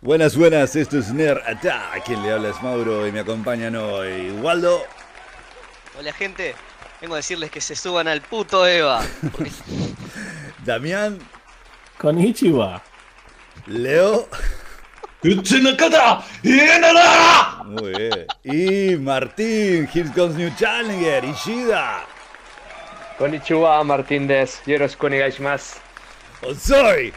Buenas, buenas, esto es Nerd Attack. Quien le habla es Mauro y me acompañan hoy Waldo. Hola gente, vengo a decirles que se suban al puto Eva. porque- Damián, Konnichiwa. Leo. Muy bien. Y Martín, Here comes New Challenger, Ishida. Konnichiwa, Martín Des. Yoroshiku onegaishimasu. Onsoi.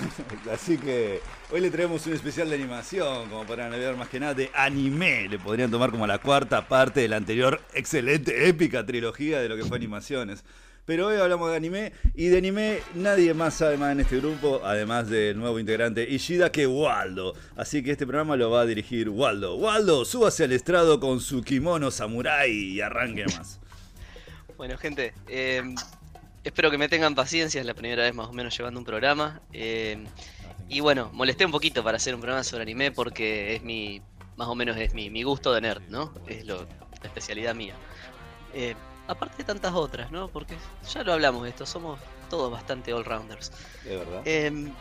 Así que hoy le traemos un especial de animación, como podrán ver más que nada de anime. Le podrían tomar como la cuarta parte de la anterior excelente, épica trilogía de lo que fue animaciones. Pero hoy hablamos de anime y de anime nadie más sabe más en este grupo, además del nuevo integrante Ishida, que Waldo. Así que este programa lo va a dirigir Waldo. Waldo, súbase al estrado con su kimono samurai y arranque más. Bueno gente, eh, espero que me tengan paciencia, es la primera vez más o menos llevando un programa. eh, y bueno, molesté un poquito para hacer un programa sobre anime porque es mi, más o menos es mi, mi gusto de nerd, ¿no? Es lo, la especialidad mía. Eh, aparte de tantas otras, ¿no? Porque ya lo hablamos de esto, somos todos bastante all-rounders. De verdad. Em,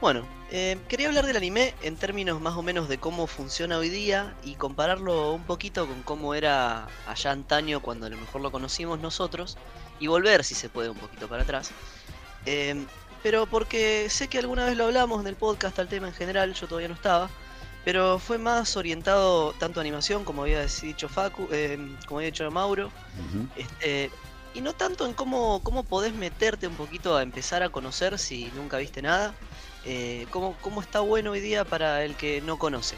bueno, em, quería hablar del anime en términos más o menos de cómo funciona hoy día y compararlo un poquito con cómo era allá antaño cuando a lo mejor lo conocimos nosotros y volver, si se puede, un poquito para atrás. Em, pero porque sé que alguna vez lo hablamos en el podcast al tema en general, yo todavía no estaba, pero fue más orientado tanto a animación, como había dicho Facu, em, como había dicho Mauro, este, y no tanto en cómo, cómo podés meterte un poquito a empezar a conocer si nunca viste nada. eh, cómo, cómo está bueno hoy día para el que no conoce.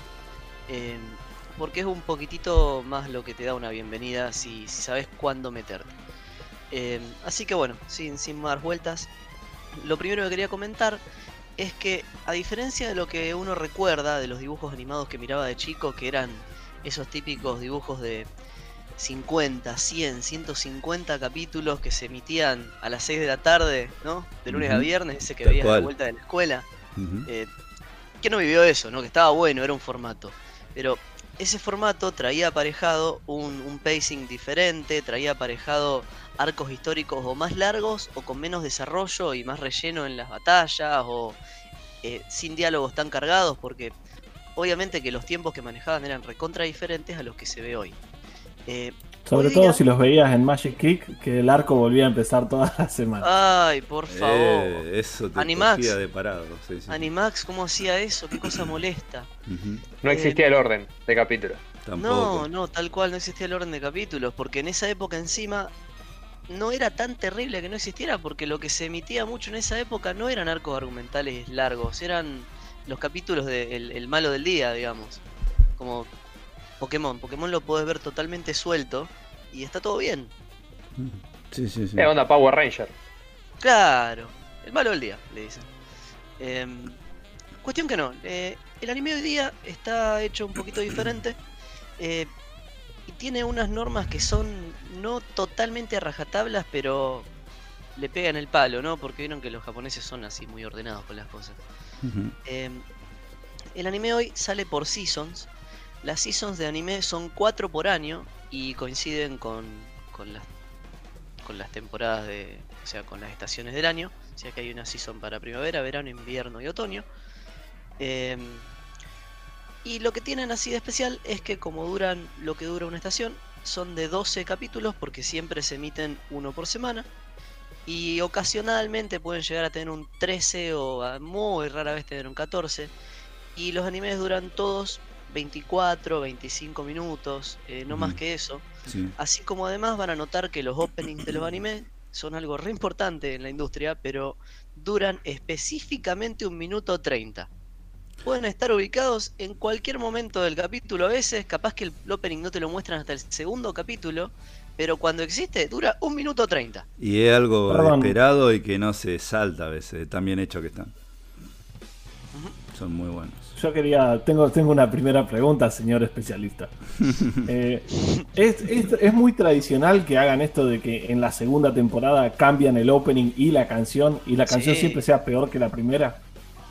eh, porque es un poquitito más lo que te da una bienvenida si, si sabes cuándo meterte. Eh, así que bueno, sin, sin más vueltas, lo primero que quería comentar es que a diferencia de lo que uno recuerda de los dibujos animados que miraba de chico, que eran esos típicos dibujos de 50, 100, 150 capítulos que se emitían a las 6 de la tarde, ¿no? De lunes a viernes, ese que Tal veías a la vuelta de la escuela. Eh, ¿Quién no vivió eso, no? Que estaba bueno, era un formato. Pero ese formato traía aparejado un, un pacing diferente, traía aparejado arcos históricos o más largos o con menos desarrollo y más relleno en las batallas o eh, sin diálogos tan cargados porque obviamente que los tiempos que manejaban eran recontra diferentes a los que se ve hoy. Eh, Sobre Hoy todo día- si los veías en Magic Kick, que el arco volvía a empezar todas las semanas. ay, por favor. Eh, eso te Animax. de parado. sí, sí. Animax, ¿cómo hacía eso? ¿Qué cosa molesta? No existía el orden de capítulo. Tampoco. No, no, tal cual no existía el orden de capítulos, porque en esa época encima no era tan terrible que no existiera, porque lo que se emitía mucho en esa época no eran arcos argumentales largos, eran los capítulos de el, malo del día, digamos. Como Pokémon. Pokémon lo podés ver totalmente suelto y está todo bien. Sí, sí, sí. Eh, onda Power Ranger. Claro, el malo del día, le dicen. Em, cuestión que no, eh, el anime hoy día está hecho un poquito diferente eh, y tiene unas normas que son no totalmente a rajatablas, pero le pegan el palo, ¿no? Porque vieron que los japoneses son así muy ordenados con las cosas. Em, el anime hoy sale por seasons. Las seasons de anime son cuatro por año y coinciden con, con las con las temporadas de, o sea, con las estaciones del año. O sea que hay una season para primavera, verano, invierno y otoño. Em, y lo que tienen así de especial es que como duran lo que dura una estación, son de 12 capítulos porque siempre se emiten uno por semana. Y ocasionalmente pueden llegar a tener un 13 o a muy rara vez tener un 14. Y los animes duran todos 24, 25 minutos, eh, no más que eso. Sí. Así como además van a notar que los openings de los animes son algo re importante en la industria, pero duran específicamente un minuto 30. Pueden estar ubicados en cualquier momento del capítulo, a veces capaz que el opening no te lo muestran hasta el segundo capítulo, pero cuando existe dura un minuto 30. Y es algo Perdón. esperado y que no se salta a veces, tan bien hecho que están. Son muy buenos. Yo quería, tengo, tengo una primera pregunta, señor especialista. Eh, ¿es, es, es muy tradicional que hagan esto de que en la segunda temporada cambian el opening y la canción y la canción Sí. siempre sea peor que la primera?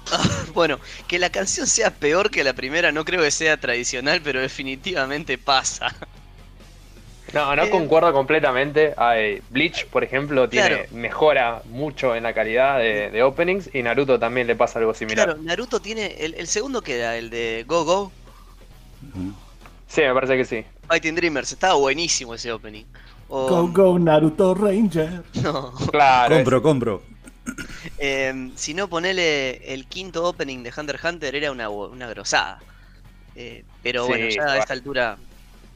Bueno, que la canción sea peor que la primera no creo que sea tradicional, pero definitivamente pasa. No, no Eh, concuerdo completamente. Hay Bleach, por ejemplo, tiene Claro. mejora mucho en la calidad de, de openings y Naruto también le pasa algo similar. Claro, Naruto tiene. El, el segundo que era, el de Go Go. Sí, me parece que sí. Fighting Dreamers, estaba buenísimo ese opening. O, Go, go, Naruto Ranger. No, Claro. Compro, compro. Eh, si no ponele el quinto opening de Hunter x Hunter era una, una grosada. Eh, pero Sí, bueno, ya a esta altura.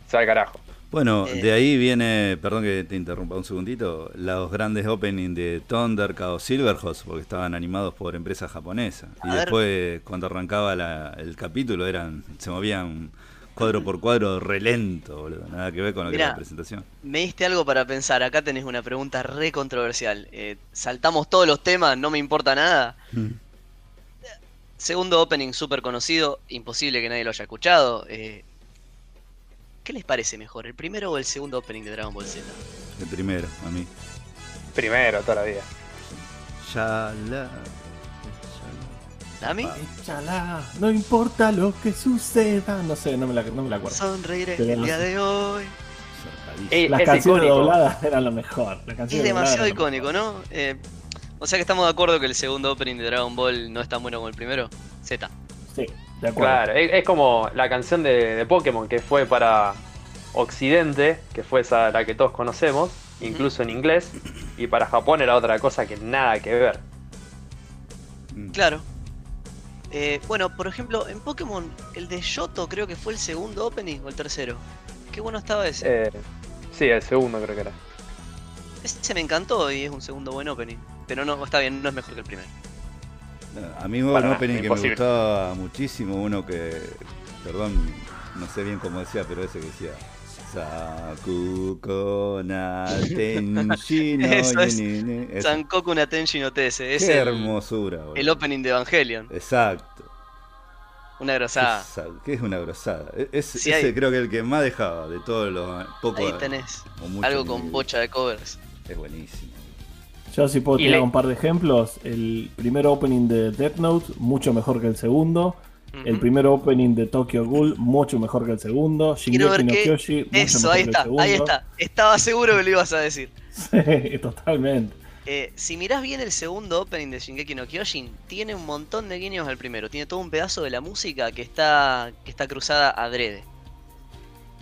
es- se va al carajo. Bueno, Eh. de ahí viene, perdón que te interrumpa un segundito, los grandes openings de Thunder o Silverhawks, porque estaban animados por empresas japonesas. Y ver. después, cuando arrancaba la- el capítulo, eran se movían cuadro por cuadro relento, boludo. Nada que ver con lo que era la presentación. Me diste algo para pensar. Acá tenés una pregunta re controversial. Eh, saltamos todos los temas, no me importa nada. Segundo opening súper conocido, imposible que nadie lo haya escuchado. eh, ¿Qué les parece mejor, el primero o el segundo opening de Dragon Ball Z? El primero, a mí. Primero, toda la vida. Ya la. ¿A mí? Échala, no importa lo que suceda. No sé, no me la, no me la acuerdo. Sonreiré Pero el no día sé. de hoy. Eh, Las es canciones icónico. dobladas eran lo mejor. Las Es demasiado dobladas eran lo icónico, ¿no? Eh, o sea que estamos de acuerdo que el segundo opening de Dragon Ball no es tan bueno como el primero. Z. Sí, de acuerdo. Claro, es, es como la canción de, de Pokémon que fue para Occidente, que fue esa la que todos conocemos, incluso en inglés, y para Japón era otra cosa que nada que ver. Claro. Eh, bueno, por ejemplo, en Pokémon, el de Yoto creo que fue el segundo opening o el tercero. Qué bueno estaba ese. Eh, sí, el segundo creo que era. Ese me encantó y es un segundo buen opening. Pero no, está bien, no es mejor que el primero. A mí hubo un opening que me gustaba muchísimo, uno que, perdón, no sé bien cómo decía, pero ese que decía Sakuko na tenshi no Eso es ni- ni- ni". Ese. Sankoku Natenshi no Tese. Es Qué hermosura, boludo. el opening de Evangelion. Exacto. Una grosada. Que es una grosada. E- Es, Sí, ese hay- creo que el que más dejaba de todos los pocos. Ahí tenés. Algo con vi. bocha de covers. Es buenísimo. Yo sí puedo Y tirar le- un par de ejemplos. El primer opening de Death Note, mucho mejor que el segundo. El primer opening de Tokyo Ghoul, mucho mejor que el segundo. Shingeki no Kyoshi, mucho Eso, mejor ahí que el está, segundo. ahí está. Estaba seguro que lo ibas a decir. Sí, totalmente. Eh, si mirás bien el segundo opening de Shingeki no Kyojin, tiene un montón de guiños al primero. Tiene todo un pedazo de la música que está, que está cruzada adrede.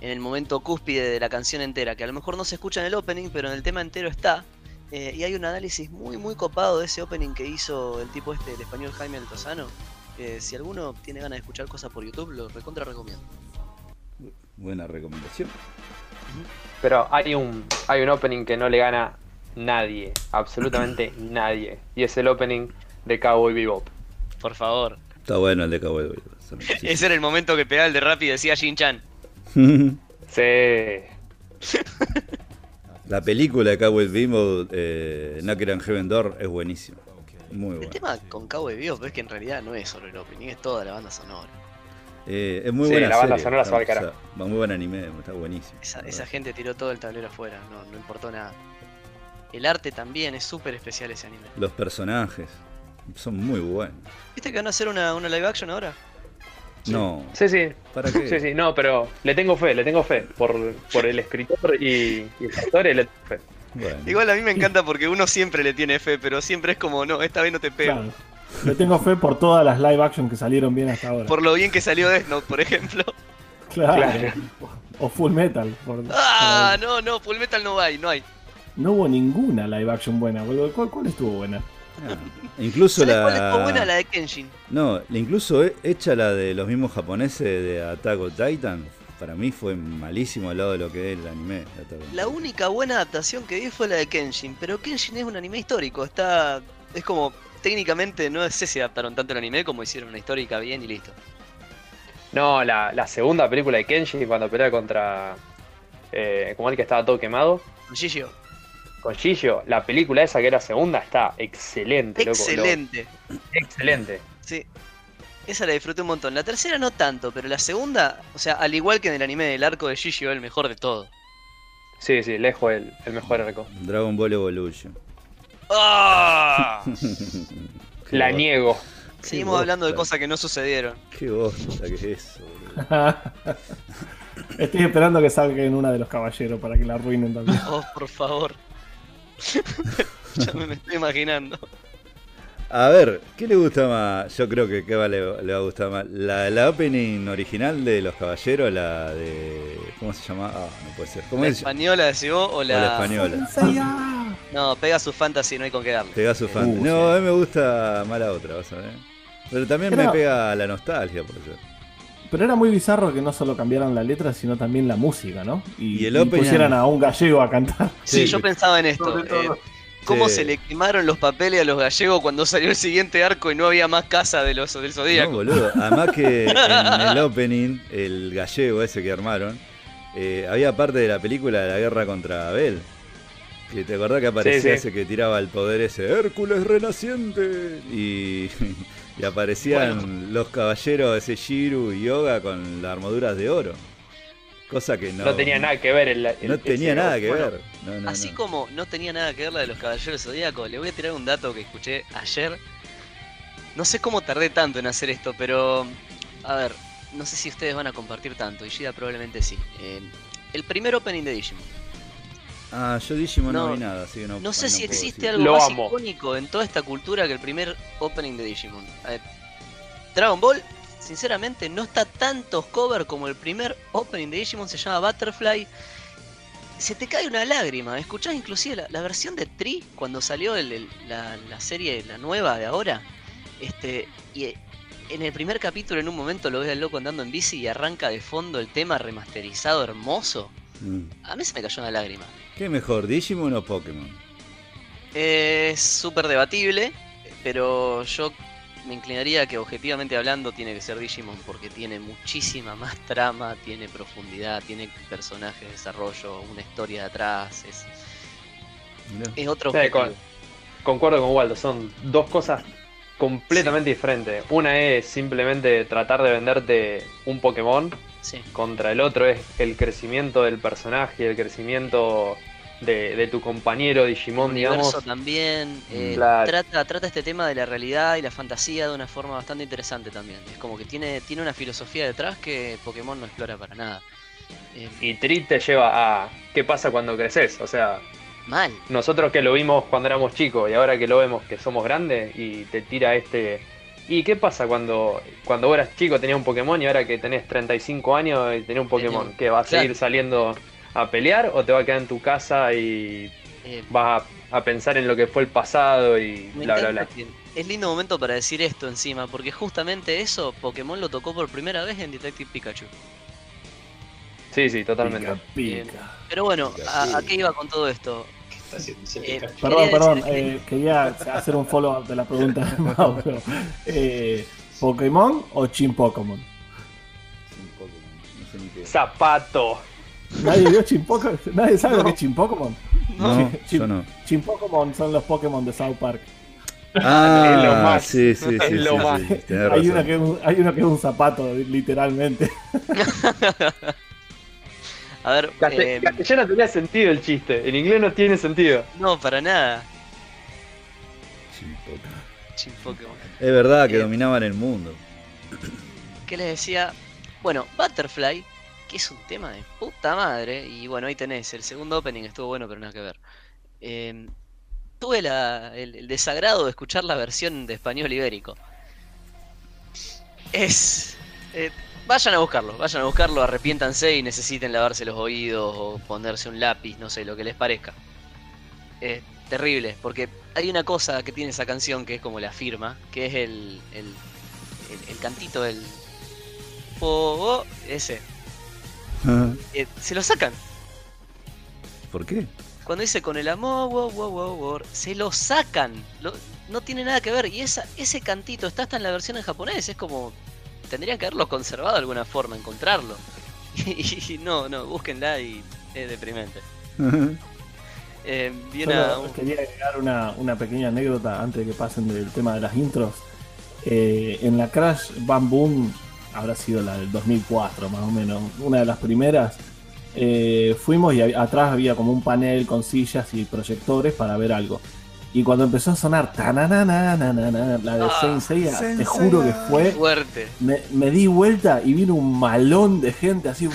En el momento cúspide de la canción entera, que a lo mejor no se escucha en el opening, pero en el tema entero está. Eh, y hay un análisis muy muy copado de ese opening que hizo el tipo este, el español Jaime Altozano. Eh, si alguno tiene ganas de escuchar cosas por YouTube, lo recontra recomiendo. Buena recomendación. Pero hay un, hay un opening que no le gana nadie, absolutamente nadie. Y es el opening de Cowboy Bebop. Por favor. Está bueno el de Cowboy Bebop. Ese era el momento que pegaba el de rap y decía Shin-Chan. Sí. La película de Cowboy Bebop, eh, Knocker and Heaven Door, es buenísima. Muy El tema con Cowboy Bebop es que en realidad no es solo el opening, es toda la banda sonora. Eh, es muy Sí, buena la banda serie, sonora está- se va al carajo. o sea, va muy buen anime, está buenísimo. Esa, gente tiró todo el tablero afuera, no, no importó nada. El arte también es súper especial ese anime. Los personajes son muy buenos. ¿Viste que van a hacer una, una live action ahora? No, Sí, sí. ¿para qué? Sí, sí, no, pero le tengo fe, le tengo fe. Por, por el escritor y, y el actor, le tengo fe. Bueno, Igual a mí me encanta porque uno siempre le tiene fe, pero siempre es como, no, esta vez no te pego. Claro. Le tengo fe por todas las live action que salieron bien hasta ahora. Por lo bien que salió Death Note, por ejemplo. Claro. Claro. O Full Metal. por- Ah, no, no, Full Metal no hay, no hay. No hubo ninguna live action buena, boludo. ¿Cuál, cuál estuvo buena? ah, incluso ¿Sabes la... cuál estuvo buena? La de Kenshin. No, incluso he- hecha la de los mismos japoneses de Attack on Titan, para mí fue malísimo al lado de lo que es el anime. La única buena adaptación que vi fue la de Kenshin, pero Kenshin es un anime histórico, está... Es como, técnicamente no sé si adaptaron tanto el anime como hicieron una histórica bien y listo. No, la, la segunda película de Kenshi cuando pelea contra. Eh, como el que estaba todo quemado. Gigio, Con Shishio, la película esa que era segunda está excelente, loco. excelente. Excelente. Sí. Esa la disfruté un montón. La tercera no tanto, pero la segunda, o sea, al igual que en el anime del arco de Gigio, es el mejor de todo. Sí, sí, lejos el, el mejor arco. Dragon Ball Evolution. ¡Ah! La niego. Seguimos bosta. hablando de cosas que no sucedieron. Qué bosta que es eso, boludo. Estoy esperando que salga en una de los caballeros para que la arruinen también. Oh, por favor. ya me, me estoy imaginando. A ver, ¿qué le gusta más? Yo creo que Keva le, le va a gustar más. La, la opening original de Los Caballeros, la de. ¿Cómo se llama? Ah, no puede ser. ¿Cómo ¿La es? española decís vos o O la.? la española. No, pega su fantasy, no hay con qué darle. Pega su. Uh, no, sí. a mí me gusta más la otra, vas a ver. Pero también me pega la nostalgia, por eso. Pero era muy bizarro que no solo cambiaran la letra, sino también la música, ¿no? Y, Y el y opening- pusieran a un gallego a cantar. Sí, Sí, yo pensaba en esto. Eh, ¿Cómo Sí. se le quemaron los papeles a los gallegos cuando salió el siguiente arco y no había más casa de los del No, Zodíaco? boludo. Además que en el opening, el gallego ese que armaron, eh, había parte de la película de la guerra contra Abel. Que te acordás que aparecía Sí, sí. ese que tiraba el poder ese, Hércules renaciente. Y, y aparecían los caballeros ese Shiru y Yoga con las armaduras de oro. Cosa que no, No, tenía nada que ver el, el- no tenía ese- nada que bueno, ver. No, no, Así no. como no tenía nada que ver la de los Caballeros Zodíacos, le voy a tirar un dato que escuché ayer. No sé cómo tardé tanto en hacer esto, pero. A ver, no sé si ustedes van a compartir tanto, y Gida probablemente sí. Eh, el primer opening de Digimon. Ah, yo Digimon no, No, vi nada, así que no No sé no si existe decir. algo Lo más amo. icónico en toda esta cultura que el primer opening de Digimon. A ver, Dragon Ball, sinceramente, no está tantos cover como el primer opening de Digimon, se llama Butterfly. Se te cae una lágrima. Escuchás inclusive la, la versión de Tree cuando salió el- el- la, la serie, la nueva de ahora. Este, y eh, en el primer capítulo, en un momento, lo ves al loco andando en bici y arranca de fondo el tema remasterizado hermoso. Mm. A mí se me cayó una lágrima. ¿Qué mejor, Digimon o Pokémon? Es súper debatible, pero yo me inclinaría a que objetivamente hablando tiene que ser Digimon porque tiene muchísima más trama, tiene profundidad, tiene personajes, desarrollo, una historia de atrás, es, es otro Sí, con- concuerdo con Waldo, son dos cosas completamente diferentes. Una es simplemente tratar de venderte un Pokémon Sí. contra el otro es el crecimiento del personaje, el crecimiento de, de tu compañero Digimon, universo digamos. también eh, Claro. trata, trata este tema de la realidad y la fantasía de una forma bastante interesante también. Es como que tiene, tiene una filosofía detrás que Pokémon no explora para nada. Eh, Y Tri te lleva a qué pasa cuando creces. O sea, mal. nosotros que lo vimos cuando éramos chicos y ahora que lo vemos que somos grandes y te tira este... ¿Y qué pasa cuando, cuando vos eras chico tenías un Pokémon y ahora que tenés 35 años y tenés un Pokémon? ¿Que vas a claro. seguir saliendo a pelear o te va a quedar en tu casa y Eh, vas a, a pensar en lo que fue el pasado y bla bla bla? que Es lindo momento para decir esto encima, porque justamente eso Pokémon lo tocó por primera vez en Detective Pikachu. Sí, sí, totalmente. Pica, pica. Pero bueno, Pica, ¿a, sí. a qué iba con todo esto? ¿Qué está haciendo ese Eh? Perdón, Quería perdón, que- eh, quería hacer un follow-up de la pregunta de Mauro. Eh, ¿Pokémon o Chin Pokémon? Un Pokémon, no sé ni qué. Zapato. ¿Nadie vio Chin Pokémon? ¿Nadie sabe lo que es Chin Pokémon? No, Chin, yo no. Chin Pokémon son los Pokémon de South Park. es lo Ah, más. sí, sí, sí, lo sí, más. sí, Hay uno, que es un, hay uno que es un zapato, literalmente. A ver, Caste- eh, en castellano tenía sentido el chiste, en inglés no tiene sentido. no, para nada. Chin Pokémon. Es verdad que Eh, dominaban el mundo. ¿Qué les decía? Bueno, Butterfly, que es un tema de puta madre, y bueno, ahí tenés, el segundo opening estuvo bueno, pero nada que ver. Eh, tuve el, el desagrado de escuchar la versión de español ibérico. Es... eh, vayan a buscarlo, vayan a buscarlo, arrepiéntanse y necesiten lavarse los oídos o ponerse un lápiz, no sé, lo que les parezca. Es terrible, porque hay una cosa que tiene esa canción que es como la firma, que es el, el, el- el cantito del... Po, oh, ese. Eh, se lo sacan. ¿Por qué? Cuando dice con el amor, wow, wow, wow, wow, se lo sacan. Lo- no tiene nada que ver. Y esa, ese cantito está hasta en la versión en japonés. Es como. Tendrían que haberlo conservado de alguna forma, encontrarlo. Y, no, no, búsquenla y es deprimente. Eh, quería agregar una, una pequeña anécdota antes de que pasen del tema de las intros. Eh, en la Crash Bam Boom, habrá sido la del 2004 más o menos, una de las primeras, eh, fuimos y hab- atrás había como un panel con sillas y proyectores para ver algo. Y cuando empezó a sonar tananana, la de Ah, Saint Seiya, te juro que fue. Fuerte. Me, me di vuelta y vino un malón de gente así.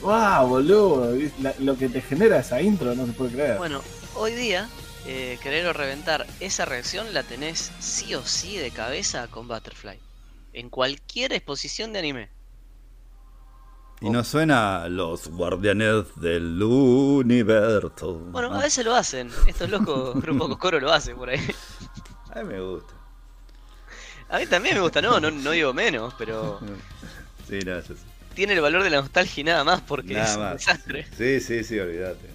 ¡Wow, boludo! La- lo que te genera esa intro no se puede creer. Bueno, hoy día, eh, querer o reventar, esa reacción la tenés sí o sí de cabeza con Butterfly. En cualquier exposición de anime. Y no suena los guardianes del universo. Bueno, Ah, a veces lo hacen. Estos locos Grupo Cocoro lo hacen por ahí. a mí me gusta. A mí también me gusta, no, no, no digo menos, pero Sí, no, yo tiene el valor de la nostalgia y nada más porque Nada es un más. desastre. Sí, sí, sí, olvídate.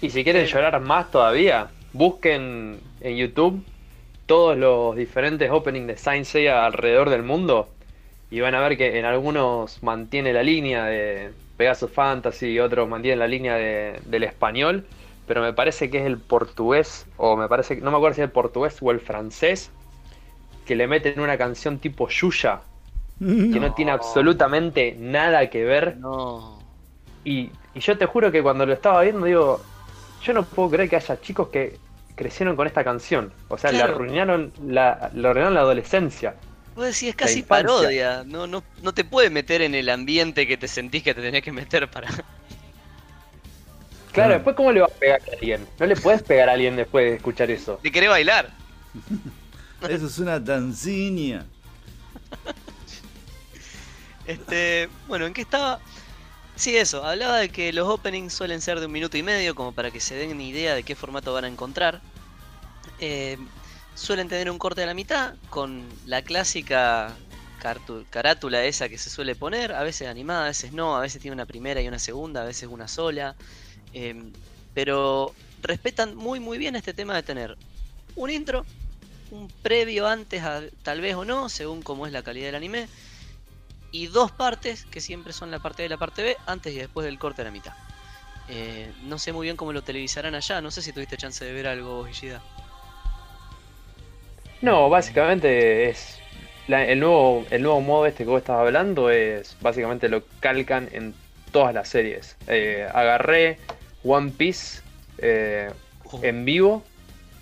Y si quieren llorar más todavía, busquen en YouTube todos los diferentes openings de Saint Seiya alrededor del mundo y van a ver que en algunos mantiene la línea de Pegasus Fantasy y otros mantienen la línea de- del español, pero me parece que es el portugués, o me parece que no me acuerdo si es el portugués o el francés, que le meten una canción tipo Yuya, que no tiene absolutamente nada que ver No. y, y yo te juro que cuando lo estaba viendo, digo, yo no puedo creer que haya chicos que crecieron con esta canción. O sea, le Claro. arruinaron la, le arruinaron la adolescencia. Vos decís, es casi parodia. No, no, no te puede meter en el ambiente que te sentís que te tenés que meter para. Claro, después cómo le vas a pegar a alguien. No le puedes pegar a alguien después de escuchar eso. Te querés bailar. Eso es una dancinia. Este, bueno, ¿en qué estaba? Sí, eso, hablaba de que los openings suelen ser de un minuto y medio, como para que se den una idea de qué formato van a encontrar. Eh, suelen tener un corte a la mitad, con la clásica carátula esa que se suele poner, a veces animada, a veces no, a veces tiene una primera y una segunda, a veces una sola. Eh, pero respetan muy muy bien este tema de tener un intro, un previo antes, a- tal vez o no, según cómo es la calidad del anime, y dos partes, que siempre son la parte B y la parte B, antes y después del corte a la mitad. Eh, no sé muy bien cómo lo televisarán allá, no sé si tuviste chance de ver algo, Ishida. No, básicamente es. la- el, nuevo, el nuevo modo este que vos estabas hablando es básicamente lo calcan en todas las series. Eh, agarré One Piece eh, en vivo,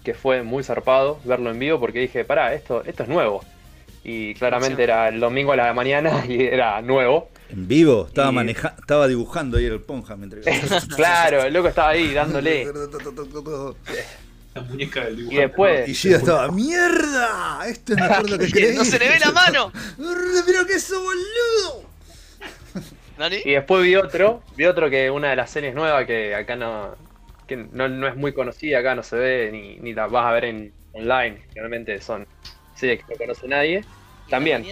que fue muy zarpado verlo en vivo porque dije, pará, esto, esto es nuevo. Y claramente era el domingo a la mañana y era nuevo. En vivo, estaba Y- maneja estaba dibujando ahí el Ponja mientras claro, el loco estaba ahí dándole. La muñeca del Y dibujante. después, Y Gida estaba, ¡mierda! Esto es mejor lo que creí. ¡No se le ve la mano! ¡Pero que eso, boludo! ¿Nani? y después vi otro, vi otro que una de las series nuevas que acá no, que no, no es muy conocida, acá no se ve ni, ni la vas a ver en online. Generalmente son series que no conoce nadie. También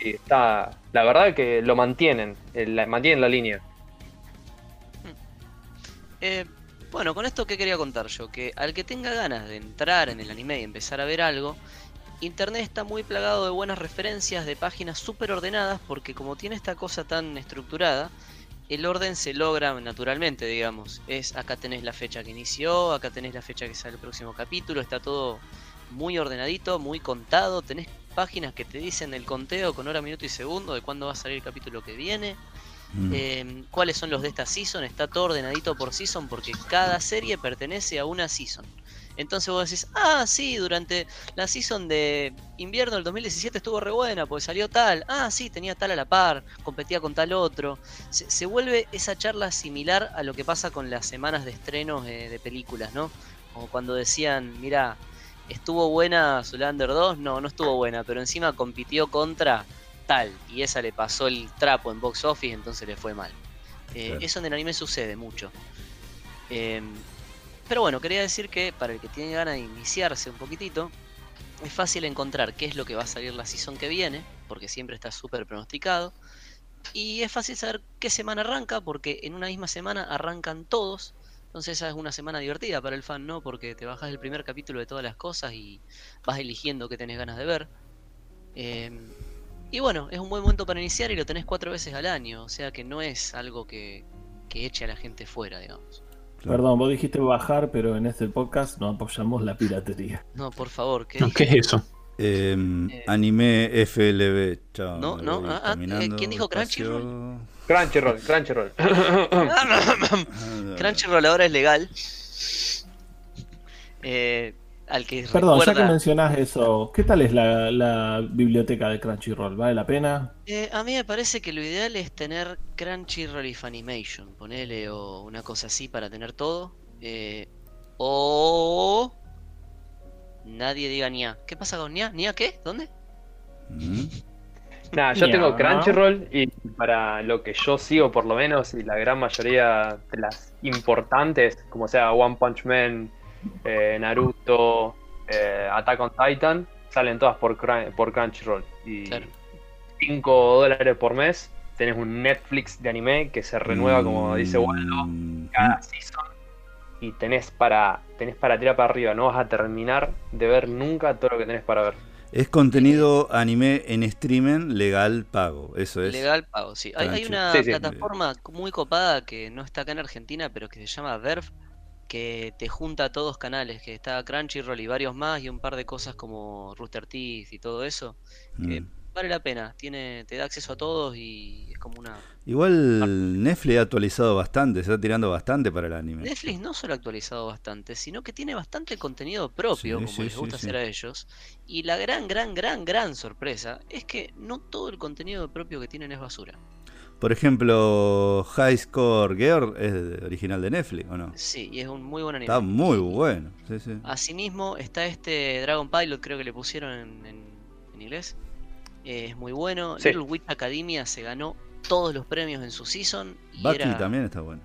está, la verdad que lo mantienen, eh, la- mantienen la línea. Eh, bueno, con esto que quería contar yo, que al que tenga ganas de entrar en el anime y empezar a ver algo, Internet está muy plagado de buenas referencias de páginas súper ordenadas porque como tiene esta cosa tan estructurada, el orden se logra naturalmente, digamos. Es acá tenés la fecha que inició, acá tenés la fecha que sale el próximo capítulo, está todo muy ordenadito, muy contado, tenés páginas que te dicen el conteo con hora, minuto y segundo de cuándo va a salir el capítulo que viene. Mm. Eh, cuáles son los de esta season, está todo ordenadito por season porque cada serie pertenece a una season. Entonces vos decís, ah, sí, durante la season de invierno del 2017 estuvo re buena, pues salió tal, ah, sí, tenía tal a la par, competía con tal otro. Se, se vuelve esa charla similar a lo que pasa con las semanas de estrenos eh, de películas, ¿no? Como cuando decían, mira, ¿estuvo buena Zulander 2? No, no estuvo buena, pero encima compitió contra tal, y esa le pasó el trapo en box office, entonces le fue mal. Eh, Claro. Eso en el anime sucede mucho. Eh, pero bueno, quería decir que para el que tiene ganas de iniciarse un poquitito, es fácil encontrar qué es lo que va a salir la season que viene, porque siempre está súper pronosticado. Y es fácil saber qué semana arranca, porque en una misma semana arrancan todos. Entonces esa es una semana divertida para el fan, ¿no? Porque te bajas el primer capítulo de todas las cosas y vas eligiendo qué tenés ganas de ver. Eh, y bueno, es un buen momento para iniciar y lo tenés cuatro veces al año, o sea que no es algo que, que eche a la gente fuera, digamos. Perdón, vos dijiste bajar, pero en este podcast no apoyamos la piratería. No, por favor, ¿qué No? ¿Qué es eso? Eh, Eh, anime FLB, chao. no, no, ah, ah, eh, ¿quién dijo. Crunchyroll, Crunchyroll. Ah, Crunchyroll ahora es legal. Eh, al que Perdón, ya que mencionás eso, ¿qué tal es la, la biblioteca de Crunchyroll? ¿Vale la pena? Eh, a mí me parece que lo ideal es tener Crunchyroll y Funimation, ponele, o una cosa así para tener todo. Eh, o... Nadie diga Nia. ¿Qué pasa con Nia? ¿Nia qué? ¿Dónde? Mm. Nada, yo tengo Crunchyroll y para lo que yo sigo por lo menos y la gran mayoría de las importantes, como sea One Punch Man, eh, Naruto, eh, Attack on Titan, salen todas por, Crun- por Crunchyroll. Y Claro. 5 dólares por mes tenés un Netflix de anime que se renueva, como dice Waldo, Mm. cada season y tenés para, tenés para tirar para arriba, no vas a terminar de ver nunca todo lo que tenés para ver. Es contenido anime en streaming legal pago, eso es. Legal pago, sí. Hay, hay una Sí, sí. plataforma muy copada que no está acá en Argentina, pero que se llama Verve, que te junta todos canales, que está Crunchyroll y varios más, y un par de cosas como Rooster Teeth y todo eso. que Mm. Vale la pena, tiene, te da acceso a todos y es como una... Igual Netflix ha actualizado bastante, se está tirando bastante para el anime. Netflix no solo ha actualizado bastante, sino que tiene bastante contenido propio, Sí, como sí, les gusta sí. hacer a ellos. Y la gran, gran, gran, gran sorpresa es que no todo el contenido propio que tienen es basura. Por ejemplo, High Score Girl es original de Netflix, ¿o no? Sí, y es un muy buen anime. Está muy bueno. Sí, sí. Asimismo, está este Dragon Pilot, creo que le pusieron en, en- en inglés. Eh, es muy bueno. Sí. Little Witch Academia se ganó todos los premios en su season. Y Bucky era... también está bueno.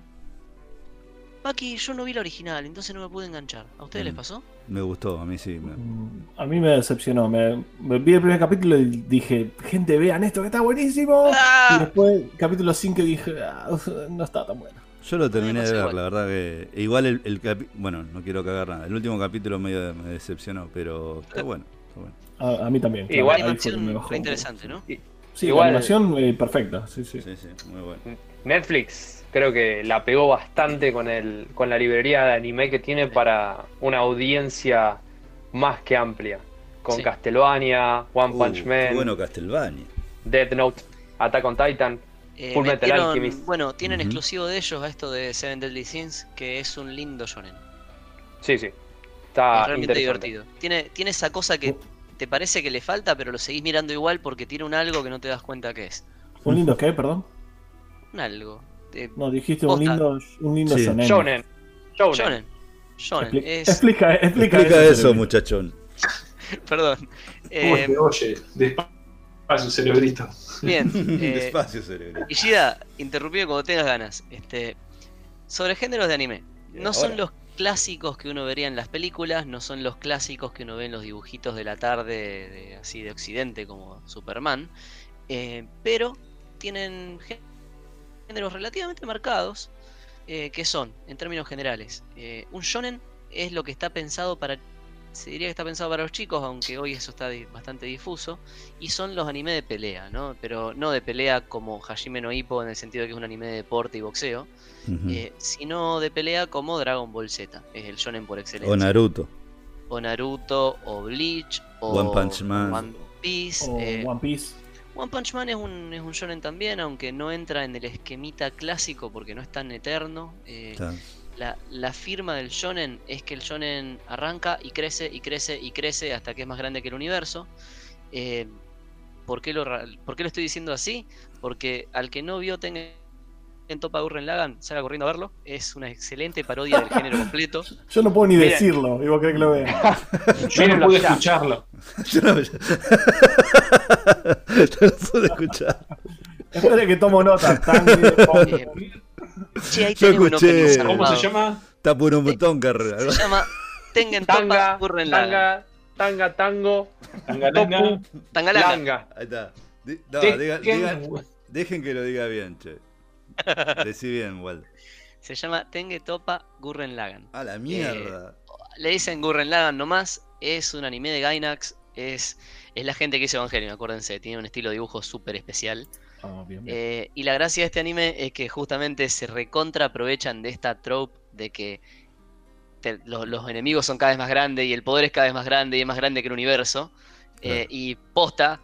Bucky, yo no vi la original, entonces no me pude enganchar. ¿A ustedes les Mm. pasó? Me gustó, a mí sí. me- Mm, A mí me decepcionó. Me, me vi el primer capítulo y dije, gente, vean esto que está buenísimo. Y ¡Ah! después, capítulo 5, dije, "Ah, no está tan bueno. Yo lo terminé de ver, igual. la verdad que. Igual el, el capi- Bueno, no quiero cagar nada. El último capítulo medio me decepcionó, pero está bueno. Está bueno. A, a mí también. claro, Igual- animación fue interesante, ¿no? Sí, Igual- la animación eh, perfecta. Sí, sí. Sí, sí, muy bueno. Netflix creo que la pegó bastante con el con la librería de anime que tiene para una audiencia más que amplia. Con Sí. Castlevania, One Uh, Punch qué Man, bueno Castlevania. Death Note, Attack on Titan. Eh, Full Metal metieron- Alchemist. bueno, tienen exclusivo de ellos a esto de Seven Deadly Sins, que es un lindo shonen. Sí, sí. Está es realmente divertido. Tiene, tiene esa cosa que te parece que le falta, pero lo seguís mirando igual porque tiene un algo que no te das cuenta que es. ¿Un lindo qué, perdón? Un algo. Eh, No, dijiste un lindo, un lindo Sí. shonen. Shonen. Shonen. shonen. Shonen. Expli- Es... Explica, explica, Explica eso, cerebrito. muchachón. Perdón. ¿Cómo Eh, oye? Despacio, cerebrito. bien. eh, Despacio, cerebro. Ishida, interrumpime cuando tengas ganas. Este, sobre géneros de anime. No son los clásicos que uno vería en las películas, no son los clásicos que uno ve en los dibujitos de la tarde, de, así de Occidente, como Superman. eh, pero tienen gé- géneros relativamente marcados, eh, que son, en términos generales, eh, un shonen es lo que está pensado para se diría que está pensado para los chicos, aunque hoy eso está bastante difuso, y son los anime de pelea, ¿no? Pero no de pelea como Hajime no Ippo en el sentido de que es un anime de deporte y boxeo, eh, sino de pelea como Dragon Ball Z, es el shonen por excelencia. O Naruto. O Naruto, o Bleach, o One Punch Man. One Piece. O eh, One Piece. One Punch Man es un, es un shonen también, aunque no entra en el esquemita clásico porque no es tan eterno. eh. La, la firma del shonen es que el shonen arranca y crece y crece y crece hasta que es más grande que el universo. Eh, ¿por, qué lo, por qué lo estoy diciendo así? Porque al que no vio Tengen Toppa Gurren Lagann, salga corriendo a verlo. Es una excelente parodia del género completo. Yo no puedo ni Miren. decirlo, y vos querés que lo vea. Yo no pude escucharlo. Yo no, yo- no lo pude escuchar. Espera que tomo nota. Eh, Che, ahí Yo escuché. ¿Cómo se llama? Está por un botón, carrera. Se llama Tengen Tanga, tanga, tanga, tango, Tangalanga. Tangalanga. langa. Ahí está. No, Tekken. diga- diga- dejen que lo diga bien, che. Decí bien, Walt. Se llama Tengen Toppa Gurren Lagann. A la mierda. le dicen Gurren Lagann nomás, es un anime de Gainax, es, es la gente que hizo Evangelion, acuérdense, tiene un estilo de dibujo súper especial. Bien, bien. Eh, y la gracia de este anime es que justamente se recontra aprovechan de esta trope de que te- lo- los enemigos son cada vez más grandes y el poder es cada vez más grande y es más grande que el universo. Eh, y posta,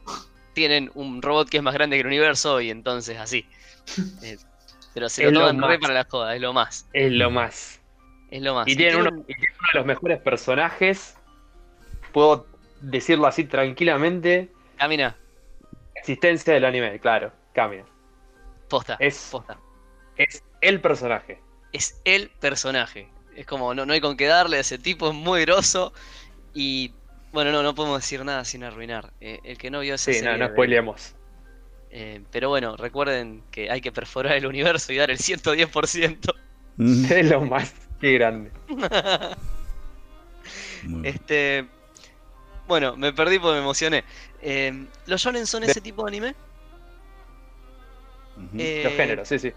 tienen un robot que es más grande que el universo y entonces así. Eh, pero se Es lo toman re más. para la joda, es lo más. Es lo más. Es lo más. Y tienen uno, y tienen uno de los mejores personajes. Puedo decirlo así tranquilamente. Camina, Existencia del anime, claro. Cambia. posta. Es- posta. Es el personaje. Es el personaje. Es como, no, no hay con qué darle a ese tipo, es muy grosso. Y bueno, no, no podemos decir nada sin arruinar. Eh, el que no vio esa Sí, no, no de- spoileemos. eh, pero bueno, recuerden que hay que perforar el universo y dar el 110%. Mm, Es lo más que grande. Este. Bueno, me perdí porque me emocioné. Eh, ¿Los shonen son De- ese tipo de anime? Eh, Los géneros, sí, sí.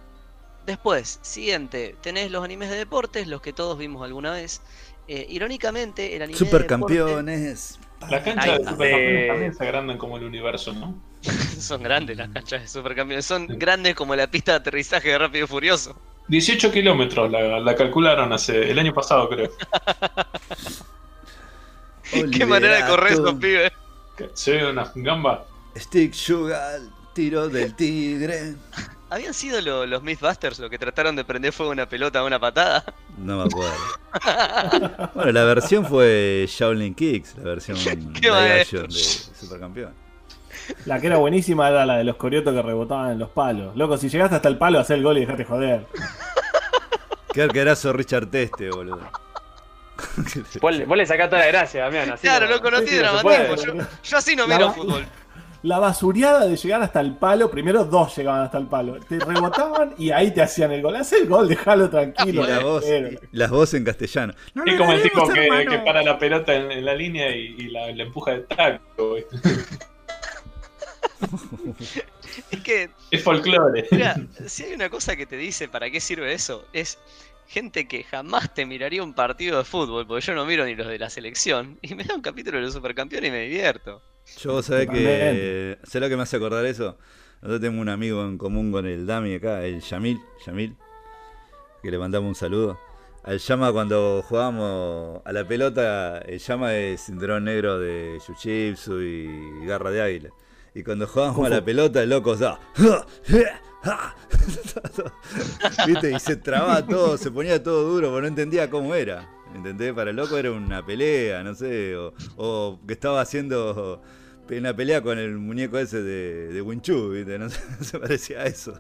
Después, siguiente, tenés los animes de deportes, los que todos vimos alguna vez. Eh, irónicamente, el anime de deporte- Supercampeones. Las canchas de supercampeones también se agrandan como el universo, ¿no? son grandes las canchas de supercampeones. Son grandes como la pista de aterrizaje de Rápido y Furioso. 18 kilómetros la, la calcularon hace el año pasado, creo. Qué manera de correr esos pibes. Ve una gamba. Stick Sugar, tiro del tigre. ¿Habían sido lo- los Mythbusters los que trataron de prender fuego a una pelota a una patada? No me acuerdo. bueno, la versión fue Shaolin Kicks, la versión de Supercampeón. La que era buenísima era la de los coriotos que rebotaban en los palos. Loco, si llegaste hasta el palo, hacé el gol y dejate joder. Qué arquerazo Richard Teste, boludo. Vos, le- vos le sacás toda la gracia, Damián. Claro, no- loco, no Sí, tiene sí, dramatismo. Yo, yo así no miro fútbol. La basureada de llegar hasta el palo, primero dos llegaban hasta el palo. Te rebotaban y ahí te hacían el gol. Haz el gol, déjalo Y tranquilo. la voz, las voces en castellano. No Es como el tipo que, que para la pelota en, en la línea y, y la, la empuja de taco. Es que Es folclore. Mira, si hay una cosa que te dice para qué sirve eso, es gente que jamás te miraría un partido de fútbol, porque yo no miro ni los de la selección, y me da un capítulo de los supercampeones y me divierto. Yo vos sabés que. ¿Sabés lo que me hace acordar eso? Nosotros tenemos un amigo en común con el Dami acá, el Yamil, Yamil, que le mandamos un saludo. Al Llama cuando jugábamos a la pelota, el Llama es cinturón negro de Jiu-Jitsu y garra de águila. Y cuando jugábamos a la pelota, el loco da. ¿Viste? Y se trababa todo, se ponía todo duro, porque no entendía cómo era. ¿Entendés? Para el loco era una pelea, no sé, o, o que estaba haciendo una pelea con el muñeco ese de, de Winchu, ¿viste? No, se- parecía a eso.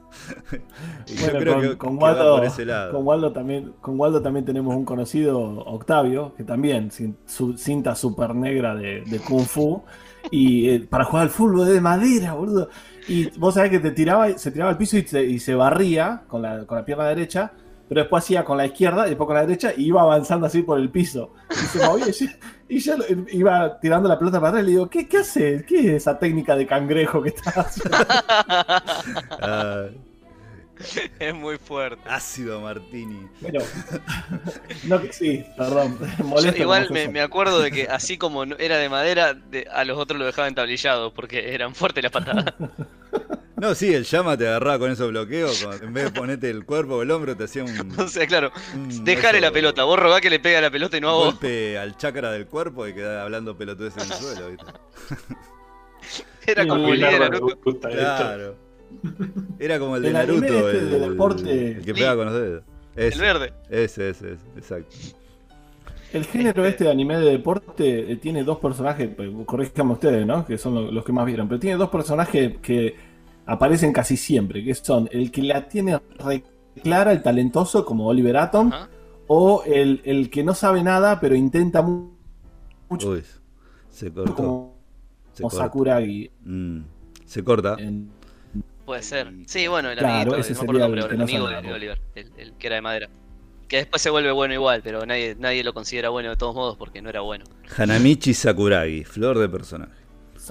Y yo Bueno, creo con, que, con que va Waldo, por ese lado. con Waldo también, con Waldo también tenemos un conocido, Octavio, que también sin, su cinta super negra de, de Kung Fu. Y eh, para jugar al fútbol de madera, boludo. Y vos sabés que te tiraba, se tiraba al piso y se, y se barría con la, con la pierna derecha, pero después hacía con la izquierda y después con la derecha y iba avanzando así por el piso. Y se movía y yo, y yo iba tirando la pelota para atrás y le digo, ¿qué, qué haces? ¿Qué es esa técnica de cangrejo que estás haciendo? Es muy fuerte. ácido Martini. Bueno, no que sí, perdón. Yo igual me, acuerdo de que así como era de madera, de- a los otros lo dejaban tablillado porque eran fuertes las patadas. No, sí, el llama te agarraba con esos bloqueos. con- en vez de ponerte el cuerpo o el hombro, te hacía un, o sea, claro, un eso, la pelota, vos rogá que le pegue a la pelota y no a vos. golpe al chakra del cuerpo y quedaba hablando pelotudes en el suelo. ¿viste? Era como Muy el gusta esto. Claro. Era como el de El Naruto, este el, de deporte. el que pega con los dedos. El verde. ese, ese, ese, exacto. El género este de anime de deporte eh, tiene dos personajes, pues, corríjanme ustedes, ¿no? Que son lo- los que más vieron, pero tiene dos personajes que aparecen casi siempre, que son el que la tiene re clara, el talentoso, como Oliver Atom, Ajá. o el, el que no sabe nada, pero intenta mu- mucho, Uy, se cortó. como, Se como corta. Sakuragi. Mm, se corta. en- Puede ser. Sí, bueno, el Claro, amiguito, ese no me acuerdo sería el nombre el ahora, que el no amigo de. Oliver, el, el que era de madera. Que después se vuelve bueno igual, pero nadie, nadie lo considera bueno de todos modos porque no era bueno. Hanamichi Sakuragi, flor de personaje.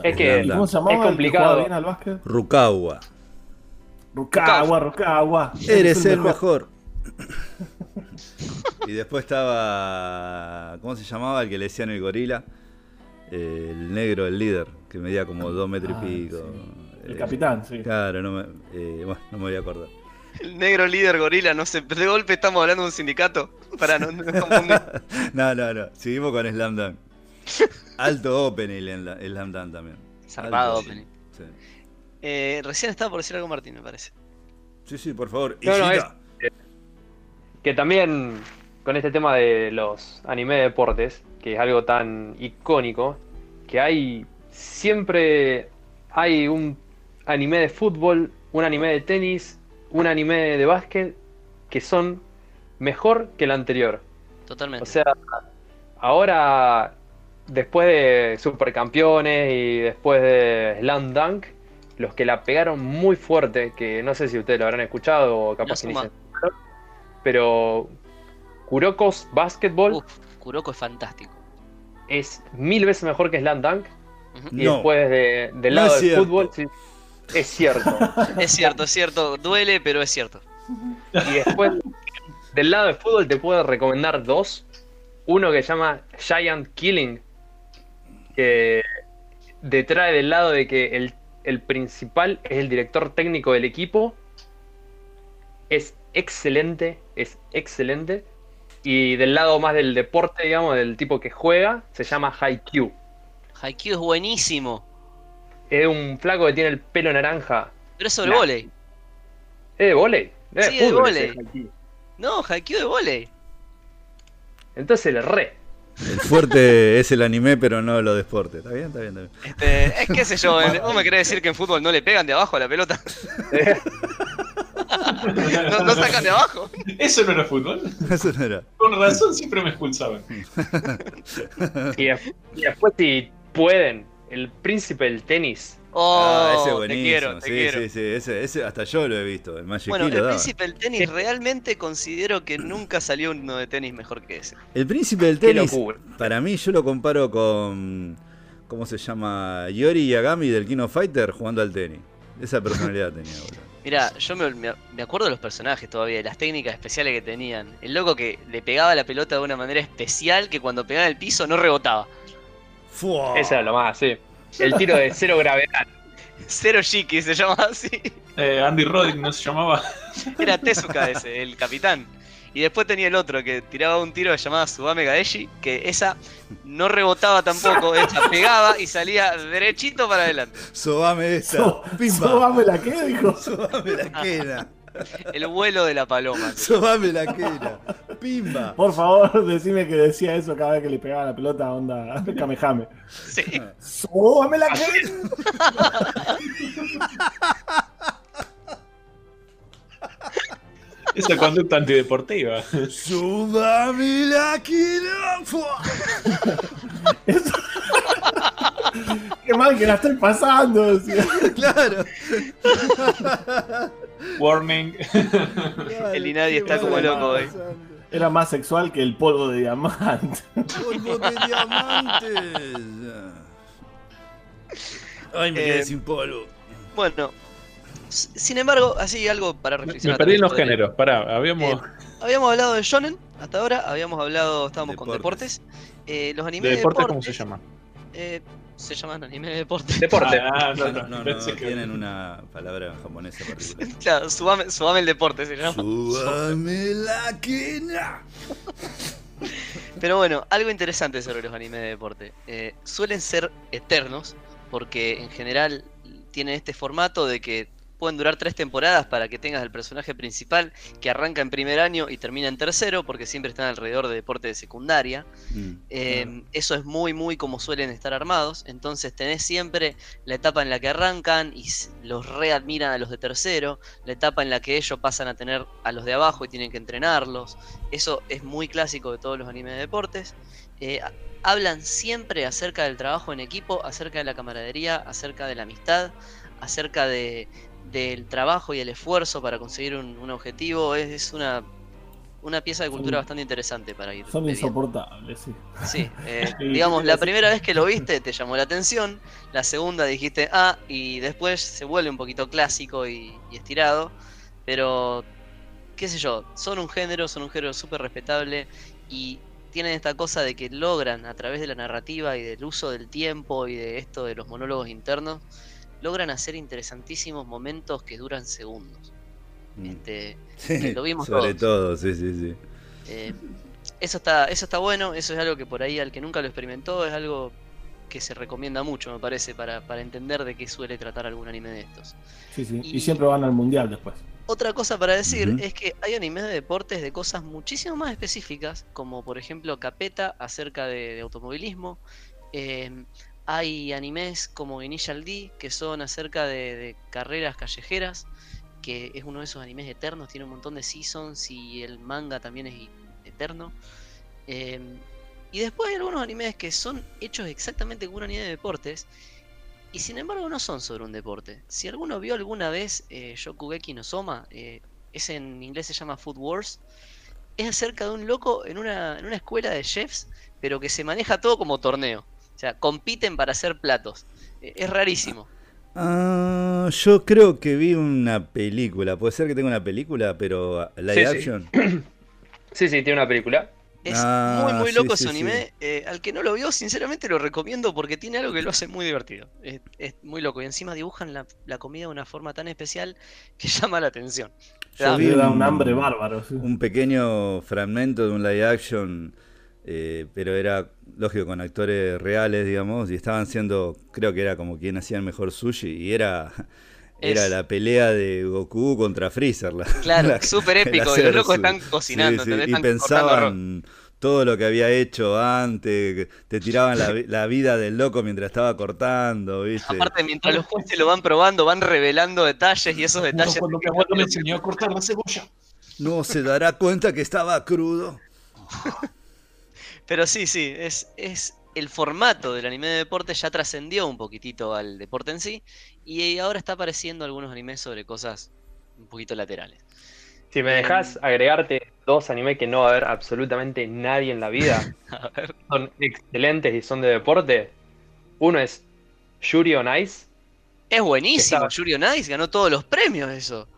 Es que ¿Y ¿Cómo se llamaba? es complicado. bien al básquet? Rukawa. Rukawa, Rukawa. Eres el mejor. y después estaba. ¿Cómo se llamaba el que le decían el gorila? Eh, el negro, el líder, que medía como dos metros Ah, y pico. El Eh, capitán, sí. Claro, no me, eh, bueno, no me voy a acordar. El negro líder gorila, no sé, de golpe estamos hablando de un sindicato para no, no no, no, no. Seguimos con Slam Dunk. Alto opening en la- Slam Dunk también. Zarpado opening. Sí. Eh, recién estaba por decir algo Martín, me parece. sí, sí, por favor. No, no, Ishida. Que también con este tema de los anime de deportes, que es algo tan icónico, que hay siempre hay un anime de fútbol, un anime de tenis, un anime de básquet que son mejor que el anterior. Totalmente. O sea, ahora después de Supercampeones y después de Slam Dunk, los que la pegaron muy fuerte, que no sé si ustedes lo habrán escuchado o capaz que ni se pero Kuroko's Basketball Uf, Kuroko es fantástico. es mil veces mejor que Slam Dunk. Y No. después de- del No lado es del fútbol, sí, es cierto. Es cierto, es cierto. Duele, pero es cierto. Y después, del lado del fútbol, te puedo recomendar dos. Uno que se llama Giant Killing, que detrae del lado de que el, el principal es el director técnico del equipo. Es excelente, es excelente. Y del lado más del deporte, digamos, del tipo que juega, se llama Haikyuu. Haikyuu es buenísimo. Es un flaco que tiene el pelo naranja. Pero es sobre Nah. volei. Es de volei. Es Sí, de Haikyuu. No, Haikyuu de volei. Entonces le re. El fuerte es el anime, pero no lo de deporte. ¿Está bien? Está bien, está bien. Este, es que sé yo, vos me querés decir que en fútbol no le pegan de abajo a la pelota. No, no sacan de abajo. Eso no era fútbol. Eso no era. Con razón siempre me expulsaban. Y después, si pueden, el príncipe del tenis. Oh, ah, ese es te buenísimo. quiero, te sí, quiero. sí, sí. Ese, ese hasta yo lo he visto. El Magic Bueno, Key lo el daba. príncipe del tenis realmente considero que nunca salió uno de tenis mejor que ese. El príncipe del tenis, para mí, yo lo comparo con. ¿Cómo se llama? Yori Yagami del King of Fighter jugando al tenis. Esa personalidad tenía, boludo. Mira, yo me, acuerdo de los personajes todavía, de las técnicas especiales que tenían. El loco que le pegaba la pelota de una manera especial que cuando pegaba en el piso no rebotaba. ¡Fua! Ese era lo más, sí. El tiro de cero gravedad. Cero Shiki se llamaba así. Eh, Andy Roddick no se llamaba. Era Tezuka ese, el capitán. Y después tenía el otro que tiraba un tiro que llamaba Subame Gaeshi, que esa no rebotaba tampoco, esa pegaba y salía derechito para adelante. Sobame esa. So- Pimba. Sobame la que dijo. Sobame la quena. El vuelo de la paloma. Sobame la quena. Pimba. Por favor, decime que decía eso cada vez que le pegaba la pelota onda Kamehame. Sí. ¡Sobame la que Esa conducta antideportiva. Sobame la quena. Eso- Qué mal que la estoy pasando. decía. Claro. Warning. El Inadi está como loco hoy. Era más sexual que el polvo de diamante. Polvo de diamantes. Ay, me Eh, quedé sin polvo. Bueno, sin embargo, así algo para Me reflexionar. perdí en los géneros. Pará, habíamos. Eh, Habíamos hablado de shonen hasta ahora, habíamos hablado, estábamos con Deportes. deportes. Eh, los ¿De animes de deporte deportes, cómo se llama? Se llaman anime de deporte. Deporte. Ah, no, No, no, no, tienen una palabra japonesa particular. claro, subame, subame el deporte se llama. Súbame la quena. Pero bueno, algo interesante sobre los animes de deporte. Eh, suelen ser eternos, porque en general tienen este formato de que pueden durar tres temporadas para que tengas el personaje principal que arranca en primer año y termina en tercero, porque siempre están alrededor de deporte de secundaria. Mm. Eh, Eso es muy, muy como suelen estar armados. Entonces tenés siempre la etapa en la que arrancan y los readmiran a los de tercero, la etapa en la que ellos pasan a tener a los de abajo y tienen que entrenarlos. Eso es muy clásico de todos los animes de deportes. Eh, hablan siempre acerca del trabajo en equipo, acerca de la camaradería, acerca de la amistad, acerca de, del trabajo y el esfuerzo para conseguir un, un objetivo. Es, es una, una pieza de cultura Son- bastante interesante para ir. Son insoportables, sí. Sí, eh, digamos, la primera vez que lo viste te llamó la atención, la segunda dijiste ah, y después se vuelve un poquito clásico y, y estirado, pero qué sé yo, son un género, son un género súper respetable y tienen esta cosa de que logran a través de la narrativa y del uso del tiempo y de esto de los monólogos internos, logran hacer interesantísimos momentos que duran segundos. Mm. Este, Sí, lo vimos sobre todos. todo, sí, sí, sí. eh, eso está, eso está bueno, eso es algo que por ahí al que nunca lo experimentó es algo que se recomienda mucho, me parece, para, para entender de qué suele tratar algún anime de estos. Sí, sí. Y, Y- siempre van al mundial después. Otra cosa para decir es que hay animes de deportes de cosas muchísimo más específicas, como por ejemplo Capeta acerca de, de automovilismo. Eh, hay animes como Initial D que son acerca de, carreras callejeras, que es uno de esos animes eternos, tiene un montón de seasons y el manga también es eterno. Eh, y después hay algunos animes que son hechos exactamente como un anime de deportes. Y sin embargo no son sobre un deporte. Si alguno vio alguna vez eh, Shokugeki no Soma, eh, ese en inglés se llama Food Wars, es acerca de un loco en una, en una escuela de chefs, pero que se maneja todo como torneo. O sea, compiten para hacer platos. Eh, es rarísimo. Ah, yo creo que vi una película. Puede ser que tenga una película, pero live Sí, action. Sí, sí, tiene una película. Es Ah, muy, muy loco sí, ese sí. anime. eh, al que no lo vio, sinceramente lo recomiendo porque tiene algo que lo hace muy divertido. Es, es muy loco. Y encima dibujan la, la comida de una forma tan especial que llama la atención. Yo vi un- un hambre bárbaro. sí. un pequeño fragmento de un live action, eh, pero era lógico con actores reales, digamos, y estaban siendo, creo que era como quien hacía el mejor sushi, y era, era Es- la pelea de Goku contra Freezer. la- Claro, la- súper épico. Y los locos están cocinando, sí, y pensaban todo lo que había hecho antes, te tiraban la, la vida del loco mientras estaba cortando, ¿viste? Aparte, mientras los jueces lo van probando, van revelando detalles y esos detalles. Cuando mi abuelo me enseñó a cortar la cebolla. No se dará cuenta que estaba crudo. Pero sí, sí, es, es el formato del anime de deporte ya trascendió un poquitito al deporte en sí y ahora está apareciendo algunos animes sobre cosas un poquito laterales. Si me dejas agregarte dos animes que no va a ver absolutamente nadie en la vida, A ver. son excelentes y son de deporte. Uno es Yuri on Ice, Es buenísimo, Está- Yuri on Ice ganó todos los premios eso.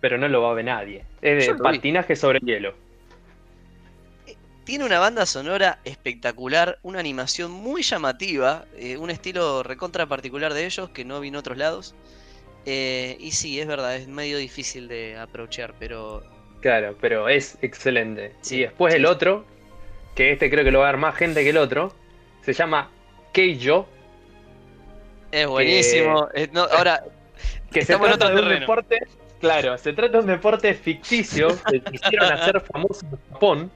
pero no lo va a ver nadie. Es de vi. patinaje sobre hielo. Tiene una banda sonora espectacular, una animación muy llamativa, eh, un estilo recontra particular de ellos que no vi en otros lados. Eh, y sí, es verdad, es medio difícil de aprochar, pero Claro, pero es excelente. Sí, y después sí, el otro, que este creo que lo va a ver más gente que el otro, se llama Keijo, es buenísimo. No, ahora, que se Estamos en trata otro de un deporte, claro, se trata de un deporte ficticio que quisieron hacer famoso en Japón.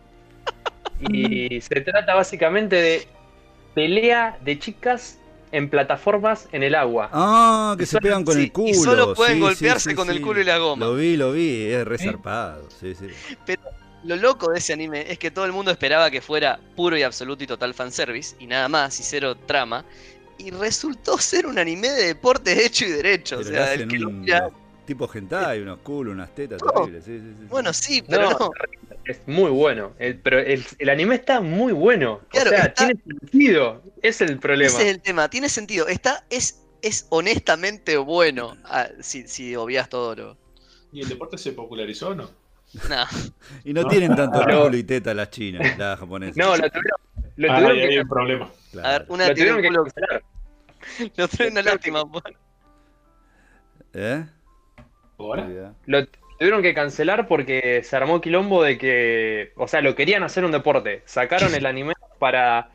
Y se trata básicamente de pelea de chicas en plataformas en el agua. Ah, que se Solo- pegan con sí, el culo. y solo pueden sí, golpearse sí, con el culo y la goma. Lo vi, lo vi, es ¿Eh? resarpado. Sí, sí. Lo loco de ese anime es que todo el mundo esperaba que fuera puro y absoluto y total fanservice y nada más y cero trama. Y resultó ser un anime de deportes hecho y derecho. Pero o sea, el que lo un mira- tipo hentai, unos culos, unas tetas No. terribles. Sí, sí, sí, sí. Bueno, sí, pero No, no. Es muy bueno, el- pero el, el anime está muy bueno. Claro, o sea, está- tiene sentido. Es el problema. Ese es el tema, tiene sentido. Está, es, es honestamente bueno. ah, si, si obvias todo lo. ¿Y el deporte se popularizó o no? Nah. Y no tienen tanto culo y teta las chinas, las japonesas. No, lo tuvieron, lo Ah, tuvieron ahí que, hay un problema. A ver, Claro. una lo tuvieron que culo. cancelar. Lo trae una lástima. bueno. ¿Eh? ¿Ahora? Lo tuvieron que cancelar porque se armó quilombo de que, o sea, lo querían hacer un deporte. Sacaron el anime para,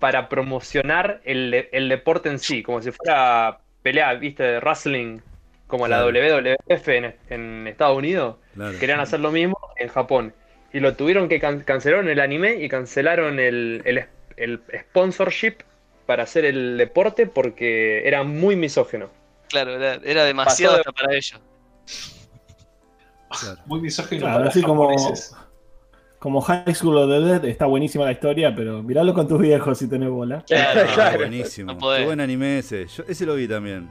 para promocionar el, el deporte en sí, como si fuera pelea, viste, de wrestling, como la. WWF en, en Estados Unidos. Claro. Querían hacer lo mismo en Japón. Y lo tuvieron que can cancelaron el anime y cancelaron el, el, el sponsorship para hacer el deporte porque era muy misógeno. Claro, era, era demasiado Pasó de- hasta para ellos. Claro. Muy misógino Claro, para así como, japoneses. como High School of the Dead, está buenísima la historia, pero miralo con tus viejos si tenés bola. Claro. Claro. buenísimo. No. Qué buen anime ese. Yo- ese lo vi también.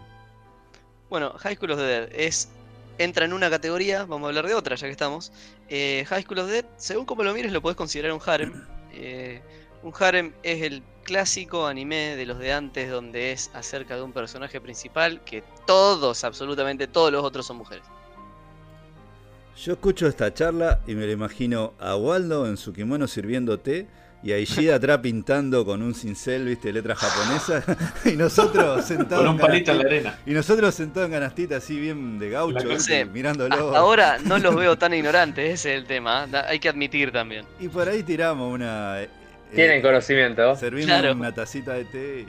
Bueno, High School of the Dead es entra en una categoría, vamos a hablar de otra ya que estamos. Eh, High School of the Dead, según como lo mires, lo podés considerar un harem. Eh, un harem es el clásico anime de los de antes donde es acerca de un personaje principal que todos, absolutamente todos los otros son mujeres. Yo escucho esta charla y me lo imagino a Waldo en su kimono sirviendo té y a Ishida atrás pintando con un cincel, viste, letra japonesa y nosotros sentados Con un en palito en la arena. y nosotros sentados en canastita así bien de gaucho, viste, mirándolo. Hasta ahora no los veo tan ignorantes, ese es el tema. Hay que admitir también. Y por ahí tiramos una eh, Tienen eh, conocimiento. servimos Claro. una tacita de té. y-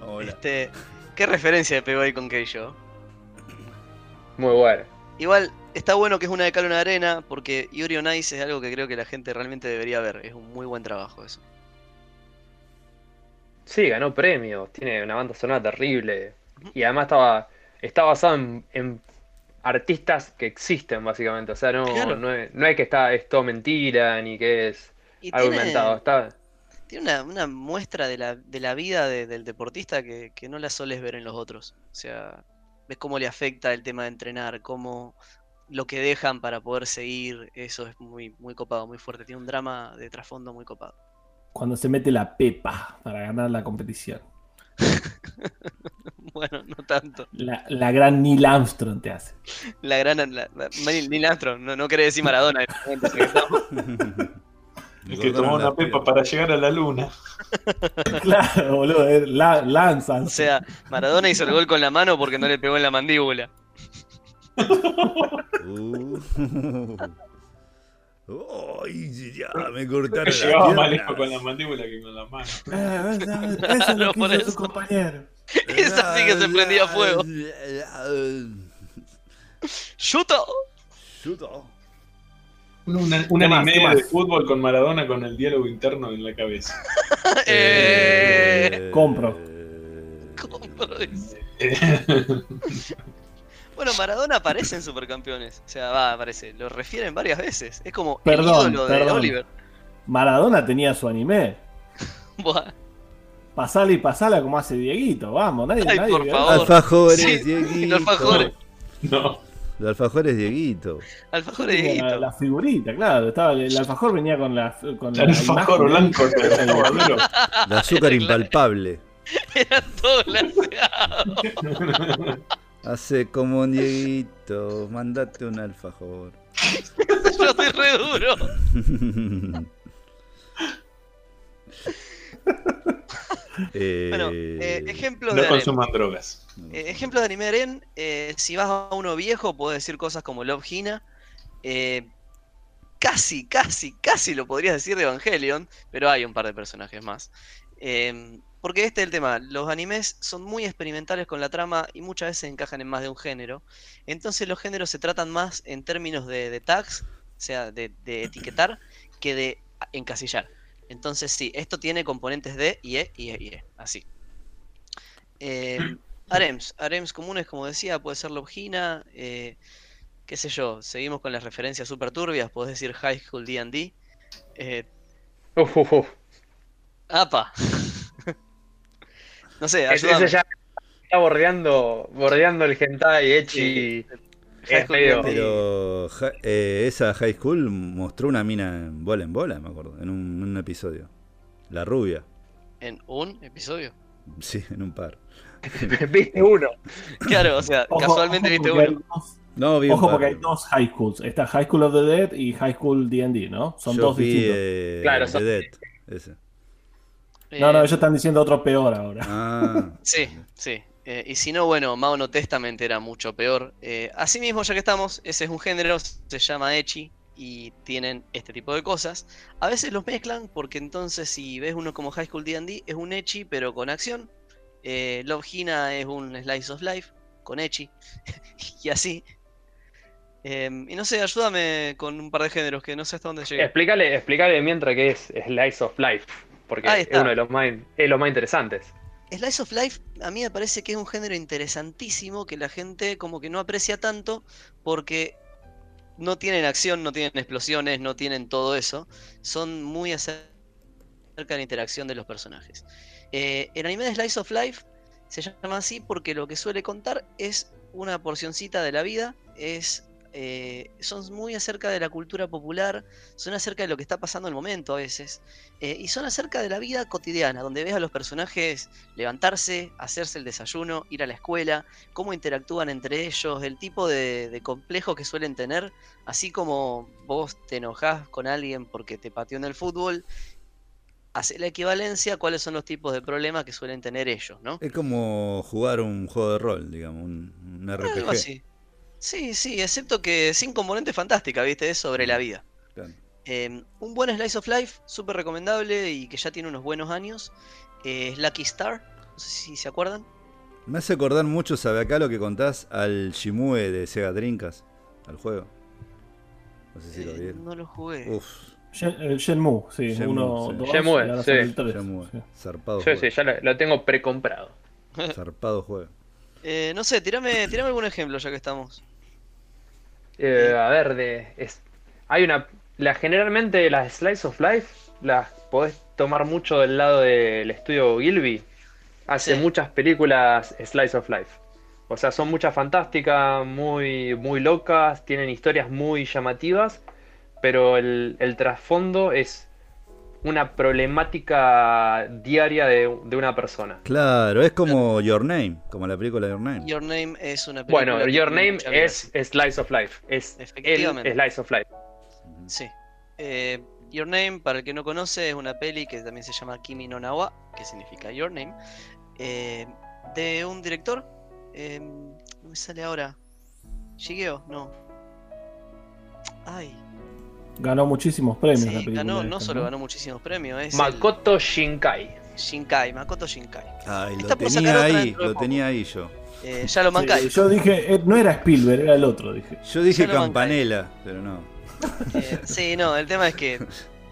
Hola. Este, ¿Qué referencia pegó ahí con Keijo? Muy bueno. Igual, está bueno que es una de cal una arena, porque Yuri on Ice es algo que creo que la gente realmente debería ver. Es un muy buen trabajo eso. Sí, ganó premios, tiene una banda sonora terrible. Y además estaba, está basado en, en artistas que existen, básicamente. O sea, no, Claro. no, es, no es que está, es todo mentira, ni que es Y algo tiene, inventado. Está, tiene una, una muestra de la, de la vida de- del deportista que, que no la soles ver en los otros. O sea, ves cómo le afecta el tema de entrenar, cómo lo que dejan para poder seguir, eso es muy, muy copado, muy fuerte. Tiene un drama de trasfondo muy copado. Cuando se mete la pepa para ganar la competición. Bueno, no tanto. La, la gran Neil Armstrong te hace. La gran. La, la- Neil Armstrong, no, no quería decir Maradona. en este momento, El que tomó una pepa para llegar a la luna. Claro, boludo. La, Lance O sea, Maradona hizo el gol con la mano porque no le pegó en la mandíbula. Uh. Ay, ya me cortaron llegaba más lejos con la mandíbula que con la mano. Eh, eso, eso es lo que hizo su compañero. Esa sí que se prendía fuego. ¡Chuto! Chuto. Un, una- un anime de fútbol con Maradona con el diálogo interno en la cabeza. Eh, Compro. compro, dice. Bueno, Maradona aparece en Supercampeones. O sea, va, aparece. Lo refieren varias veces. Es como Perdón, el ídolo de perdón. Oliver. Maradona tenía su anime. Buah. Pasala y pasala como hace Dieguito. Vamos, nadie, Ay, nadie por favor. Alfajores, Sí, Dieguito. los alfajores. no, Los alfajores, Dieguito. Alfajores la, Dieguito. la figurita, claro. Estaba, el alfajor venía con la, con la el alfajor blanco que era boludo. De azúcar impalpable. Eran todos glaseados. Hace como un Dieguito. Mandate un alfajor. Yo soy re duro. Eh, Bueno, eh, ejemplo de No consuman drogas. Eh, ejemplo de anime eh, si vas a uno viejo, puedes decir cosas como Love Hina. eh, casi, casi, casi lo podrías decir de Evangelion, pero hay un par de personajes más. Eh, porque este es el tema, los animes son muy experimentales con la trama y muchas veces encajan en más de un género. Entonces los géneros se tratan más en términos de, de tags, o sea, de, de etiquetar, que de encasillar. Entonces sí, esto tiene componentes de y e y e y e, así. Eh, Harems, harems comunes, como decía, puede ser Lobgina, eh, qué sé yo, seguimos con las referencias super turbias, podés decir High School D&D. Eh, uf, uf, uf. apa. no sé, ayúdame. ese ya está bordeando, bordeando el hentai, Echi. High es School medio- D&D. Pero ja- eh, esa high school mostró una mina en bola en bola, me acuerdo, en un, un episodio. La rubia. En un episodio. Sí, en un par. Viste uno. Claro, o sea, Ojo, casualmente ojo, viste uno. dos- No, vi un Ojo par. porque hay dos high schools. Está High School of the Dead y High School D&D, ¿no? Son Yo dos vi distintos. eh, Claro, The son- Dead, ese. No, no, Eh, ellos están diciendo otro peor ahora. Ah, Sí, sí. Eh, y si no, bueno, Mao no Testament era mucho peor. Eh, asimismo, ya que estamos, ese es un género, se llama Echi y tienen este tipo de cosas. A veces los mezclan porque entonces si ves uno como High School D&D es un Echi pero con acción. Eh, Love Hina es un Slice of Life con Echi y así. Em, y no sé, ayúdame con un par de géneros que no sé hasta dónde llegué. Explícale, explícale mientras que es Slice of Life. Porque es uno de los más, es los más interesantes. Slice of Life a mí me parece que es un género interesantísimo que la gente como que no aprecia tanto porque no tienen acción, no tienen explosiones, no tienen todo eso. Son muy acerca de la interacción de los personajes. Eh, el anime de Slice of Life se llama así porque lo que suele contar es una porcioncita de la vida, es eh, son muy acerca de la cultura popular, son acerca de lo que está pasando en el momento a veces, eh, y son acerca de la vida cotidiana, donde ves a los personajes levantarse, hacerse el desayuno, ir a la escuela, cómo interactúan entre ellos, el tipo de, de complejo que suelen tener, así como vos te enojás con alguien porque te pateó en el fútbol, hace la equivalencia, cuáles son los tipos de problemas que suelen tener ellos, ¿no? es como jugar un juego de rol, digamos, un, un Algo RPG. así. Sí, sí, excepto que sin componente fantástica, ¿viste? Es sobre la vida. Eh, un buen Slice of Life, súper recomendable y que ya tiene unos buenos años, eh, es Lucky Star. No sé si se acuerdan. Me hace acordar mucho, ¿sabe acá lo que contás? Al Shimue de Sega Drinkas, al juego. No sé si lo Eh, vieron. no lo jugué. Uf, El Shenmue, sí, Shenmue, uno, sí. dos, Shenmue, sí. Shenmue, sí. zarpado Sí, juego. sí, ya lo, lo tengo precomprado. Zarpado juego. Eh, no sé, tirame, tirame algún ejemplo ya que estamos. Eh, a ver, de, es, hay una. La, generalmente las Slice of Life las podés tomar mucho del lado del estudio Gilby. Hace Sí. muchas películas Slice of Life. O sea, son muchas fantásticas, muy, muy locas, tienen historias muy llamativas, pero el, el trasfondo es una problemática diaria de, de una persona. Claro, es como Your Name, como la película Your Name. Your Name es una película. Bueno, Your Name es Slice of Life, es el Efectivamente. Slice of Life. Sí. Eh, Your Name, para el que no conoce, es una peli que también se llama Kimi no Nawa, que significa Your Name, eh, de un director. eh, no me sale ahora. Shigeo, no. Ay, Ganó muchísimos premios la película. ganó, esta, no solo ganó muchísimos premios, es el Makoto Shinkai. Shinkai, Makoto Shinkai. Ay, lo tenía ahí, lo tenía ahí yo. Eh, ya lo Sí, mancáis. yo dije, eh, no era Spielberg, era el otro, dije. Yo dije. Campanella, pero no. Eh, sí, no, el tema es que,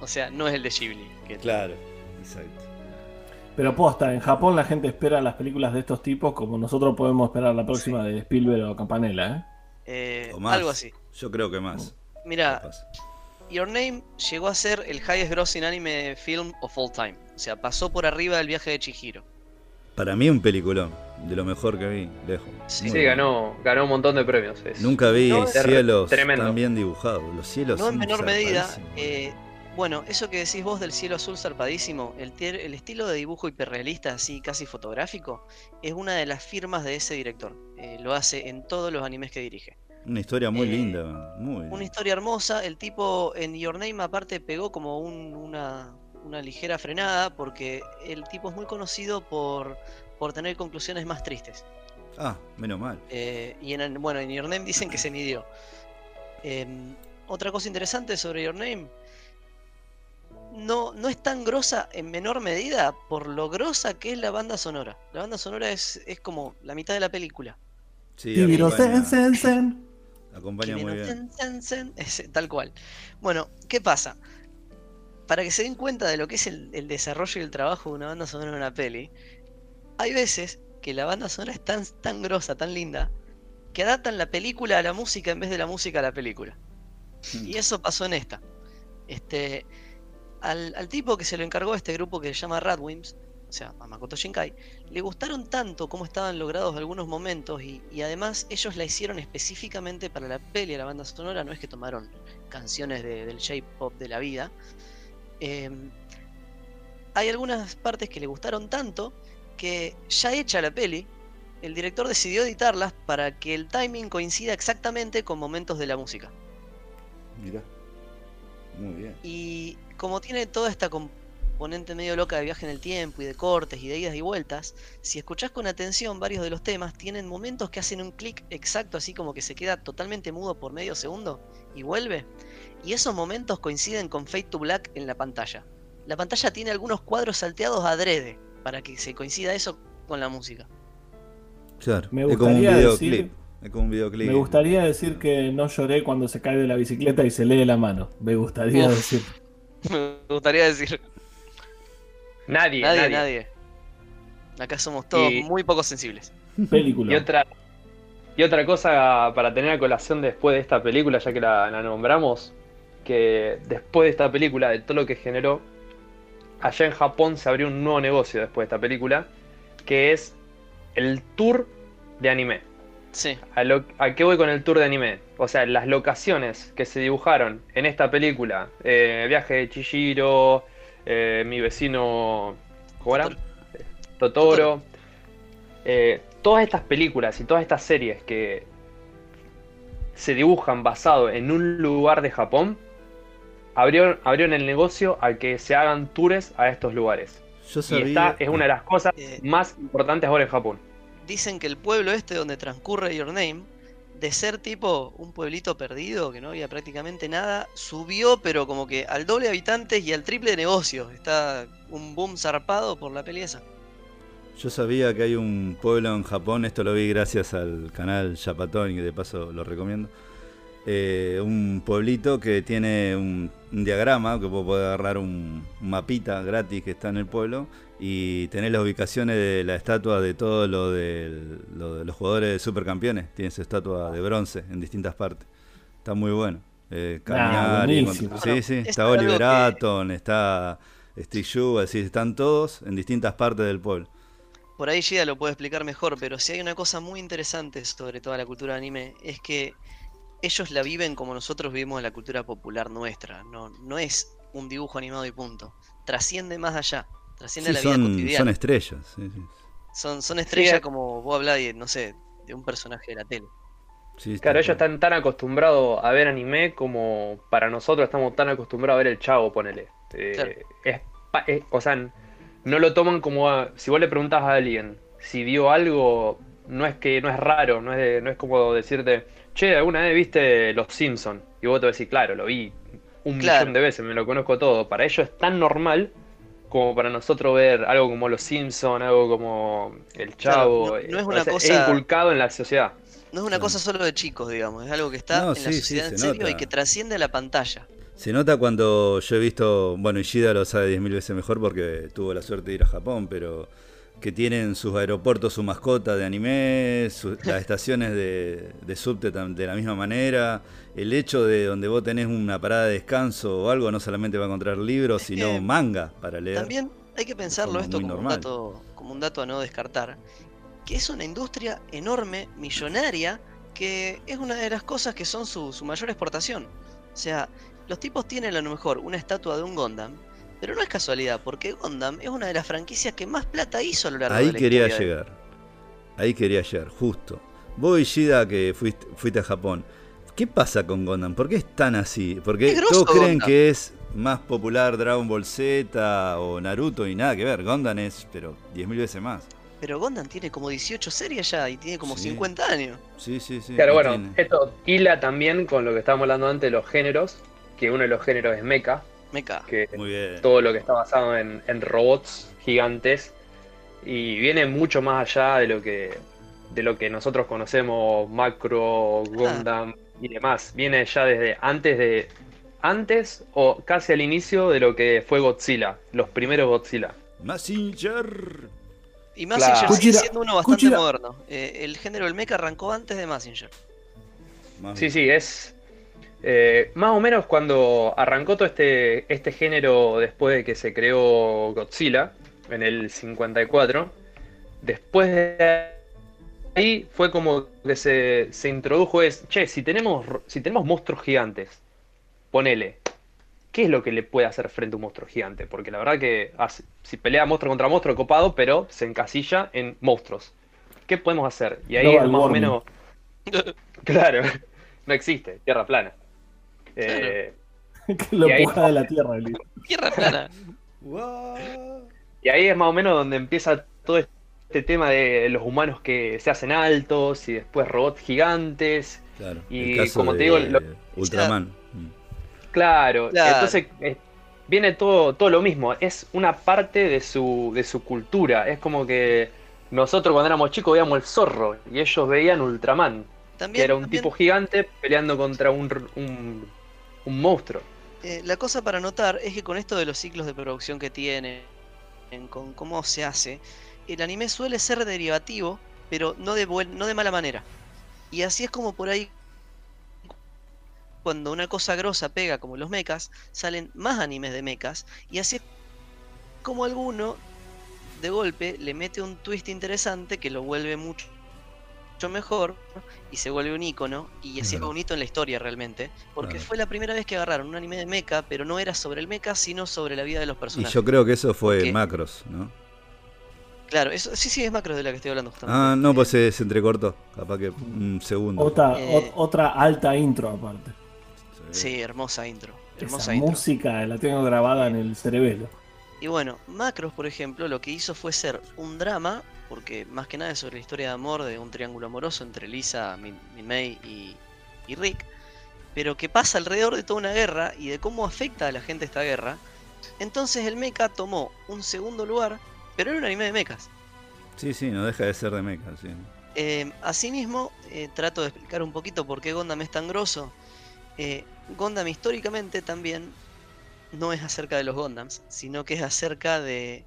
o sea, no es el de Ghibli. que- Claro, exacto. Pero posta, en Japón la gente espera las películas de estos tipos como nosotros podemos esperar la próxima de Spielberg o Campanella, ¿eh? eh, O más. algo así. Yo creo que más. Mira. Your Name llegó a ser el highest grossing anime film of all time. O sea, pasó por arriba del viaje de Chihiro. Para mí un peliculón, de lo mejor que vi, lejos. Sí. Ganó, ganó un montón de premios. es- Nunca vi No, cielos tremendo. tan bien dibujados. Los cielos No en menor medida, eh, bueno, eso que decís vos del cielo azul zarpadísimo, el estilo de dibujo hiperrealista, así casi fotográfico, es una de las firmas de ese director. Eh, lo hace en todos los animes que dirige. Una historia muy eh, linda, muy Una historia hermosa, el tipo en Your Name aparte pegó como un- una, una ligera frenada porque el tipo es muy conocido por, por tener conclusiones más tristes. Ah, menos mal. Eh, y en, el- bueno, en Your Name dicen que se midió. Em, otra cosa interesante sobre Your Name. No, no es tan grosa en menor medida por lo grosa que es la banda sonora. La banda sonora es, es como la mitad de la película. Sí, acompaña, muy bien. tal cual. Bueno, ¿qué pasa? Para que se den cuenta de lo que es el, el desarrollo y el trabajo de una banda sonora en una peli, hay veces que la banda sonora es tan, tan grosa, tan linda, que adaptan la película a la música en vez de la música a la película. Y eso pasó en esta. Este, al, al tipo que se lo encargó este grupo que se llama Radwimps, o sea, a Makoto Shinkai, le gustaron tanto cómo estaban logrados algunos momentos y, y además ellos la hicieron específicamente para la peli, a la banda sonora, no es que tomaron canciones de- del J-pop de la vida. Em, hay algunas partes que le gustaron tanto que ya hecha la peli, el director decidió editarlas para que el timing coincida exactamente con momentos de la música. Mirá. Muy bien. Y como tiene toda esta componente medio loca de viaje en el tiempo y de cortes y de idas y vueltas, si escuchás con atención varios de los temas, tienen momentos que hacen un clic exacto, así como que se queda totalmente mudo por medio segundo y vuelve. Y esos momentos coinciden con Fade to Black en la pantalla. La pantalla tiene algunos cuadros salteados adrede para que se coincida eso con la música. Claro. Me es como un gustaría videoclip. decir- Es como un videoclip. Me gustaría decir que no lloré cuando se cae de la bicicleta y se lee la mano. Me gustaría Uf. decir. Me gustaría decir, Nadie, nadie, nadie. nadie. Acá somos todos Y- muy poco sensibles. Película. Y otra, y otra cosa para tener a colación después de esta película, ya que la, la nombramos, que después de esta película, de todo lo que generó, allá en Japón se abrió un nuevo negocio después de esta película, que es el tour de anime. Sí, ¿A, lo- ¿A qué voy con el tour de anime? O sea, las locaciones que se dibujaron en esta película, eh, Viaje de Chihiro, eh, Mi vecino, ¿cómo era? Totoro. Eh, todas estas películas y todas estas series que se dibujan basado en un lugar de Japón, abrieron, abrieron el negocio a que se hagan tours a estos lugares. Yo Y sabía. esta es una de las cosas Eh. más importantes ahora en Japón. dicen que el pueblo este donde transcurre Your Name de ser tipo un pueblito perdido, que no había prácticamente nada, subió, pero como que al doble habitantes y al triple de negocios. Está un boom zarpado por la peli esa. Yo sabía que hay un pueblo en Japón, esto lo vi gracias al canal Yapatón y de paso lo recomiendo. Eh, un pueblito que tiene un, un diagrama, que vos podés agarrar un mapita gratis que está en el pueblo y tenés las ubicaciones de la estatua de todos lo de, lo los jugadores de supercampeones. Tiene su estatua de bronce en distintas partes. Está muy bueno. Eh, sí, sí, Esto está es Oliver algo que- Atom, está Steve Yu, así están todos en distintas partes del pueblo. Por ahí Gida lo puede explicar mejor, pero si hay una cosa muy interesante sobre toda la cultura de anime, es que ellos la viven como nosotros vivimos la cultura popular nuestra. No, no es un dibujo animado y punto. Trasciende más allá. Trasciende Sí, la vida son, cotidiana. son estrellas. sí, sí. Son, son estrellas Sí, como vos hablás de, no sé, de un personaje de la tele. Claro, ellos están tan acostumbrados a ver anime como para nosotros estamos tan acostumbrados a ver el chavo, ponele. Eh, Claro. es pa- es- o sea, no lo toman como a- si vos le preguntás a alguien si vio algo, no es que no es raro, no es, de- no es como decirte, che, ¿alguna vez viste Los Simpson? Y vos te vas a decir, claro, lo vi un Claro. millón de veces, me lo conozco todo. Para ellos es tan normal como para nosotros ver algo como Los Simpson, algo como El Claro, Chavo. no- eh, no es o una sea, cosa- inculcado en la sociedad. No es una cosa solo de chicos, digamos, es algo que está No, en sí, la sí, sociedad se en serio y que trasciende a la pantalla. Se nota cuando yo he visto, bueno, Ishida lo sabe 10.000 veces mejor porque tuvo la suerte de ir a Japón, pero que tienen sus aeropuertos, su mascota de anime, su- las estaciones de, de subte de la misma manera, el hecho de donde vos tenés una parada de descanso o algo, no solamente va a encontrar libros, Es sino manga para leer. También hay que pensarlo como esto como un, dato, como un dato a no descartar, que es una industria enorme, millonaria, que es una de las cosas que son su, su mayor exportación. O sea, los tipos tienen a lo mejor una estatua de un Gundam, pero no es casualidad, porque Gundam es una de las franquicias que más plata hizo a lo largo Ahí de la quería historia de- llegar. Ahí quería llegar, justo. Vos, Ishida, que fuiste, fuiste a Japón, ¿qué pasa con Gundam? ¿Por qué es tan así? Porque Es todos creen Gundam. que es más popular Dragon Ball Z o Naruto y nada que ver. Gundam es, pero 10.000 veces más. Pero Gundam tiene como 18 series ya y tiene como Sí. 50 años. Sí, sí, sí. Claro, no bueno, tiene- esto hila también con lo que estábamos hablando antes de los géneros, que uno de los géneros es mecha, Que Muy bien. todo lo que está basado en, en robots gigantes y viene mucho más allá de lo que de lo que nosotros conocemos, Macro, Gundam y demás. Viene ya desde antes de antes o casi al inicio de lo que fue Godzilla, los primeros Godzilla. Mazinger. Y Massinger Claro. sigue siendo uno bastante moderno. Eh, el género del mecha arrancó antes de Massinger. Sí, sí, es eh, más o menos cuando arrancó todo este, este género después de que se creó Godzilla en el 54. Después de ahí fue como que se, se introdujo es, che, si tenemos, si tenemos monstruos gigantes, ponele, ¿qué es lo que le puede hacer frente a un monstruo gigante? Porque la verdad que hace- si pelea monstruo contra monstruo, copado, pero se encasilla en monstruos. ¿Qué podemos hacer? Y ahí más o menos... Claro, no existe, tierra plana. Eh, que lo ahí- empuja de la tierra. el libro. Tierra plana. Y ahí es más o menos donde empieza todo este tema de los humanos que se hacen altos y después robots gigantes. Claro. Y el caso como te digo, lo- Ultraman. Claro, Claro. entonces eh, viene todo, todo lo mismo. Es una parte de su, de su cultura. Es como que nosotros cuando éramos chicos veíamos el zorro y ellos veían Ultraman, que También, era un también, tipo gigante peleando contra un, un monstruo. eh, la cosa para notar es que con esto de los ciclos de producción que tiene, en- con cómo se hace, el anime suele ser derivativo, pero no de, buen- no de mala manera. Y así es como por ahí, cuando una cosa grosa pega como los mechas, salen más animes de mechas, y así es como alguno de golpe le mete un twist interesante que lo vuelve mucho, mucho mejor y se vuelve un icono y así Claro. fue un hito en la historia realmente porque Claro. fue la primera vez que agarraron un anime de mecha pero no era sobre el mecha sino sobre la vida de los Y personajes yo creo que eso fue Porque- Macros, ¿no? claro eso sí sí es macro de la que estoy hablando justamente Ah, no, pues se, se entrecortó. Capaz que un segundo. Otra, Eh. o- otra alta intro aparte. sí hermosa intro hermosa Esa intro música la tengo grabada en el cerebelo. y bueno macros por ejemplo lo que hizo fue ser un drama porque más que nada es sobre la historia de amor de un triángulo amoroso entre Lisa, Min, Min May y, y Rick, pero que pasa alrededor de toda una guerra y de cómo afecta a la gente esta guerra. Entonces el mecha tomó un segundo lugar, pero era un anime de mechas. Sí, sí, no deja de ser de mecha, sí. Eh, asimismo, eh, trato de explicar un poquito por qué Gondam es tan grosso. Eh, Gondam históricamente también no es acerca de los Gondams, sino que es acerca de,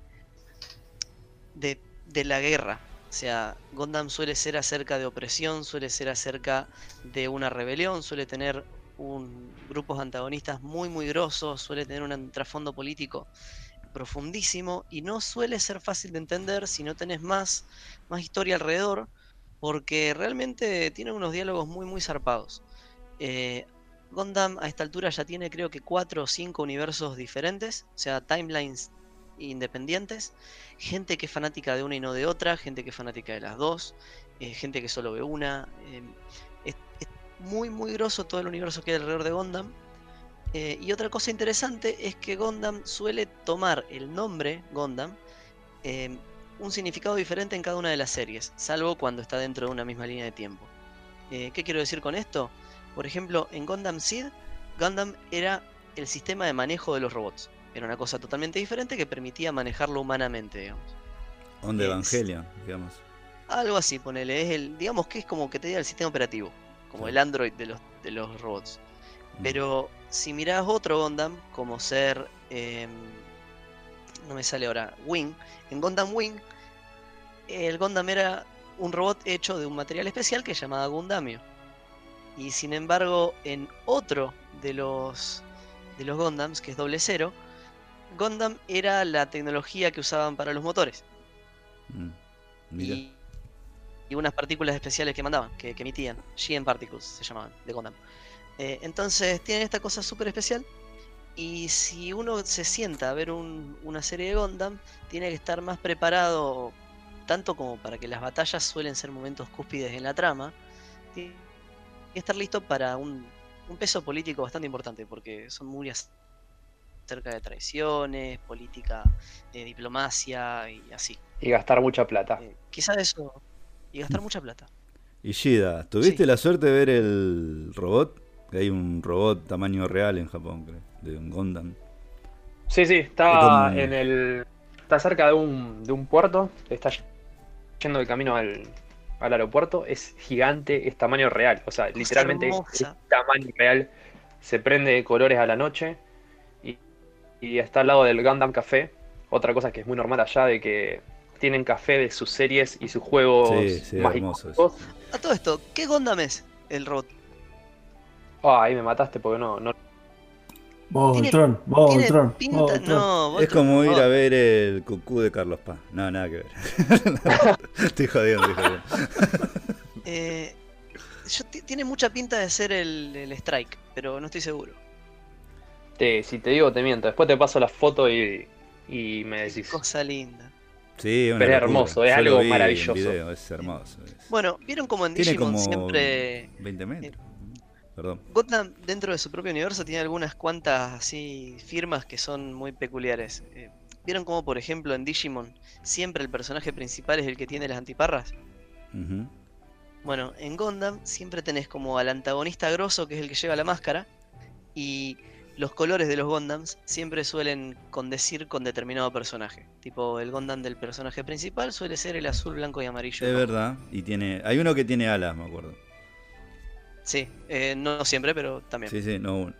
de, de la guerra. O sea, Gondam suele ser acerca de opresión, suele ser acerca de una rebelión, suele tener un, grupos antagonistas muy muy grosos, suele tener un trasfondo político profundísimo y no suele ser fácil de entender si no tenés más, más historia alrededor, porque realmente tiene unos diálogos muy muy zarpados. Eh, Gundam a esta altura ya tiene creo que cuatro o cinco universos diferentes, o sea, timelines independientes, gente que es fanática de una y no de otra, gente que es fanática de las dos, eh, gente que solo ve una. Eh, es, muy muy grosso todo el universo que hay alrededor de Gundam. Eh, y otra cosa interesante es que Gundam suele tomar el nombre Gundam eh, un significado diferente en cada una de las series, salvo cuando está dentro de una misma línea de tiempo. Eh, ¿Qué quiero decir con esto? Por ejemplo, en Gundam Seed, Gundam era el sistema de manejo de los robots. Era una cosa totalmente diferente que permitía manejarlo humanamente, digamos. On the Evangelion, digamos. Algo así, ponele. Es el, digamos que es como que te diga el sistema operativo, como sí. el Android de los, de los robots. Mm. Pero si mirás otro Gundam, como ser. Eh, no me sale ahora. Wing. En Gundam Wing, el Gundam era un robot hecho de un material especial que se llamaba Gundamio. Y sin embargo, en otro de los de los Gundams, que es doble cero, Gundam era la tecnología que usaban para los motores. Mm, y, y, unas partículas especiales que mandaban, que, que emitían. GM Particles se llamaban, de Gundam. Eh, entonces tienen esta cosa súper especial. Y si uno se sienta a ver un, una serie de Gundam, tiene que estar más preparado, tanto como para que las batallas suelen ser momentos cúspides en la trama, que estar listo para un, un peso político bastante importante, porque son muy acerca de traiciones, política, de diplomacia y así. Y gastar mucha plata. Eh, quizá eso. Y gastar mucha plata. Y Shida, ¿tuviste sí. la suerte de ver el robot? Que hay un robot tamaño real en Japón, creo, de un Gundam. Sí, sí, estaba en el. Está cerca de un, de un puerto. Está yendo de camino al, al aeropuerto. Es gigante, es tamaño real. O sea, literalmente es, es, tamaño real. Se prende de colores a la noche. Y, está al lado del Gundam Café. Otra cosa que es muy normal allá, de que tienen café de sus series y sus juegos sí, sí, mágicos. A todo esto, ¿qué Gundam es el robot? Oh, ahí me mataste porque no. no... Voltron, Voltron. No, es como ir a ver el cucú de Carlos Paz. No, nada que ver. estoy jodiendo, estoy jodiendo. eh, yo tiene mucha pinta de ser el, el, Strike, pero no estoy seguro. Te, si te digo, te miento. Después te paso la foto y, y me decís. Cosa linda. Sí, Pero es hermoso, es algo maravilloso. Video, es hermoso. Es... Bueno, vieron como en Digimon como siempre. 20 metros. Eh, Perdón. Gundam dentro de su propio universo tiene algunas cuantas así firmas que son muy peculiares. Eh, ¿Vieron como por ejemplo en Digimon siempre el personaje principal es el que tiene las antiparras? Uh -huh. Bueno, en Gundam siempre tenés como al antagonista grosso que es el que lleva la máscara y los colores de los Gundams siempre suelen condecir con determinado personaje. Tipo, el Gundam del personaje principal suele ser el azul, blanco y amarillo. Es verdad, y tiene. Hay uno que tiene alas, me acuerdo. Sí, eh, no siempre, pero también. Sí, sí, no.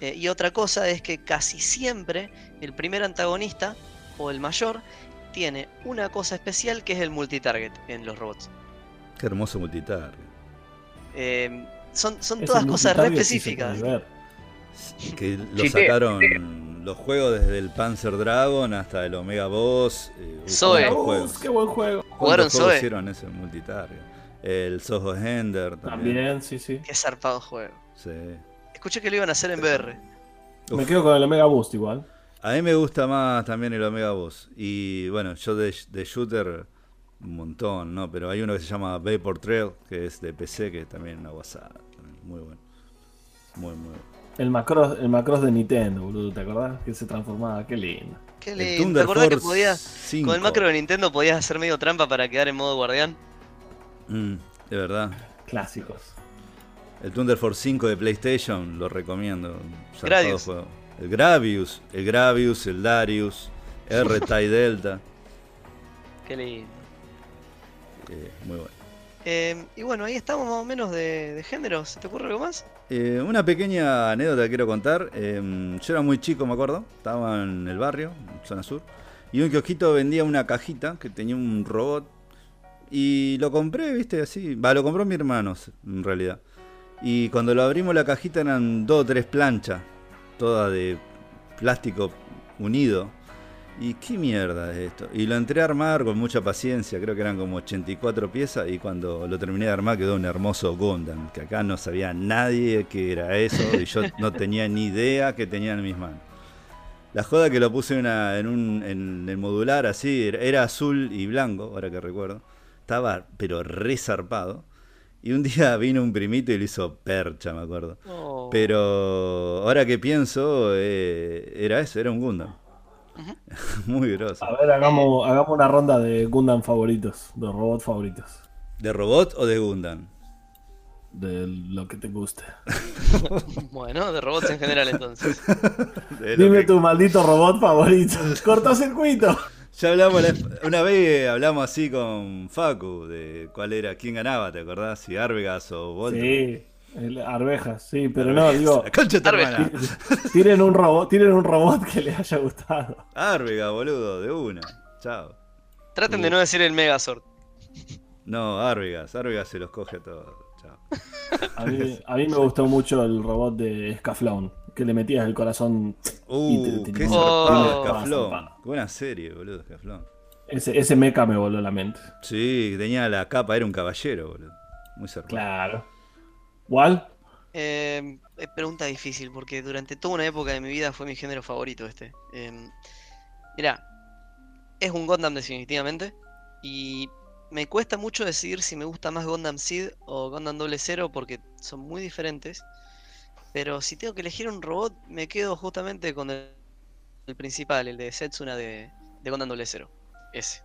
Eh, y otra cosa es que casi siempre el primer antagonista, o el mayor, tiene una cosa especial que es el multitarget en los robots. Qué hermoso multitarget. Eh, son son todas cosas re específicas. Que lo sacaron los juegos desde el Panzer Dragon hasta el Omega Boss. Eh, Zoe. Juegos. Qué buen juego. Jugaron Zoe. hicieron ese multitarget? El Soho Ender también. También, sí, sí. Qué zarpado juego. Sí. Escuché que lo iban a hacer en VR. Uf. Me quedo con el Omega Boost igual. A mí me gusta más también el Omega Boss. Y bueno, yo de, de shooter un montón, ¿no? Pero hay uno que se llama Vapor Trail, que es de PC, que también es una WhatsApp. Muy bueno. Muy, muy bueno. El Macross, el Macross de Nintendo, boludo, ¿te acordás? Que se transformaba, qué lindo. Qué El lindo. ¿Te Thunder acordás que Force podías, 5. con el macro de Nintendo podías hacer medio trampa para quedar en modo guardián? Mm, de verdad. Clásicos. El Thunder Force 5 de PlayStation, lo recomiendo. juego. El Gravius, el Gravius, el Darius, R-Type Delta. Qué lindo. eh, muy bueno. Eh, y bueno, ahí estamos más o menos de, de géneros. ¿Se te ocurre algo más? Eh, una pequeña anécdota que quiero contar. Eh, yo era muy chico, me acuerdo. Estaba en el barrio, en zona sur. Y un kiosquito vendía una cajita que tenía un robot. Y lo compré, viste, así. Va, lo compró mi hermano, en realidad. Y cuando lo abrimos la cajita eran dos o tres planchas. Todas de plástico unido. ¿Y qué mierda es esto? Y lo entré a armar con mucha paciencia, creo que eran como 84 piezas y cuando lo terminé de armar quedó un hermoso Gundam, que acá no sabía nadie que era eso y yo no tenía ni idea que tenía en mis manos. La joda que lo puse en, una- en un en el modular así, era, azul y blanco, ahora que recuerdo. Estaba pero resarpado. Y un día vino un primito y lo hizo percha, me acuerdo. Oh. Pero ahora que pienso, eh, era eso, era un Gundam. Muy groso. A ver, hagamos, hagamos una ronda de Gundam favoritos, de robots favoritos. ¿De robot o de Gundam? De lo que te guste. Bueno, de robots en general entonces. Dime que- tu maldito robot favorito. Cortocircuito. Ya hablamos, la- una vez hablamos así con Facu de cuál era, quién ganaba, ¿te acordás? Si Arvegas o Voltron. Sí, el- arvejas, sí, pero no, digo, La concha tienen un robot, tienen un robot que les haya gustado. Arvega, boludo, de una. Chao. Traten de no decir el Megazord. No, Arvegas, Arvegas se los coge a todos. Chao. A mí, a mí me gustó mucho el robot de Scaflón, que le metías el corazón. y te- Uh, te- qué Oh. Zarpado. Buena serie, boludo, Escaflón. Ese, ese mecha me voló la mente. Sí, tenía la capa, era un caballero, boludo. Muy zarpado. Claro. ¿Cuál? Eh, es pregunta difícil porque durante toda una época de mi vida fue mi género favorito este. Eh, mira, es un Gundam definitivamente y me cuesta mucho decidir si me gusta más Gundam Seed o Gundam Doble Cero porque son muy diferentes. Pero si tengo que elegir un robot, me quedo justamente con el, el principal, el de Setsuna de, de Gundam Doble Cero. Ese.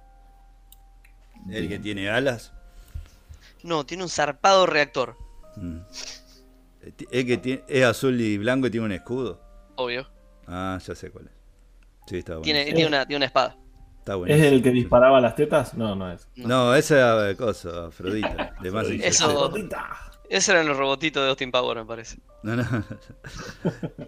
El que tiene alas. No, tiene un zarpado reactor, Mm. Es que tiene- es azul y blanco y tiene un escudo. obvio. Ah, ya sé cuál es. Sí, está bueno. Tiene, tiene, una, tiene una espada. Está ¿Es buenísimo. el que disparaba las tetas? No, no es. No, esa cosa, Afrodita. De más Eso- Esos eran los robotitos de Austin Power, me parece. No, no.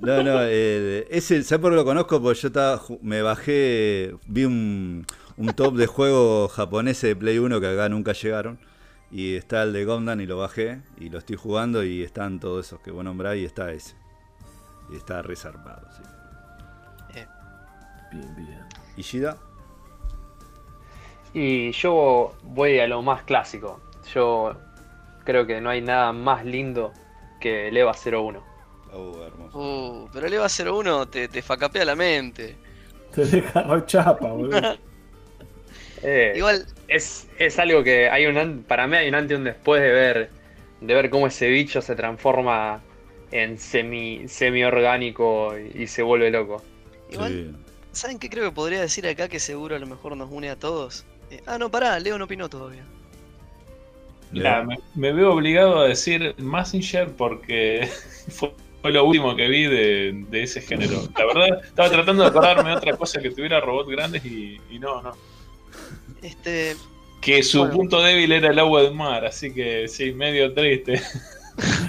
No, no. eh, ese, ¿sabes por qué lo conozco? Porque yo estaba, me bajé, vi un, un top de juegos japoneses de Play 1 que acá nunca llegaron. Y está el de Gundam y lo bajé y lo estoy jugando y están todos esos que vos nombrás y está ese. Y está resarpado, sí. Bien, bien. ¿Y Shida? Y yo voy a lo más clásico. Yo creo que no hay nada más lindo que el EVA 01. Oh, hermoso. Uh, pero el EVA 01 te, te facapea la mente. Te deja rochapa, boludo. Eh, Igual, es, es algo que hay un an- para mí hay un antes y un después de ver de ver cómo ese bicho se transforma en semi semi orgánico y, y se vuelve loco. igual, Sí. ¿saben qué creo que podría decir acá que seguro a lo mejor nos une a todos? Eh, ah, no, pará, Leo no opinó todavía. Mirá, me, me veo obligado a decir Messenger porque fue, fue lo último que vi de, de ese género. La verdad, estaba tratando de acordarme de otra cosa que tuviera robots grandes y, y no, no. Este, Que su Bueno. punto débil era el agua del mar, así que sí, medio triste.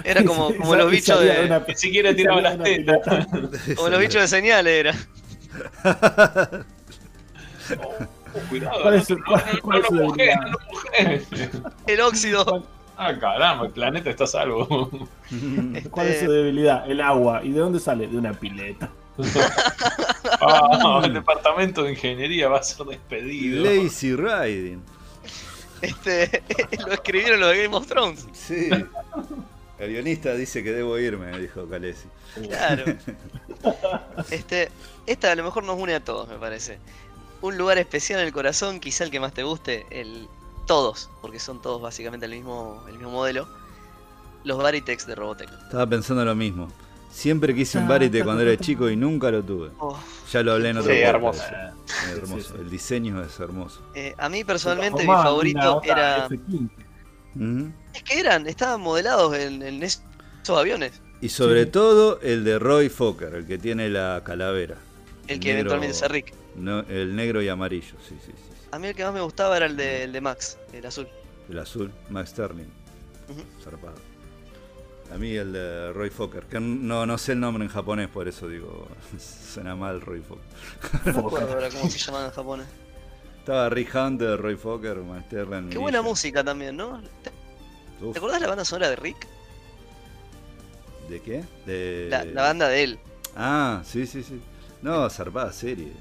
era como, como los bichos de, una- Ni siquiera tiraba las tetas. como los bichos de señales era. Oh, cuidado, ¿Cuál no, es su- no, cuál- no, cuál no es lo su mojé, debilidad? no lo mojé. El óxido. Ah, caramba, el planeta está a salvo. ¿Cuál es Este, su debilidad? El agua. ¿Y de dónde sale? De una pileta. Ah, el departamento de ingeniería va a ser despedido. Lazy Riding. este, lo escribieron los de Game of Thrones. Sí. El guionista dice que debo irme, dijo Calesi. Claro. Este, esta a lo mejor nos une a todos, me parece. Un lugar especial en el corazón, quizá el que más te guste, el todos, porque son todos básicamente el mismo, el mismo modelo. Los Baritex de Robotech. Estaba pensando lo mismo. Siempre quise un Varite cuando era chico y nunca lo tuve. Oh, Ya lo hablé en otro Sí, hermoso. Es hermoso. El diseño es hermoso. eh, a mí personalmente mi favorito era... F-15. Ujú. Es que eran, estaban modelados en, en esos aviones. Y sobre Sí. todo el de Roy Fokker, el que tiene la calavera. El que negro- eventualmente es Rick. no, el negro y amarillo, sí, sí, sí. A mí el que más me gustaba era el de, el de Max, el azul. El azul, Max Sterling. Ujú. Zarpado. A mí el de Roy Fokker, que no, no sé el nombre en japonés, por eso digo, suena mal Roy Fokker. No recuerdo ahora cómo se llamaban en japonés. Estaba Rick Hunter, Roy Fokker, Max Sterling. Qué buena música también, ¿no? ¿Te, te acordás la banda sonora de Rick? ¿De qué? De... La, la banda de él. Ah, sí, sí, sí. No, zarpada serie.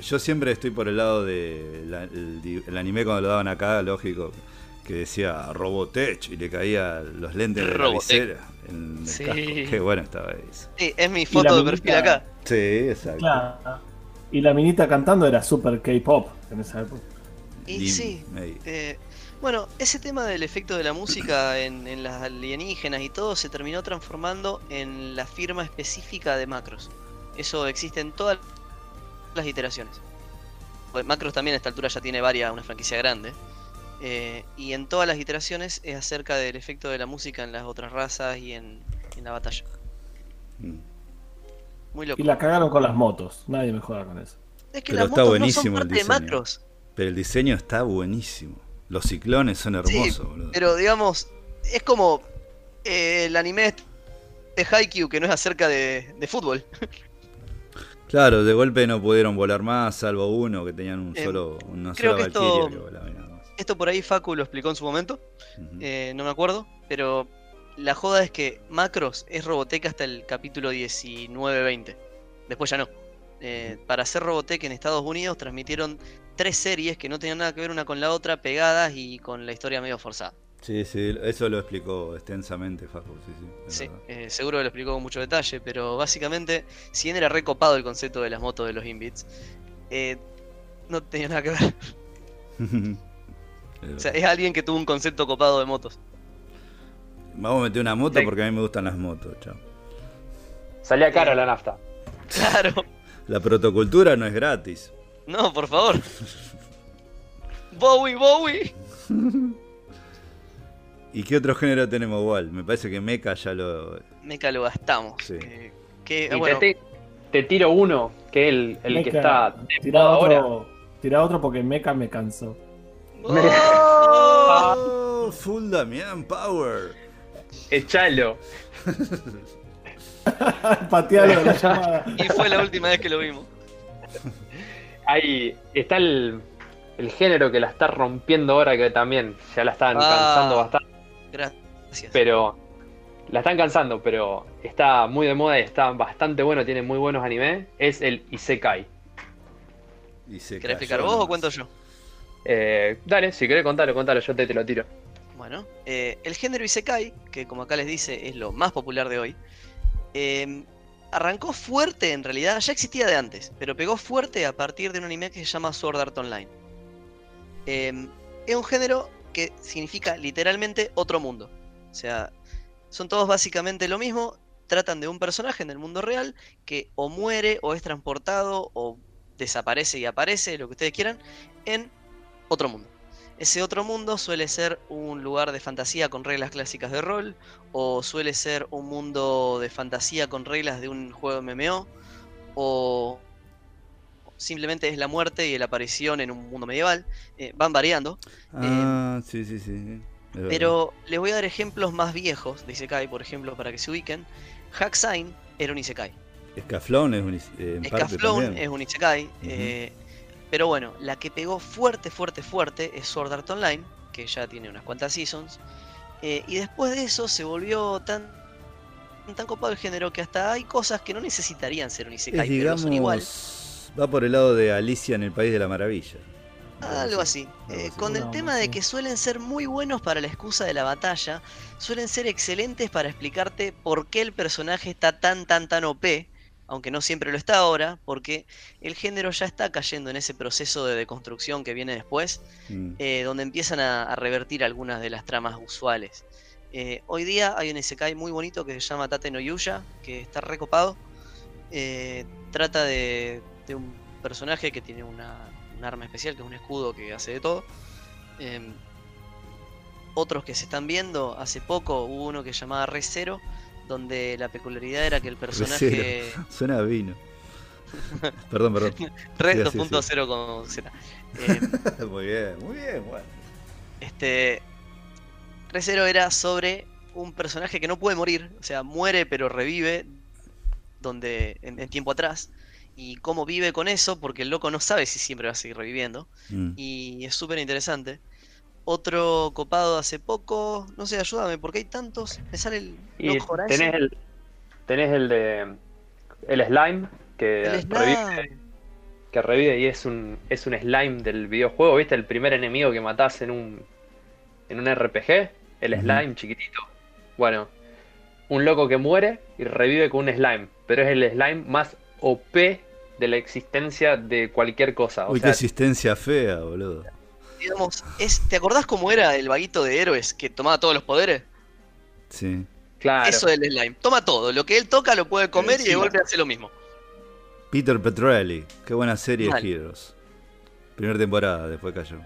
Yo siempre estoy por el lado de la- el, di- el anime cuando lo daban acá, lógico, que decía Robotech y le caía los lentes de la visera en el Sí. casco. Qué bueno estaba eso. Sí, es mi foto de perfil acá. Sí, exacto. Claro. Y la minita cantando era super K-pop en esa época. Y sí, eh, bueno, ese tema del efecto de la música en, en las alienígenas y todo se terminó transformando en la firma específica de Macros. Eso existe en todas las iteraciones. Pues Macros también a esta altura ya tiene varias, una franquicia grande. Eh, y en todas las iteraciones es acerca del efecto de la música en las otras razas y en, en la batalla. Mm. Muy loco. Y la cagaron con las motos. Nadie me joda con eso. Es que Pero las está motos buenísimo no el son parte de diseño. Macros. Pero el diseño está buenísimo. Los ciclones son hermosos, boludo. Pero digamos, es como eh, el anime de Haikyuu que no es acerca de, de fútbol. Claro, de golpe no pudieron volar más, salvo uno que tenían un Eh, solo, una creo sola que esto- que volaba. Esto por ahí Facu lo explicó en su momento, eh, no me acuerdo, pero la joda es que Macros es Robotech hasta el capítulo 19-20. Después ya no. Eh, para hacer Robotech en Estados Unidos transmitieron tres series que no tenían nada que ver una con la otra, pegadas y con la historia medio forzada. Sí, sí, eso lo explicó extensamente Facu, sí, sí. Sí, eh, seguro que lo explicó con mucho detalle, pero básicamente, si bien era recopado el concepto de las motos de los Inbits, eh, no tenía nada que ver. Es O sea, verdad. es alguien que tuvo un concepto copado de motos. Vamos a meter una moto Sí. porque a mí me gustan las motos, chao. Salía cara la nafta. Claro, La protocultura no es gratis. no, por favor. Bowie, Bowie. ¿Y qué otro género tenemos igual? Me parece que Mecha ya lo. Meca lo gastamos. Sí. Eh, que, Y bueno, te, tiro uno, que es el, el que Mecha, está de Tira moda ahora. otro, tira otro porque Mecha me cansó. ¡Oh! Full Damián Power. Echalo. Patealo de la llamada. Y fue la última vez que lo vimos. Ahí está el, el género que la está rompiendo ahora, que también ya la están Ah. cansando bastante. Gracias. Pero la están cansando, pero está muy de moda y está bastante bueno, tiene muy buenos animes. Es el Isekai. Se ¿Querés explicar vos o cuento yo? Eh, dale, si querés contarlo, contalo, yo te, te lo tiro. Bueno, eh, el género Isekai, que como acá les dice es lo más popular de hoy, eh, arrancó fuerte en realidad, ya existía de antes, pero pegó fuerte a partir de un anime que se llama Sword Art Online. Eh, es un género que significa literalmente otro mundo. O sea, son todos básicamente lo mismo, tratan de un personaje en el mundo real que o muere o es transportado o desaparece y aparece, lo que ustedes quieran, en otro mundo. Ese otro mundo suele ser un lugar de fantasía con reglas clásicas de rol, o suele ser un mundo de fantasía con reglas de un juego MMO, o simplemente es la muerte y la aparición en un mundo medieval. Eh, van variando, Ah, sí, sí, sí. sí. Es verdad. pero les voy a dar ejemplos más viejos de Isekai, por ejemplo, para que se ubiquen. Hacksign era un Isekai. Escaflón es un. eh, en parte es un Isekai. eh, pero bueno, la que pegó fuerte, fuerte, fuerte es Sword Art Online, que ya tiene unas cuantas seasons. eh, y después de eso se volvió tan, tan copado el género que hasta hay cosas que no necesitarían ser un Isekai, Es, pero son igual. digamos, va por el lado de Alicia en el País de la Maravilla. Algo así. Eh, con el tema de que suelen ser muy buenos para la excusa de la batalla, suelen ser excelentes para explicarte por qué el personaje está tan, tan, tan OP, aunque no siempre lo está ahora, porque el género ya está cayendo en ese proceso de deconstrucción que viene después, Mm. eh, donde empiezan a, a revertir algunas de las tramas usuales. Eh, hoy día hay un Isekai muy bonito que se llama Tate no Yuya, que está recopado. Eh, trata de, de un personaje que tiene una, un arma especial, que es un escudo que hace de todo. Em, otros que se están viendo, hace poco hubo uno que se llamaba Re Zero, donde la peculiaridad era que el personaje... Suena a vino. perdón, perdón. Red Sí, sí, 2.0 con Z. Em, muy bien, muy bien, bueno. Este. Recero era sobre un personaje que no puede morir, o sea, muere pero revive donde en, en tiempo atrás. Y cómo vive con eso, porque el loco no sabe si siempre va a seguir reviviendo. Mm. Y es súper interesante. Otro copado hace poco, no sé, ayúdame, porque hay tantos. Me sale el Y tenés el, tenés el de el slime que el revive, Slime. que revive y es un es un slime del videojuego, ¿viste? El primer enemigo que matás en un en un RPG, el slime chiquitito. Bueno, un loco que muere y revive con un slime, pero es el slime más OP de la existencia de cualquier cosa. O Uy, sea, qué existencia fea, boludo. Digamos, es, ¿te acordás cómo era el vaguito de héroes que tomaba todos los poderes? Sí. claro. Eso es el slime. Toma todo. Lo que él toca lo puede comer y de golpe hace lo mismo. Peter Petrelli, qué buena serie Mal. de Heroes. Primera temporada, después cayó.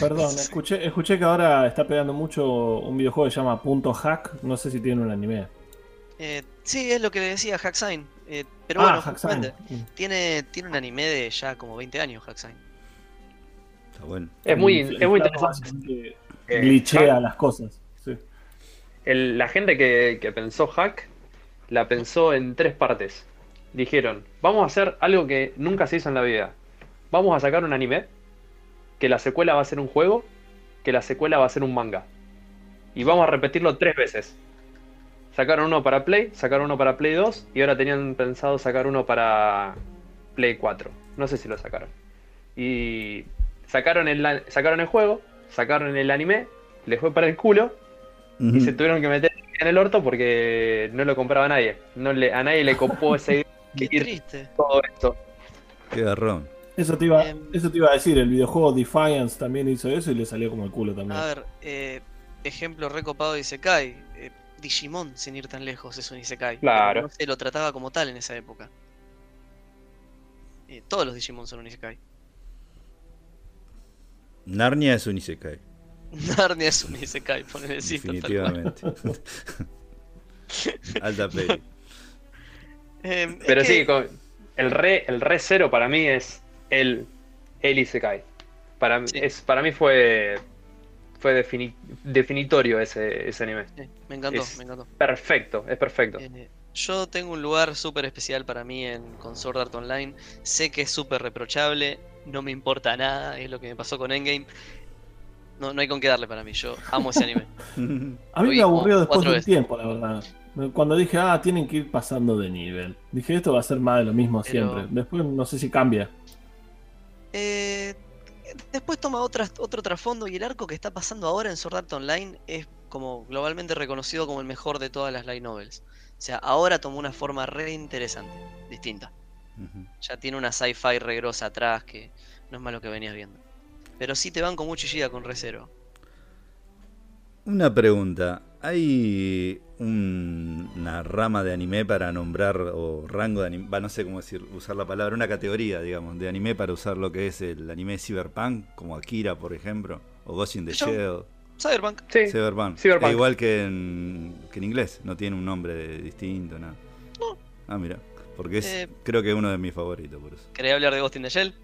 Perdón, escuché, escuché que ahora está pegando mucho un videojuego que se llama Punto Hack. No sé si tiene un anime. Eh, sí, es lo que decía Hacksign. Eh, pero ah, bueno, tiene, tiene un anime de ya como 20 años, Hacksign. Está bueno. es muy, El es muy interesante. básicamente Eh, Glitchea Hack- las cosas. Sí. El- la gente que, que pensó Hack la pensó en tres partes. Dijeron, vamos a hacer algo que nunca se hizo en la vida. Vamos a sacar un anime, que la secuela va a ser un juego, que la secuela va a ser un manga. Y vamos a repetirlo tres veces. Sacaron uno para Play, sacaron uno para Play 2 y ahora tenían pensado sacar uno para Play 4. No sé si lo sacaron. Y sacaron el, sacaron el juego, sacaron el anime, les fue para el culo y se tuvieron que meter en el orto porque no lo compraba nadie. No le, a nadie le copó esa idea Qué triste. todo esto. Qué garrón. Eso te, iba, Em. eso te iba a decir. El videojuego Defiance también hizo eso y le salió como el culo también. A ver, eh, ejemplo recopado de Isekai. Eh, Digimon, sin ir tan lejos, es un Isekai. Claro. No se lo trataba como tal en esa época. Eh, todos los Digimon son un Isekai. Narnia es un Isekai. Narnia es un Isekai, ponele sí, tal cual. definitivamente. Alta peli. Eh, es Pero que- sí, con- el re, el re cero para mí es el, el Isekai. Para, mí- Sí. es, para mí fue, fue defini- definitorio ese, ese anime. sí, me encantó, es- me encantó. Perfecto, es perfecto. Eh, yo tengo un lugar súper especial para mí en con Sword Art Online. Sé que es súper reprochable, no me importa nada, es lo que me pasó con Endgame. No, no hay con qué darle para mí, yo amo ese anime. A mí me aburrió después de un tiempo, la verdad. Cuando dije, ah, tienen que ir pasando de nivel. Dije, esto va a ser más de lo mismo Pero- siempre. Después no sé si cambia. Eh, después toma otras, otro trasfondo y el arco que está pasando ahora en Sword Art Online es como globalmente reconocido como el mejor de todas las light novels. O sea, ahora tomó una forma re interesante, distinta. Ya tiene una sci-fi regrosa atrás que no es más lo que venías viendo. Pero sí te van con mucho Ishida con Recero. Una pregunta. ¿Hay un- una rama de anime para nombrar o rango de anime? Va, no sé cómo decir, usar la palabra, una categoría, digamos, de anime para usar lo que es el anime cyberpunk, como Akira, por ejemplo, o Ghost in the Shell. Cyberpunk. Sí, Cyberpunk. Cyberpunk. Es igual que en, que en inglés, no tiene un nombre distinto, nada. No. Ah, mira, porque es, Eh. creo que es uno de mis favoritos, por eso. ¿Querés hablar de Ghost in the Shell?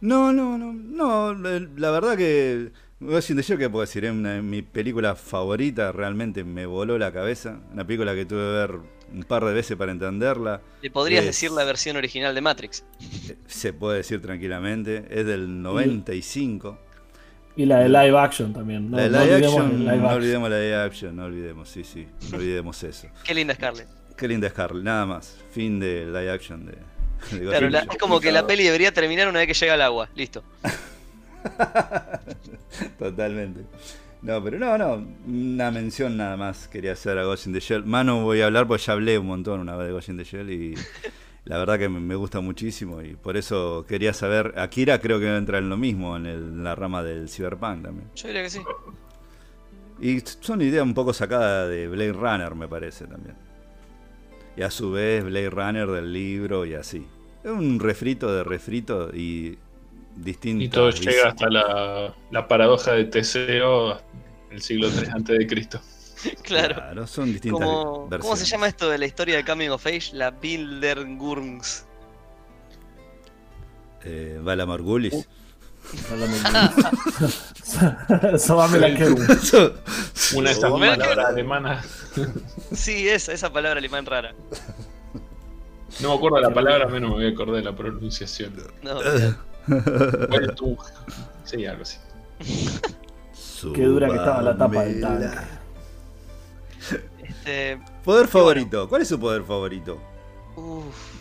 No, no, no, no, la la verdad que Ghost in the Shell, ¿qué puedo decir? Es una de mis películas favoritas, realmente me voló la cabeza. Una película que tuve que ver un par de veces para entenderla. Le podrías Es- decir la versión original de Matrix. Eh, Se puede decir tranquilamente. Es del 95. Y la de live action también. No, la de no live olvidemos action, live no olvidemos la de live action, no olvidemos, sí, sí, no olvidemos eso. Qué linda Scarlett. Qué linda es Harley, nada más. Fin de live action de, de Ghost Claro, in la- es como que la peli debería terminar una vez que llega al agua. Listo. Totalmente. No, pero no, no. Una mención nada más quería hacer a Ghost in the Shell. Mano voy a hablar porque ya hablé un montón una vez de Ghost in the Shell y la verdad que me, me gusta muchísimo y por eso quería saber. Akira creo que entra en lo mismo, en, el- en la rama del cyberpunk también. Yo diría que sí. Y son ideas un poco sacadas de Blade Runner, me parece también. Y a su vez Blade Runner del libro y así. Es un refrito de refrito y distinto. Y todo llega hasta la, la paradoja de Teseo el siglo 3 antes de Cristo. Claro. son distintas Como- ¿Cómo se versiones. llama esto de la historia de Coming of Age? La Bildergurns. Eh, Valamar Gulis. Sobame la que Una de estas Oh, palabras alemanas. Sí, esa, esa palabra alemán rara. No me acuerdo de la palabra, menos me voy a acordar de la pronunciación. No, Bueno, tú- Sí, algo así. Qué dura que estaba la tapa del tanque. este, Poder favorito. ¿Cuál es su poder favorito? uf,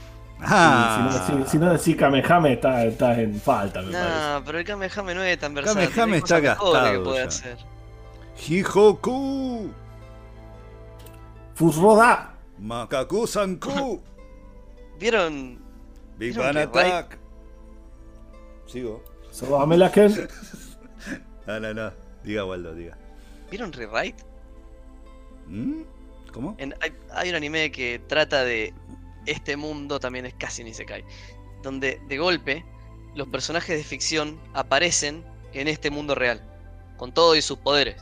Ah, Si no, si, si no decís Kamehame, estás estás en falta, me parece. nah, pero el Kamehame no es tan versátil. Kamehame está gastado que puede hacer. Hijoku. Fusroda. Makaku Sanku. ¿Vieron? Big ¿Vieron Bang Attack. Sigo. Sobame la que No, no, no. Diga Waldo, diga. ¿Vieron Rewrite? ¿Mm? ¿Cómo? En- hay, hay un anime que trata de este mundo, también es casi ni se cae, donde de golpe los personajes de ficción aparecen en este mundo real, con todo y sus poderes.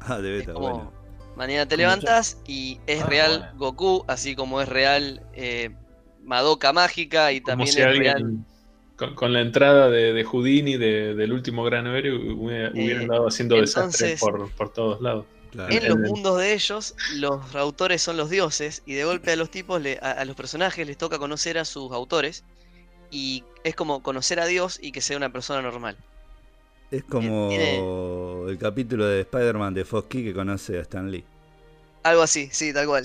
Ah, debe Es estar como, bueno. mañana te levantas y es Ah, real bueno. Goku, así como es real eh, Madoka Mágica y Como también si es alguien, real. con, con la entrada de, de Houdini de- del último gran héroe, hubiera- hubieran Eh, dado haciendo desastre entonces- por, por todos lados. Claro. En los mundos de ellos, los autores son los dioses y de golpe a los tipos, le- a, a los personajes les toca conocer a sus autores y es como conocer a Dios y que sea una persona normal. Es como tiene- el capítulo de Spider-Man de Fox Key que conoce a Stan Lee. Algo así, sí, tal cual.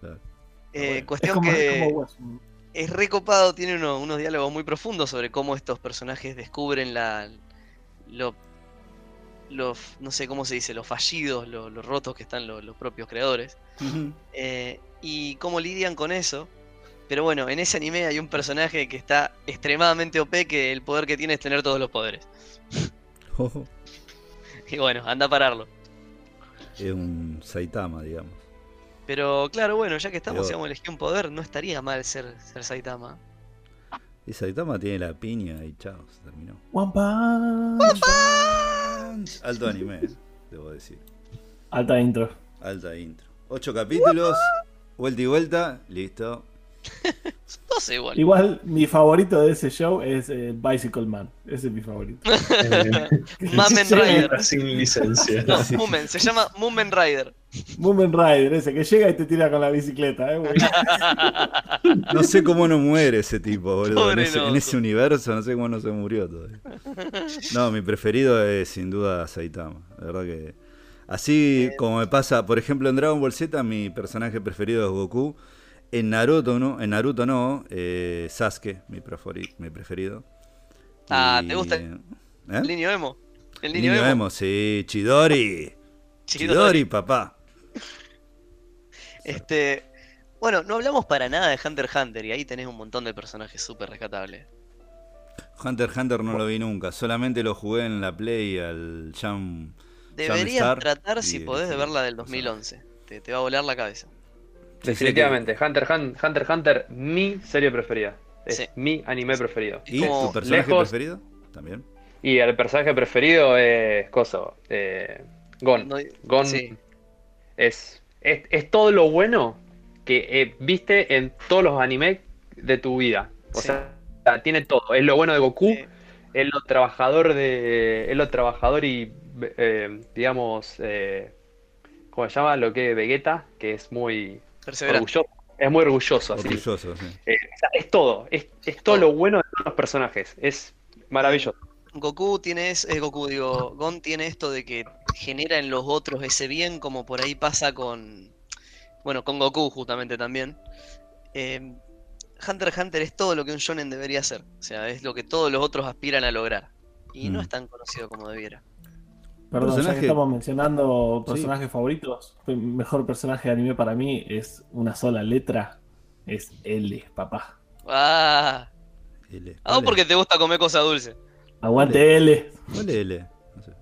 Claro. Eh, bueno. Es cuestión como, que es como es recopado, tiene uno- unos diálogos muy profundos sobre cómo estos personajes descubren la lo, los no sé cómo se dice, los fallidos, lo- los rotos que están lo- los propios creadores. eh, y cómo lidian con eso. Pero bueno, en ese anime hay un personaje que está extremadamente OP que el poder que tiene es tener todos los poderes. Ojo. Y bueno, anda a pararlo. es un Saitama, digamos. Pero claro, bueno, ya que estamos, Pero- a elegir un poder, no estaría mal ser, ser Saitama. Y Saitama tiene la piña y chao, se terminó. One Punch. Alto anime, eh, debo decir. Alta intro. Alta intro. Ocho capítulos, vuelta y vuelta, listo. No sé, igual. Igual mi favorito de ese show es eh, Bicycle Man. Ese es mi favorito. Eh, Mamen Rider. sin licencia. No, Moomin, se llama Moomin Rider. Moomin Rider, ese que llega y te tira con la bicicleta. ¿eh? güey. No sé cómo no muere ese tipo, boludo. En ese, en loco. ese universo no sé cómo no se murió todavía. No, mi preferido es sin duda Saitama. La verdad que. Así como me pasa, por ejemplo, en Dragon Ball Z, mi personaje preferido es Goku. En Naruto no, en Naruto no, eh, Sasuke, mi, preferi- mi preferido. Ah, Y- ¿te gusta ¿Eh? El niño emo. El niño, Niño emo. emo, sí, Chidori. Chidori. Chidori, papá. Este. Bueno, no hablamos para nada de Hunter x Hunter y ahí tenés un montón de personajes súper rescatables. Hunter x Hunter no lo vi nunca, solamente lo jugué en la Play al Jam. Deberías tratar, si el podés, de verla del o sea. 2011. Te, te va a volar la cabeza. Definitivamente, Hunter, Hun- Hunter x Hunter, mi serie preferida. Es Sí. mi anime preferido. ¿Y como tu personaje lejos- preferido? También. Y el personaje preferido es Coso, eh, Gon. No- Gon sí. es, es, es todo lo bueno que eh, viste en todos los animes de tu vida. O Sí. sea, tiene todo. Es lo bueno de Goku, Sí. es lo trabajador de. Es lo trabajador y eh, digamos. Eh, ¿Cómo se llama? Lo que es Vegeta, que es muy Perseverante. orgulloso. Es muy orgulloso, así. Orgulloso, sí. Eh, es todo. Es, es todo lo bueno de todos los personajes. Es maravilloso. Goku tiene es, eh, Goku, digo, Gon tiene esto de que genera en los otros ese bien, como por ahí pasa con. Bueno, con Goku justamente también. Eh, Hunter x Hunter es todo lo que un shonen debería ser. O sea, es lo que todos los otros aspiran a lograr. Y no Mm. es tan conocido como debiera. Perdón, ya que estamos mencionando Sí. personajes favoritos, el mejor personaje de anime para mí es una sola letra. Es L, papá. Ah, L. ah, ¿Cuál porque te gusta comer cosas dulces. Aguante L. ¿Cuál es L? No sé.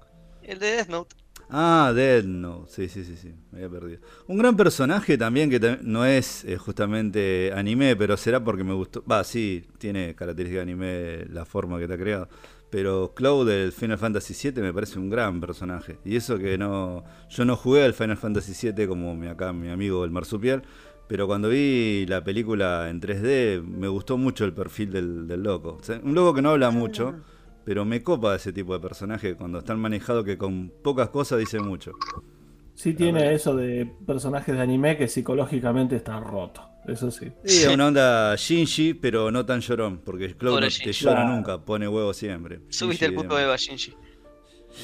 El de Death Note. Ah, Dead no. Sí, sí, sí, sí. Me había perdido. Un gran personaje también que no es eh, justamente anime, pero será porque me gustó. Va, sí, tiene características de anime la forma que te ha creado. Pero Cloud del Final Fantasy VII me parece un gran personaje. Y eso que no. Yo no jugué al Final Fantasy VII como mi, acá mi amigo el marsupial. Pero cuando vi la película en 3D, me gustó mucho el perfil del, del loco. un loco que no habla mucho pero me copa ese tipo de personaje cuando están manejados que con pocas cosas dice mucho. Sí tiene eso de personajes de anime que psicológicamente están rotos, eso sí. Sí, es una onda Shinji, pero no tan llorón, porque Cloud no te llora nunca, pone huevo siempre. Subiste el puto Eva Shinji.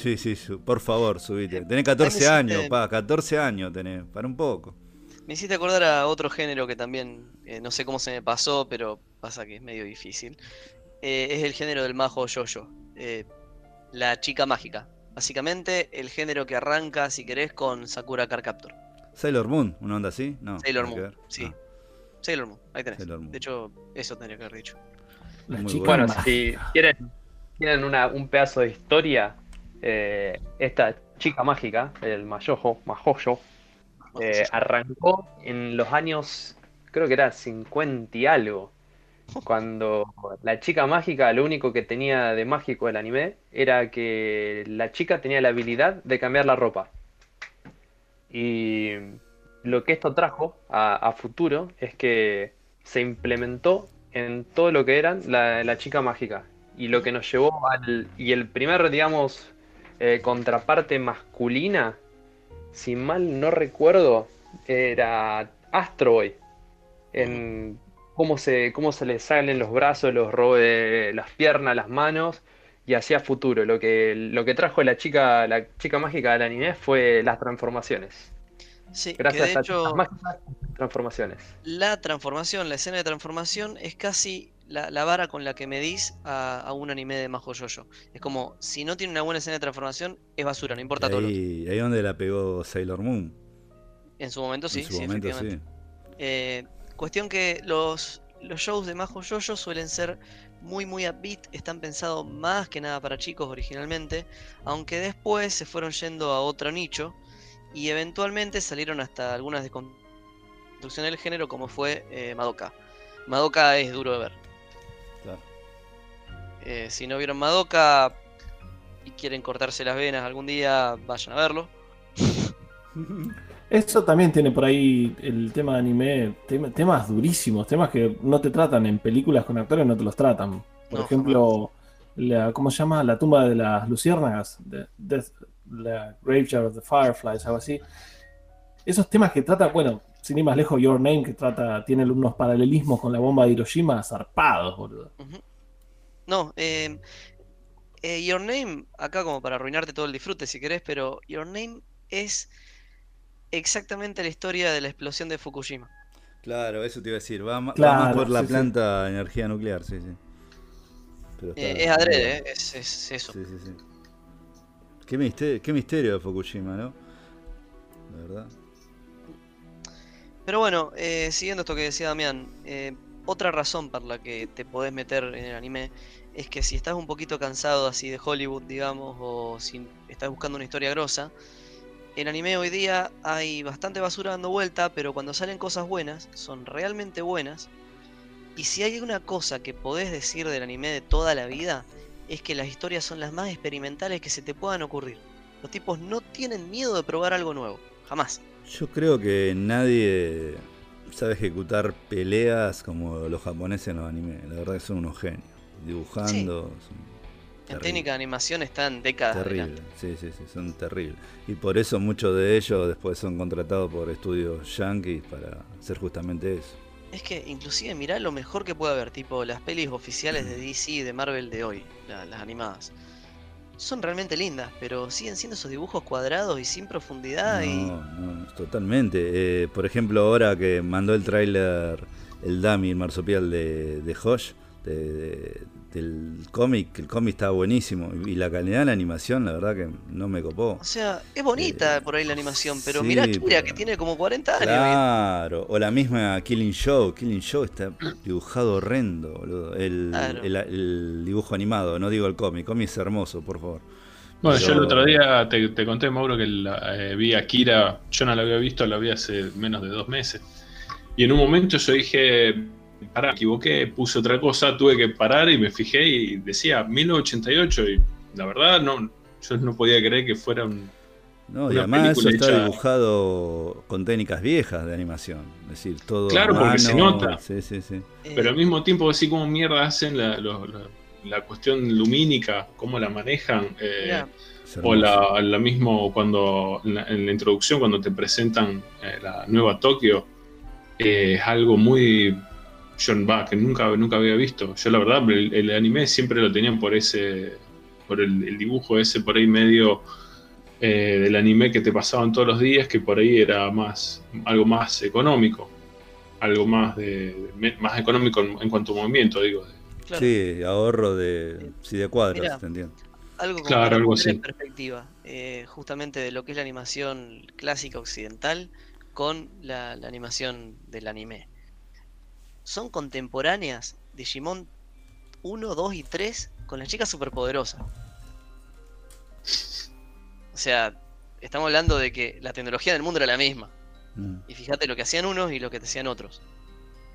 Sí, sí, por favor, subite. Tenés 14 años, pa, 14 años tenés, para un poco. Me hiciste acordar a otro género que también, eh, no sé cómo se me pasó, pero pasa que es medio difícil. Eh, es el género del majo yoyo. Eh, la chica mágica. Básicamente el género que arranca, si querés, con Sakura Car Captor. Sailor Moon, ¿una onda así? No. Sailor Moon, sí. Ah. Sailor Moon, ahí tenés. De hecho, eso tendría que haber dicho. bueno, si quieren, quieren un pedazo de historia, eh, esta chica mágica, el Mayojo, Majoyo, arrancó en los años, creo que era 50 y algo. Cuando la chica mágica, lo único que tenía de mágico el anime era que la chica tenía la habilidad de cambiar la ropa. Y lo que esto trajo a, futuro es que se implementó en todo lo que eran la, chica mágica. Y lo que nos llevó al. Y el primer, digamos, eh, contraparte masculina, si mal no recuerdo, era Astro Boy. En, cómo se, cómo se le salen los brazos, los las piernas, las manos, y hacia futuro. Lo que, lo que trajo la chica, la chica mágica del anime fue las transformaciones. Sí, Gracias de hecho, a transformaciones. La transformación, la escena de transformación es casi la, vara con la que medís a, a un anime de Majo Yoyo. Es como, si no tiene una buena escena de transformación, es basura, no importa todo. Y ahí donde la pegó Sailor Moon. En su momento sí, sí, efectivamente. Eh, Cuestión que los, los shows de Majo Yoyo suelen ser muy muy upbeat, están pensados más que nada para chicos originalmente, aunque después se fueron yendo a otro nicho y eventualmente salieron hasta algunas construcciones del género como fue eh, Madoka. Madoka es duro de ver. Eh, si no vieron Madoka y quieren cortarse las venas algún día, vayan a verlo. Eso también tiene por ahí el tema de anime, temas durísimos, temas que no te tratan en películas con actores, no te los tratan. Por ejemplo, la, ¿cómo se llama? La tumba de las luciérnagas, de, la Graveyard of the Fireflies, algo así. Esos temas que tratan, bueno, sin ir más lejos, Your Name, que trata, tiene unos paralelismos con la bomba de Hiroshima zarpados, boludo. No, eh, eh, Your Name, acá como para arruinarte todo el disfrute si querés, pero Your Name es exactamente la historia de la explosión de Fukushima. Claro, eso te iba a decir. Va, más por la planta de energía nuclear, sí, sí. Eh, es adrede, eh, es, es, eso. Sí, sí, sí. Qué misterio, misterio de Fukushima, ¿no? La verdad. Pero bueno, eh, siguiendo esto que decía Damián, otra razón por la que te podés meter en el anime es que si estás un poquito cansado así de Hollywood, digamos, o si estás buscando una historia grosa, en anime hoy día hay bastante basura dando vuelta, pero cuando salen cosas buenas, son realmente buenas. Y si hay una cosa que podés decir del anime de toda la vida, es que las historias son las más experimentales que se te puedan ocurrir. Los tipos no tienen miedo de probar algo nuevo, jamás. Yo creo que nadie sabe ejecutar peleas como los japoneses en los animes. La verdad que son unos genios. Dibujando. En técnica de animación están décadas. Terrible, sí, sí, sí, son terribles. Y por eso muchos de ellos después son contratados por estudios yankees para hacer justamente eso. Es que inclusive mirá lo mejor que puede haber, tipo las pelis oficiales de DC y de Marvel de hoy, las animadas. Son realmente lindas, pero siguen siendo esos dibujos cuadrados y sin profundidad. No, y... no, totalmente. Eh, por ejemplo, ahora que mandó el tráiler el Dummy, el marsupial de, de Hosh, de, del cómic, el cómic está buenísimo y la calidad de la animación, la verdad que no me copó. O sea, es bonita eh, por ahí la animación, pero mira mirá que tiene como 40 años. Claro, o la misma Killing Show, Killing Show está dibujado horrendo, boludo. El, el, dibujo animado, no digo el cómic, el cómic es hermoso, por favor. Bueno, yo el otro día te, conté, Mauro, que eh, vi a Kira, yo no la había visto, la vi hace menos de dos meses. Y en un momento yo dije, pará, me equivoqué, puse otra cosa, tuve que parar y me fijé y decía 1988 y la verdad no, yo no podía creer que fuera un... No, y además eso está dibujado con técnicas viejas de animación, es decir, todo... Claro, porque se nota. Sí, sí, sí. Pero al mismo tiempo, así como mierda hacen la, la, cuestión lumínica, cómo la manejan. Eh, o la, la, mismo cuando en la, introducción, cuando te presentan eh, la nueva Tokio, eh, es algo muy John Buck, que nunca, nunca había visto. Yo la verdad, el, anime siempre lo tenían por ese, por el, dibujo ese por ahí medio eh, del anime que te pasaban todos los días, que por ahí era más, algo más económico, algo más de, más económico en, cuanto a movimiento, digo. Sí, ahorro de, sí, de cuadros, te entiendo. Algo como claro, algo así. perspectiva, eh, justamente de lo que es la animación clásica occidental con la, animación del anime. Son contemporáneas Digimon 1, 2 y 3 con la chica superpoderosa. O sea, estamos hablando de que la tecnología del mundo era la misma. Mm. Y fíjate lo que hacían unos y lo que hacían otros.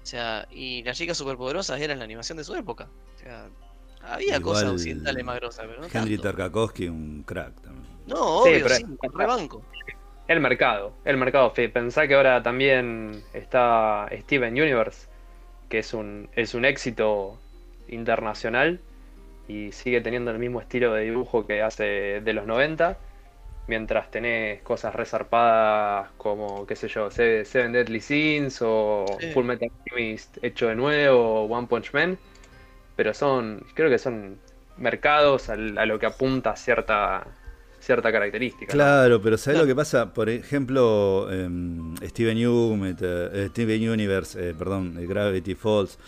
O sea, y las chicas superpoderosas eran la animación de su época. O sea, había cosas occidentales más grosas, pero no Henry Tarkovsky, un crack también. No, obvio, sí, rebanco. El mercado, el mercado. Pensá que ahora también está Steven Universe, que es un, es un éxito internacional y sigue teniendo el mismo estilo de dibujo que hace de los 90, mientras tenés cosas resarpadas como, qué sé yo, Seven Deadly Sins o Full Metal Alchemist hecho de nuevo o One Punch Man, pero son, creo que son mercados a lo que apunta cierta cierta característica. Claro, pero ¿sabes lo que pasa? Por ejemplo, em, Steven, eh, Steven Universe, eh, perdón, eh, Gravity Falls,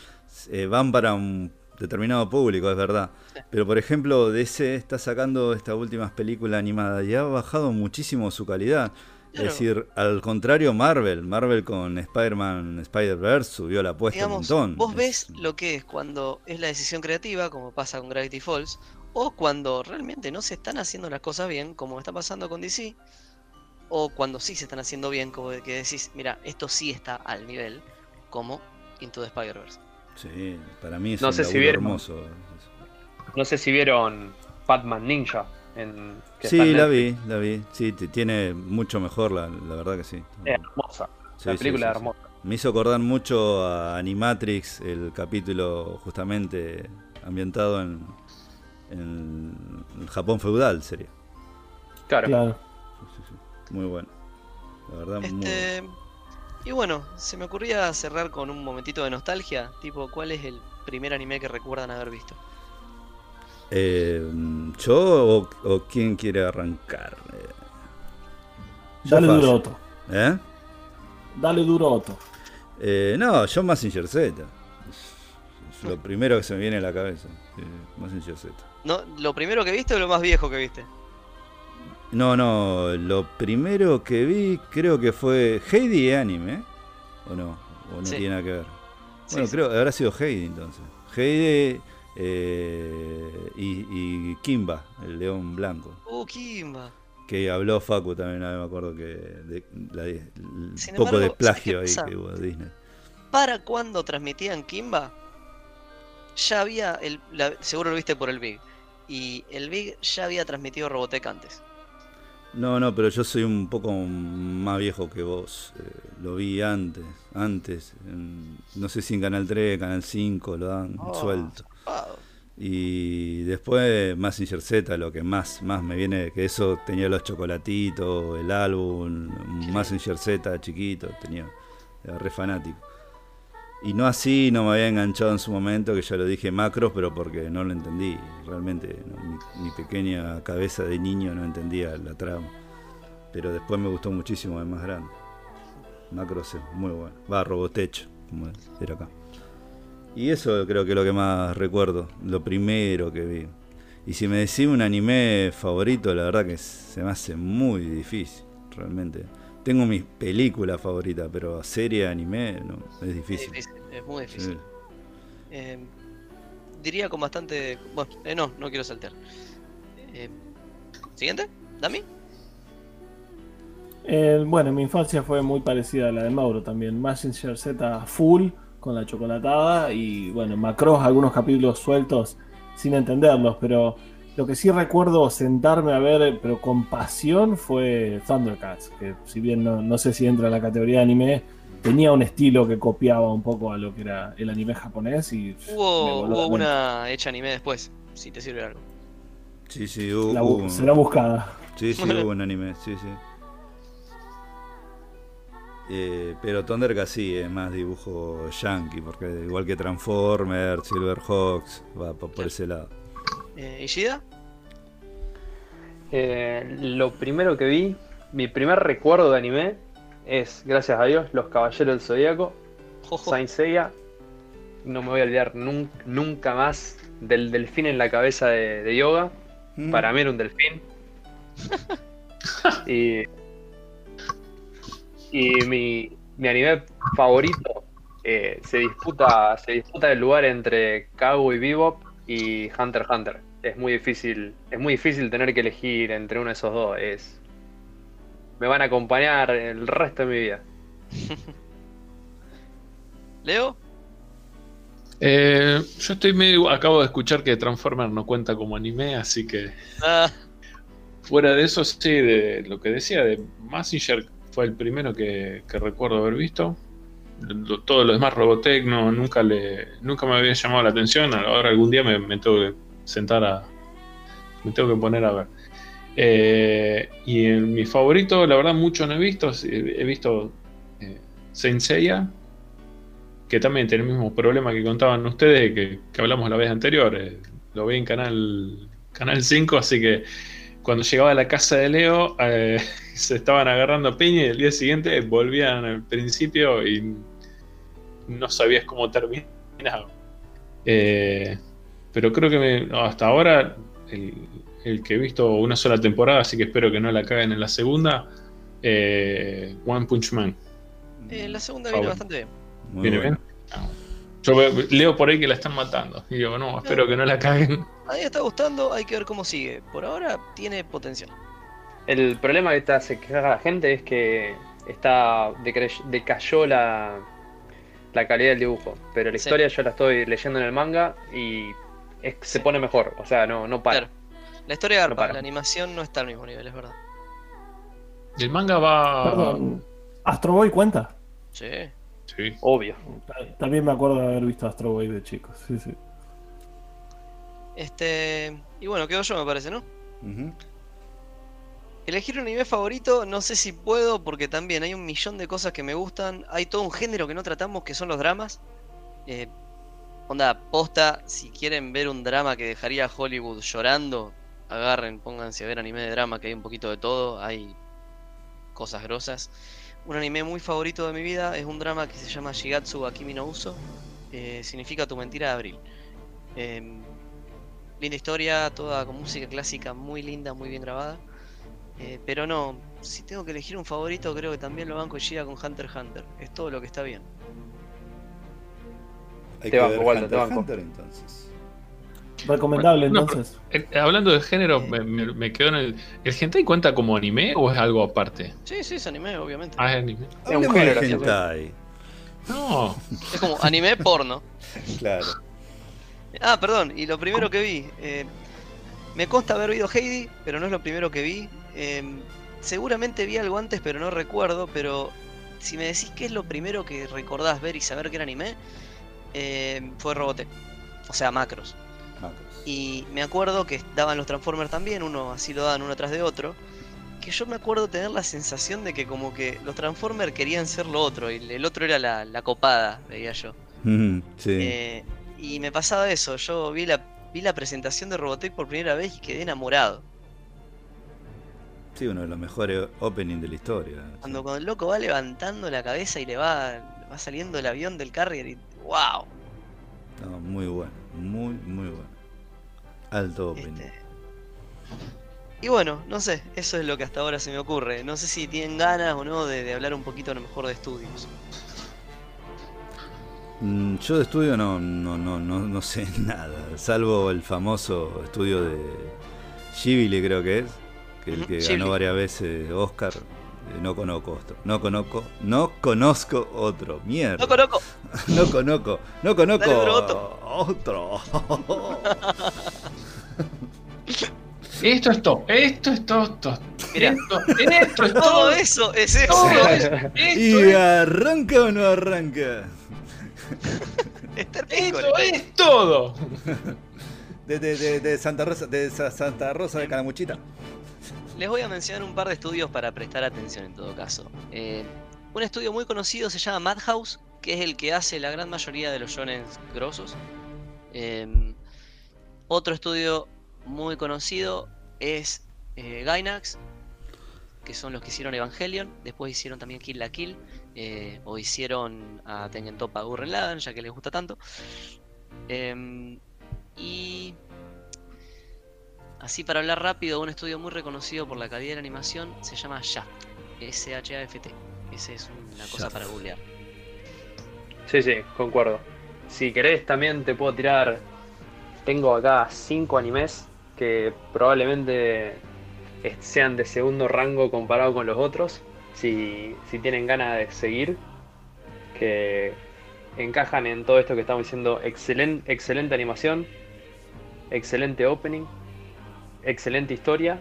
van para un determinado público, es verdad. Pero por ejemplo, DC está sacando estas últimas películas animadas y ha bajado muchísimo su calidad. Es decir, al contrario, Marvel, Marvel con Spider-Man, Spider-Verse subió la apuesta un montón. Vos ves lo que es cuando es la decisión creativa, como pasa con Gravity Falls, o cuando realmente no se están haciendo las cosas bien, como está pasando con DC, o cuando sí se están haciendo bien, como que decís, mira, esto sí está al nivel, como Into the Spider-Verse. Sí, para mí es un sé hermoso. No sé si vieron Batman Ninja. En, sí, la vi, la vi. Sí, tiene mucho mejor, la, verdad que sí. Es hermosa. la película es hermosa. Me hizo acordar mucho a Animatrix, el capítulo justamente ambientado en, en el Japón feudal sería. Claro. Muy bueno. La verdad, este... muy Y bueno, se me ocurría cerrar con un momentito de nostalgia. Tipo, ¿cuál es el primer anime que recuerdan haber visto? Eh, ¿Yo o, quién quiere arrancar? Eh, Dale duro Otto. ¿Eh? Dale duro Otto. Eh, no, yo Massinger Z. Es lo primero que se me viene a la cabeza. Massinger Z. No, ¿Lo primero que viste o lo más viejo que viste? No, no, lo primero que vi creo que fue Heidi anime, ¿o no? ¿O no tiene nada que ver? Bueno, creo que habrá sido Heidi entonces. Heidi eh, y, Kimba, el león blanco. Oh, Kimba. Que habló Facu también, me acuerdo que de, un poco de plagio ahí que hubo Disney. ¿Para cuando transmitían Kimba? Ya había, el, seguro lo viste por el Big y el Big ya había transmitido Robotech antes. No, no, pero yo soy un poco más viejo que vos. Eh, lo vi antes, antes. no sé si en Canal 3, Canal 5 lo dan oh, suelto. Y después más Z, lo que más, más me viene, que eso tenía los chocolatitos, el álbum, más Z chiquito, tenía, era re fanático. Y no así, no me había enganchado en su momento, que ya lo dije macros, pero porque no lo entendí. Realmente, mi, pequeña cabeza de niño no entendía la trama. Pero después me gustó muchísimo de más grande. Macros es muy bueno. Va, Robotech, como era acá. Y eso creo que es lo que más recuerdo, lo primero que vi. Y si me decís un anime favorito, la verdad que se me hace muy difícil, realmente. Tengo mis películas favoritas, pero serie, anime, no, es difícil. Es, muy difícil. Eh, diría con bastante... Bueno, eh, no, no quiero saltar. Eh, Siguiente, Dami. Eh, bueno, mi infancia fue muy parecida a la de Mauro también. Messenger Z full con la chocolatada y bueno, Macross algunos capítulos sueltos sin entenderlos, pero lo que sí recuerdo sentarme a ver, pero con pasión, fue Thundercats, que si bien no, no sé si entra en la categoría de anime, tenía un estilo que copiaba un poco a lo que era el anime japonés y Hubo, una hecha anime después, si te sirve algo. Sí, sí, hubo, La hubo- será buscada. Sí, sí, hubo un anime, sí, sí. Eh, pero Thundercats sí, es más dibujo yankee, porque igual que Transformers, Silverhawks, va po- por ese lado. Eh, ¿Ishida? Eh, lo primero que vi, mi primer recuerdo de anime es, gracias a Dios, Los Caballeros del Zodíaco. Saint Seiya. No me voy a olvidar nun- nunca más del delfín en la cabeza de, de yoga. Mm. Para mí era un delfín. y y mi, mi anime favorito eh, se disputa se disputa el lugar entre Cowboy Bebop y Hunter x Hunter. Es muy difícil es muy difícil tener que elegir entre uno de esos dos. Es me van a acompañar el resto de mi vida. ¿Leo? Eh, yo estoy medio. Acabo de escuchar que Transformers no cuenta como anime, así que. Ah, Fuera de eso, sí, de lo que decía de Massinger fue el primero que, que recuerdo haber visto. Todo lo demás, Robotech, no, nunca, le, nunca me había llamado la atención. Ahora algún día me, me tengo que sentar a. Me tengo que poner a ver. Eh, y en mi favorito, la verdad, mucho no he visto. He visto eh, que también tiene el mismo problema que contaban ustedes, que, que hablamos la vez anterior. Eh, lo vi en Canal, canal 5, así que cuando llegaba a la casa de Leo, eh, se estaban agarrando piña y el día siguiente volvían al principio y no sabías cómo terminaba. Eh, pero creo que me- no, hasta ahora el, el que he visto una sola temporada, así que espero que no la caguen en la segunda, eh, One Punch Man. eh, la segunda viene Favor. bastante bien. Muy ¿Viene bueno. bien? Yo veo- leo por ahí que la están matando. Y digo, no, espero que no la caguen. A mí me está gustando, hay que ver cómo sigue. Por ahora tiene potencial. El problema que está, se queja la gente es que está decayó la, la calidad del dibujo. Pero la Sí. historia yo la estoy leyendo en el manga y es- se pone mejor. O sea, no, no para. Claro. La historia garpa, para. la animación no está al mismo nivel, es verdad. El manga va. Perdón, ¿Astro Boy cuenta? Sí. Sí. Obvio. También me acuerdo de haber visto Astro Boy de chicos. Sí, sí. Este. Y bueno, quedo yo, me parece, ¿no? Elegir un anime favorito, no sé si puedo, porque también hay un millón de cosas que me gustan. Hay todo un género que no tratamos, que son los dramas. Eh, onda, posta, si quieren ver un drama que dejaría a Hollywood llorando, agarren, pónganse a ver anime de drama, que hay un poquito de todo, hay cosas grosas. Un anime muy favorito de mi vida es un drama que se llama Shigatsu wa Kimi no Uso. eh, significa tu mentira de abril. Em, linda historia, toda con música clásica muy linda, muy bien grabada. Eh, pero no, si tengo que elegir un favorito, creo que también lo banco Shira con Hunter x Hunter. Es todo lo que está bien. Hay Te que banco, ver Walter, Hunter te banco. Hunter, entonces. Recomendable No, entonces. Eh, hablando de género, me, me- me quedó en el. ¿El hentai cuenta como anime o es algo aparte? Sí, sí, es anime, obviamente. Ah, es anime. un Hablemos género, hentai. No. Es como anime porno. Claro. Ah, perdón, y lo primero que vi. eh, me consta haber oído Heidi, pero no es lo primero que vi. Em, seguramente vi algo antes, pero no recuerdo. Pero si me decís qué es lo primero que recordás ver y saber que era anime, em, fue Robotech. O sea, macros. Macros. Y me acuerdo que daban los Transformers también, uno así lo daban uno tras de otro. Que yo me acuerdo tener la sensación de que como que los Transformers querían ser lo otro, y el otro era la, la copada, veía yo. Ujú, Sí. Eh, y me pasaba eso, yo vi la, vi la presentación de Robotech por primera vez y quedé enamorado. Sí, uno de los mejores openings de la historia. Cuando, cuando el loco va levantando la cabeza y le va, va saliendo el avión del carrier y wow. No, muy bueno, muy, muy bueno. Alto opening. Este... Y bueno, no sé, eso es lo que hasta ahora se me ocurre. No sé si tienen ganas o no de, de hablar un poquito a lo mejor de estudios. Mm, Yo de estudio no, no, no, no, no sé nada, salvo el famoso estudio de Ghibli creo que es, que el que Ghibli. ganó varias veces Oscar. Eh, No conozco otro. No conozco. No conozco otro. Mierda. No conozco. No conozco. No conozco otro. Esto es todo. Esto es todo. todo. Esto, esto es Todo todo. eso es eso. Todo es- esto ¿Y es- arranca o no arranca? Esto es todo. De, de- de- de Santa Rosa, de Sa- Santa Rosa de Calamuchita. Les voy a mencionar un par de estudios para prestar atención en todo caso. Eh, un estudio muy conocido se llama Madhouse, que es el que hace la gran mayoría de los shonen grosos. Eh, otro estudio muy conocido es eh, Gainax, que son los que hicieron Evangelion. Después hicieron también Kill la Kill, eh, o hicieron a Tengen Toppa Gurren Lagann, ya que les gusta tanto. Em, y Así para hablar rápido, un estudio muy reconocido por la calidad de la animación se llama Shaft. S-H-A-F-T. Esa es una cosa Shaft. para googlear. Sí, sí, concuerdo. Si querés, también te puedo tirar. Tengo acá cinco animes que probablemente sean de segundo rango comparado con los otros. Si, si tienen ganas de seguir, que encajan en todo esto que estamos diciendo: excelente, excelente animación, excelente opening, excelente historia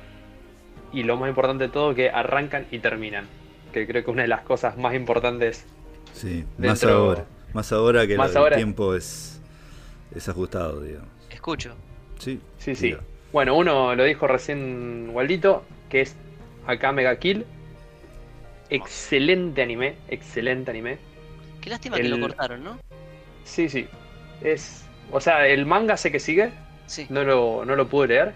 y lo más importante de todo, que arrancan y terminan. Que creo que es una de las cosas más importantes Sí, más ahora. Más ahora que Más el ahora- tiempo es, es ajustado, digamos. Escucho. Sí, Sí, sí. Bueno, uno lo dijo recién Waldito, que es acá Mega Kill. Excelente anime, excelente anime. Qué lástima que lo cortaron, ¿no? Sí, sí. Es. O sea, el manga sé que sigue, Sí. no lo, no lo pude leer.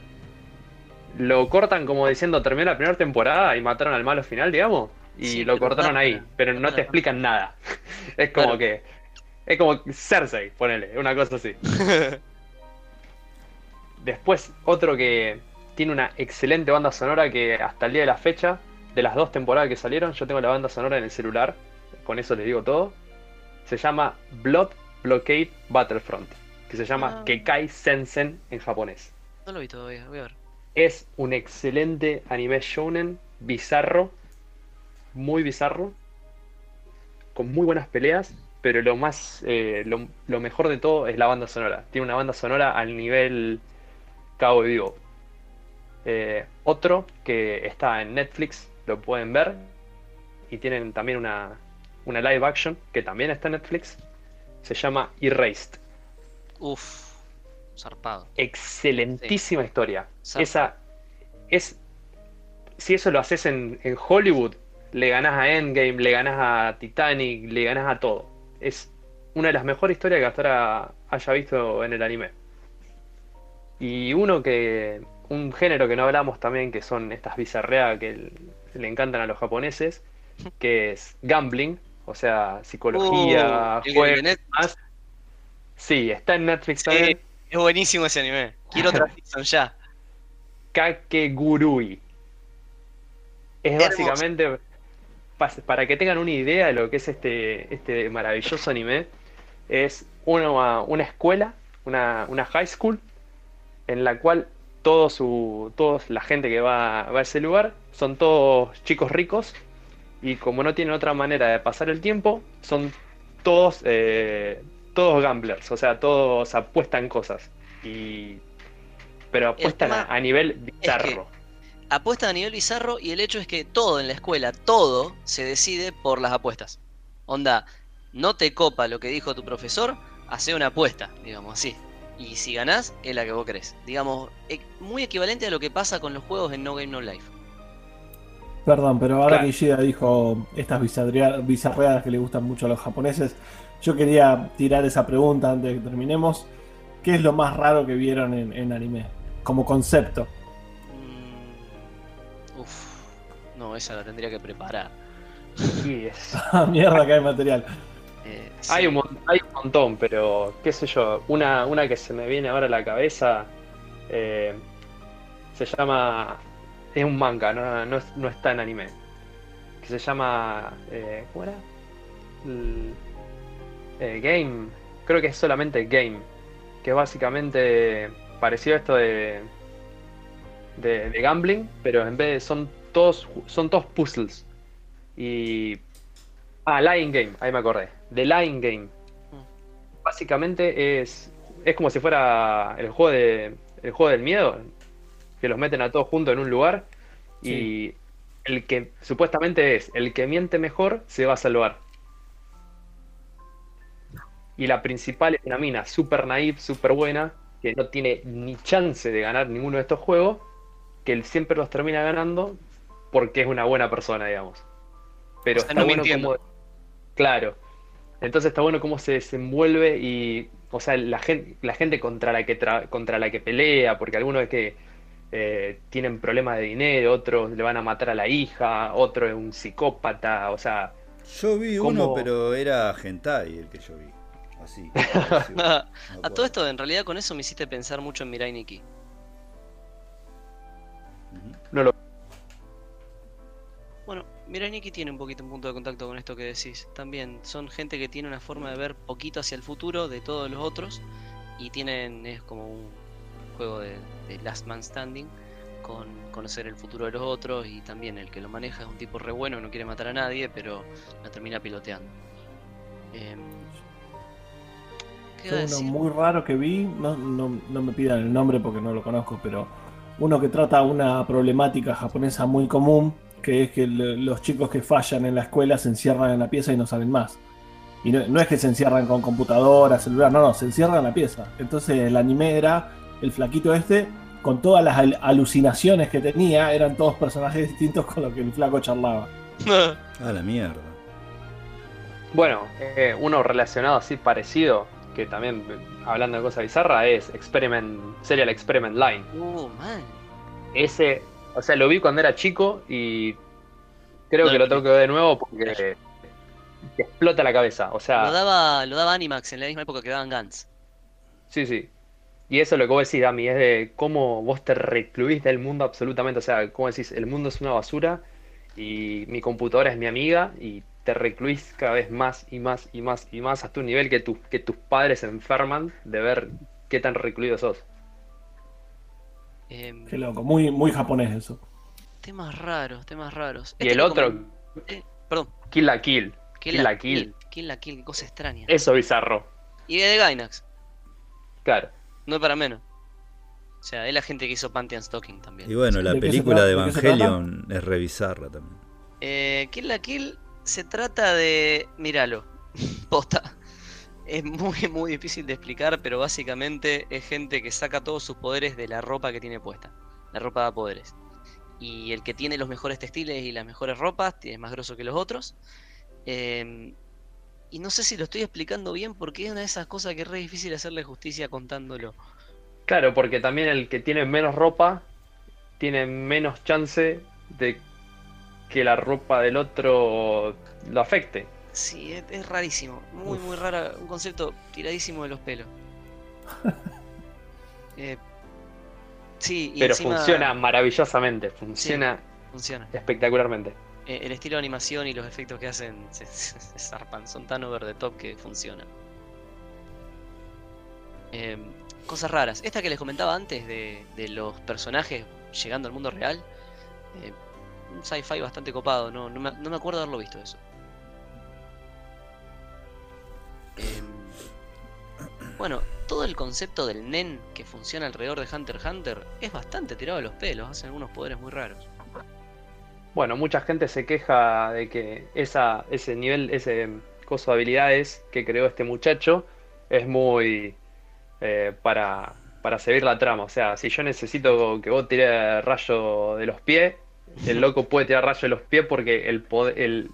Lo cortan como diciendo terminó la primera temporada y mataron al malo final, digamos. Y Sí, lo cortaron ahí, pero no te explican nada. Es como Claro. que. Es como Cersei, ponele, una cosa así. Después, otro que tiene una excelente banda sonora que hasta el día de la fecha, de las dos temporadas que salieron, yo tengo la banda sonora en el celular, con eso les digo todo. Se llama Blood Blockade Battlefront, que se llama Ah. Kekai Sensen en japonés. No lo vi todavía, voy a ver. Es un excelente anime shounen, bizarro, muy bizarro, con muy buenas peleas, pero lo más, eh, lo, mejor de todo es la banda sonora. Tiene una banda sonora al nivel Cabo Vivo. Eh, otro que está en Netflix, lo pueden ver, y tienen también una, una live action que también está en Netflix, se llama Erased. Uf, zarpado. Excelentísima historia. Zarpado. Esa es. Si eso lo haces en, en Hollywood, le ganás a Endgame, le ganás a Titanic, le ganás a todo. Es una de las mejores historias que hasta ahora haya visto en el anime. Y uno que. Un género que no hablamos también, que son estas bizarreas que le encantan a los japoneses, que es gambling, o sea, psicología, Uh, juegos. Sí, está en Netflix Sí, también. Es buenísimo ese anime. Quiero otra season ya. Kakegurui. Es Hermoso. básicamente, para que tengan una idea de lo que es este, este maravilloso anime, es una, una escuela, una, una high school, en la cual todo su, todos la gente que va, va a ese lugar son todos chicos ricos y como no tienen otra manera de pasar el tiempo, son todos, eh, todos gamblers, o sea, todos apuestan cosas. Y, pero apuestan tema a, a nivel bizarro. Apuestan a nivel bizarro y el hecho es que todo en la escuela, todo se decide por las apuestas. Onda, no te copa lo que dijo tu profesor, hace una apuesta, digamos así. Y si ganás, es la que vos querés. Digamos, e- muy equivalente a lo que pasa con los juegos en No Game No Life. Perdón, pero ahora Claro. que Ishida dijo estas bizarrea- bizarreadas que le gustan mucho a los japoneses, yo quería tirar esa pregunta antes de que terminemos. ¿Qué es lo más raro que vieron en, en anime? Como concepto. Mm, uf, no, esa la tendría que preparar. Y es- Ah, mierda que hay material. Eh, Hay un, hay un montón, pero qué sé yo, una, una que se me viene ahora a la cabeza eh, se llama. Es un manga, no, no, no está en anime. Que se llama. eh, ¿Cómo era? El- eh, game. Creo que es solamente Game. Que es básicamente parecido a esto de. de, de gambling, pero en vez de son todos son todos puzzles. Y ah, Lying Game, ahí me acordé. The Lying Game. Básicamente es es como si fuera el juego de el juego del miedo, que los meten a todos juntos en un lugar y el que supuestamente es el que miente mejor se va a salvar. Y la principal es una mina super naive, super buena, que no tiene ni chance de ganar ninguno de estos juegos, que él siempre los termina ganando porque es una buena persona, digamos. Pero está bueno como... Claro. Entonces está bueno cómo se desenvuelve y, o sea, la gente, la gente contra la que contra la que pelea, porque algunos es que eh, tienen problemas de dinero, otros le van a matar a la hija, otro es un psicópata, o sea. Yo vi uno, pero era hentai el que yo vi. Así. a todo esto, en realidad con eso me hiciste pensar mucho en Mirai Nikki. No lo. Bueno, Mirai Nikki tiene un poquito un punto de contacto con esto que decís. También son gente que tiene una forma de ver poquito hacia el futuro de todos los otros y tienen es como un juego de, Last Man Standing con conocer el futuro de los otros y también el que lo maneja es un tipo re bueno, no quiere matar a nadie, pero la termina piloteando. Eh, uno muy raro que vi, no, no, me pidan el nombre porque no lo conozco, pero uno que trata una problemática japonesa muy común, que es que los chicos que fallan en la escuela se encierran en la pieza y no salen más. Y no, es que se encierran con computadora, celular, no, no, se encierran en la pieza. Entonces el anime era el flaquito este, con todas las alucinaciones que tenía, eran todos personajes distintos con lo que el flaco charlaba. a la mierda. Bueno, eh, uno relacionado así parecido, que también, hablando de cosas bizarras, es Experiment, Serial Experiment Line. Uh, man. Ese, o sea, lo vi cuando era chico y creo que lo tengo que ver de nuevo porque te explota la cabeza. O sea. Lo daba, lo daba Animax en la misma época que daban Guns. Sí, sí. Y eso es lo que vos decís, Dami, es de cómo vos te recluís del mundo absolutamente. O sea, como decís, el mundo es una basura y mi computadora es mi amiga y te recluís cada vez más y más y más y más hasta un nivel que, tu, que tus padres se enferman de ver qué tan recluido sos. Em, qué loco, muy, muy japonés eso. Temas raros, temas raros. Y el este otro, eh, perdón. Kill la Kill. Kill, la kill. Kill la Kill, qué cosa extraña. Eso bizarro. Y de Gainax. Claro. No es para menos. O sea, es la gente que hizo Pantheon Stocking también. Y bueno, la película de Evangelion es revisarla también. Eh, Kill la Kill se trata de. Míralo. Posta. Es muy, muy difícil de explicar, pero básicamente es gente que saca todos sus poderes de la ropa que tiene puesta. La ropa da poderes. Y el que tiene los mejores textiles y las mejores ropas es más grosso que los otros. Em, y no sé si lo estoy explicando bien porque es una de esas cosas que es re difícil hacerle justicia contándolo. Claro, porque también el que tiene menos ropa tiene menos chance de que la ropa del otro lo afecte. Sí, es, rarísimo. Muy, muy raro. Un concepto tiradísimo de los pelos. eh, sí, Pero funciona maravillosamente. Funciona, funciona espectacularmente. Eh, el estilo de animación y los efectos que hacen se, zarpan. Son tan over the top que funcionan. Em, cosas raras. Esta que les comentaba antes de, de los personajes llegando al mundo real. Un sci-fi bastante copado, no, no, me, acuerdo haberlo visto eso. Em, bueno, todo el concepto del nen que funciona alrededor de Hunter x Hunter es bastante tirado de los pelos, hacen algunos poderes muy raros. Bueno, mucha gente se queja de que esa, ese nivel, ese coso de habilidades que creó este muchacho es muy eh, para, para seguir la trama. O sea, si yo necesito que vos tire rayo de los pies, el loco puede tirar rayo de los pies porque el, poder,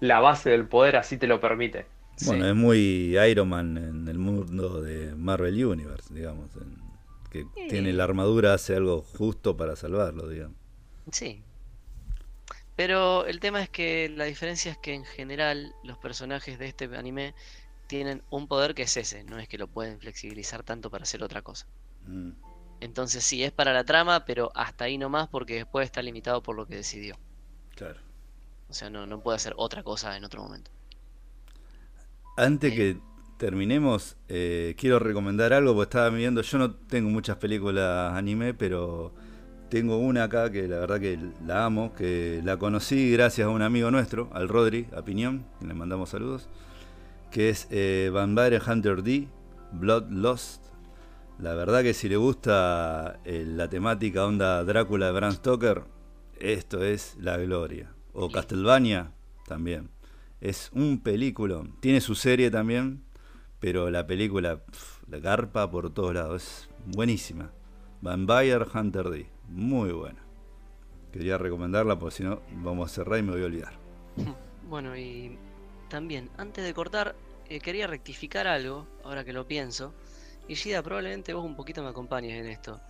la base del poder así te lo permite. Bueno, es muy Iron Man en el mundo de Marvel Universe, digamos, que tiene la armadura, hace algo justo para salvarlo, digamos. Sí. Pero el tema es que la diferencia es que en general los personajes de este anime tienen un poder que es ese, no es que lo pueden flexibilizar tanto para hacer otra cosa. Mm. Entonces sí, es para la trama, pero hasta ahí nomás porque después está limitado por lo que decidió. Claro. O sea, no, no puede hacer otra cosa en otro momento. Antes eh. que terminemos, eh, quiero recomendar algo, porque estaba viendo, yo no tengo muchas películas anime, pero tengo una acá que la verdad que la amo, que la conocí gracias a un amigo nuestro, al Rodri, a Piñón, que le mandamos saludos, que es eh, Vampire Hunter D, Blood Lost. La verdad que si le gusta eh, la temática onda Drácula de Bram Stoker, esto es la gloria. O Castlevania también. Es un película. Tiene su serie también, pero la película, la garpa por todos lados. Es buenísima. Vampire Hunter D. Muy buena. Quería recomendarla porque si no vamos a cerrar y me voy a olvidar. Bueno, y también, antes de cortar, eh, quería rectificar algo, ahora que lo pienso. Y Gida, probablemente vos un poquito me acompañes en esto.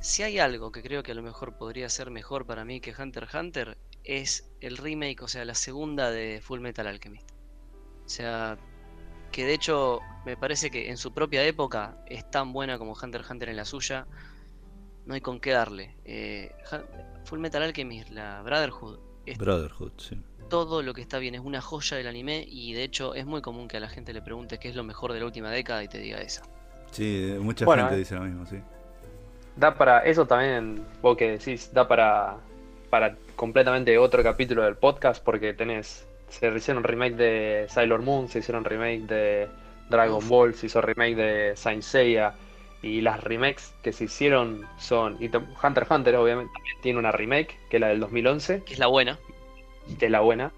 Si hay algo que creo que a lo mejor podría ser mejor para mí que Hunter x Hunter, es el remake, o sea, la segunda de Full Metal Alchemist. O sea, que de hecho me parece que en su propia época es tan buena como Hunter x Hunter en la suya no hay con qué darle. Eh, Full Metal Alchemist, la Brotherhood. Brotherhood, sí. Todo lo que está bien es una joya del anime y de hecho es muy común que a la gente le pregunte qué es lo mejor de la última década y te diga esa. Sí, mucha gente eh. dice lo mismo, sí. Da para, eso también, vos que decís, da para, para completamente otro capítulo del podcast porque tenés, se hicieron remake de Sailor Moon, se hicieron remake de Dragon Ball, se hizo remake de Saint Seiya, y las remakes que se hicieron son. Y Hunter x Hunter, obviamente, también tiene una remake, que es la del 2011. Que es la buena. Que es la buena.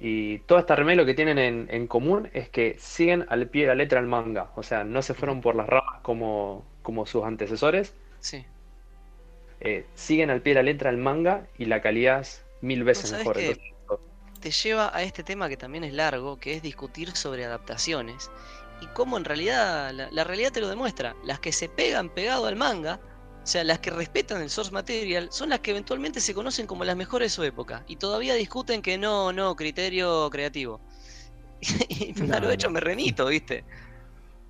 Y toda esta remake lo que tienen en, común es que siguen al pie de la letra el manga. O sea, no se fueron por las ramas como, como sus antecesores. Sí. Eh, siguen al pie de la letra el manga y la calidad es mil veces mejor. te lleva a este tema que también es largo, que es discutir sobre adaptaciones y cómo en realidad la, realidad te lo demuestra. Las que se pegan pegado al manga, o sea, las que respetan el source material, son las que eventualmente se conocen como las mejores de su época. Y todavía discuten que no, no, criterio creativo. y me lo he hecho me remito, ¿viste?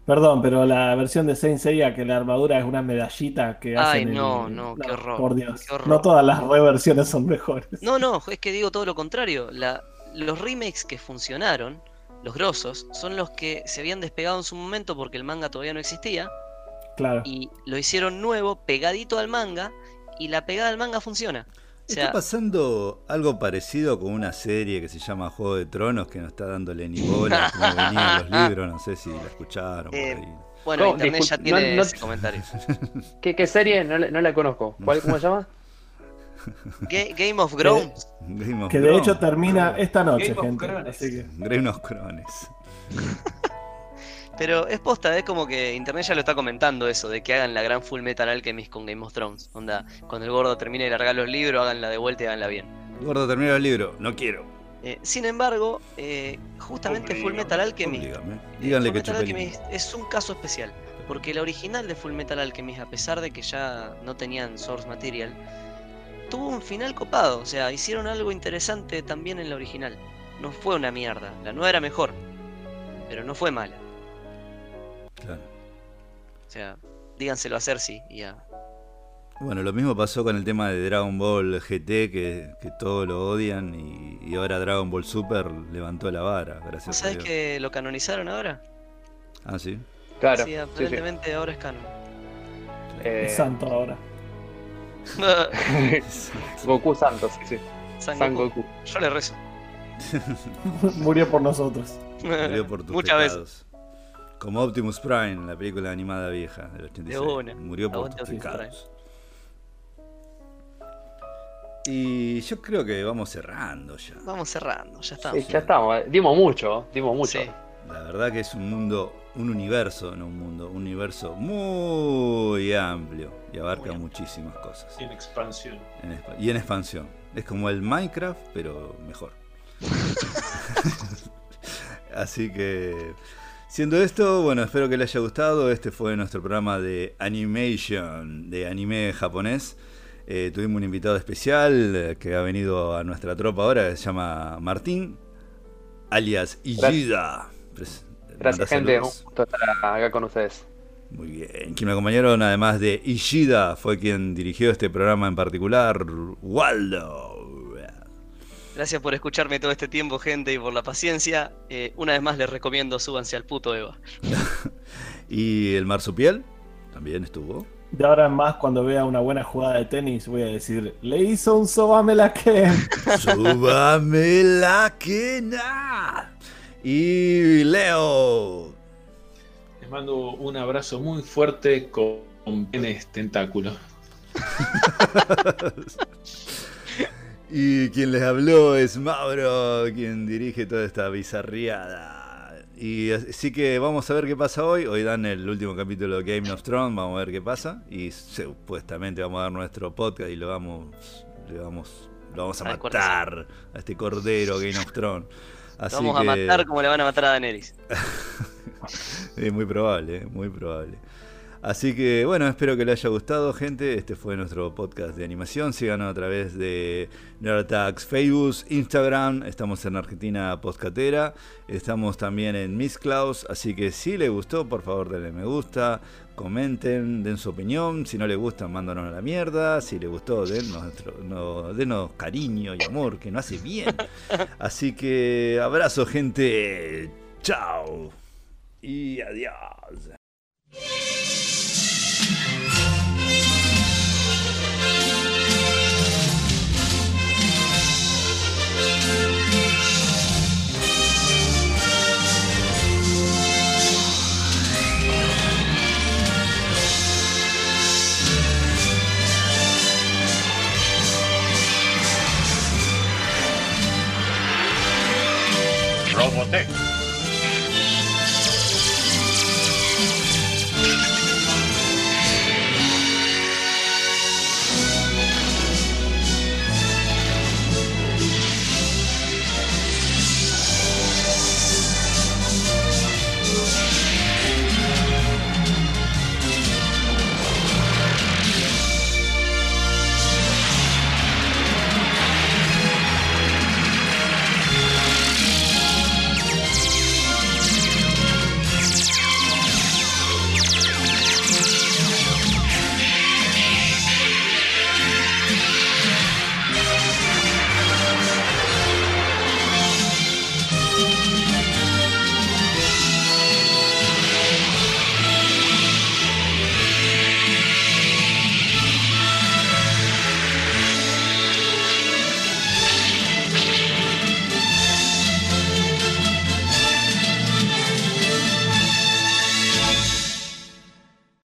Perdón, pero la versión de Saint Seiya que la armadura es una medallita que Ay, no, no, qué horror. Por Dios. No todas las reversiones son mejores. No, no, es que digo todo lo contrario. La, los remakes que funcionaron los grosos, son los que se habían despegado en su momento porque el manga todavía no existía. Claro. Y lo hicieron nuevo, pegadito al manga, y la pegada al manga funciona. está pasando algo parecido con una serie que se llama Juego de Tronos, que nos está dándole ni bola, como venían los libros, no sé si la escucharon. Eh, bueno, internet ya tiene ese comentario. ¿Qué, serie? No, no, la conozco. ¿Cuál, ¿Cómo se llama? Game of Thrones. Que, de hecho termina esta noche, gente. Game of Thrones. Pero es posta, es como que internet ya lo está comentando eso, de que hagan la gran Full Metal Alchemist con Game of Thrones. Onda, cuando el gordo termine de largar los libros, háganla de vuelta y háganla bien. El gordo termina el libro, no quiero. Eh, sin embargo, eh, justamente Full Metal Alchemist, eh, Díganle que Alchemist es un caso especial. Porque la original de Full Metal Alchemist, a pesar de que ya no tenían source material, tuvo un final copado, o sea, hicieron algo interesante también en la original. No fue una mierda, la nueva era mejor, pero no fue mala. Claro. O sea, díganselo a Cersei y a... Bueno, lo mismo pasó con el tema de Dragon Ball GT, que, que todos lo odian, y, ahora Dragon Ball Super levantó la vara, gracias ¿Sabes que lo canonizaron ahora? Ah, sí. Claro. Sí, aparentemente ahora es canon. Es santo ahora. Goku Santos, sí, San, Goku. Yo le rezo. Murió por nosotros. Murió por tus Muchas pecados. Veces. Como Optimus Prime, la película animada vieja del 86. Murió por pecados. Y yo creo que vamos cerrando ya. Vamos cerrando, ya estamos. ya estamos, eh. dimos mucho, dimos mucho. La verdad que es un mundo, un universo, no un mundo, un universo muy amplio y abarca muchísimas cosas. Y en expansión. y en expansión. Es como el Minecraft, pero mejor. Así que, siendo esto, bueno, espero que les haya gustado. Este fue nuestro programa de animation, de anime japonés. Eh, tuvimos un invitado especial eh, que ha venido a nuestra tropa ahora, que se llama Martín, alias Illida. Gracias, gente. Un gusto estar acá con ustedes. Muy bien. Quien me acompañaron, además de Ishida, fue quien dirigió este programa en particular, Waldo. Gracias por escucharme todo este tiempo, gente, y por la paciencia. Eh, una vez más les recomiendo súbanse al puto Eva. y el marsupial también estuvo. de ahora en más, cuando vea una buena jugada de tenis, voy a decir, le hizo un sobamela que. Sobamela que na. Y Leo. Les mando un abrazo muy fuerte con penes tentáculos. y quien les habló es Mauro, quien dirige toda esta bizarriada. Y así que vamos a ver qué pasa hoy. Hoy dan el último capítulo de Game of Thrones, vamos a ver qué pasa. Y supuestamente vamos a dar nuestro podcast y lo vamos, le vamos, lo vamos a matar a este cordero Game of Thrones. Así vamos a matar como le van a matar a Daenerys. es muy probable, muy probable. Así que bueno, espero que les haya gustado, gente. Este fue nuestro podcast de animación. Síganos a través de Nerdattax Facebook, Instagram. Estamos en Argentina Postcatera. Estamos también en Miss Klaus. Así que si les gustó, por favor denle me gusta. Comenten, den su opinión. Si no les gusta, mándanos a la mierda. Si les gustó, denos, cariño y amor, que nos hace bien. Así que abrazo, gente. Chao. Y adiós. robotech.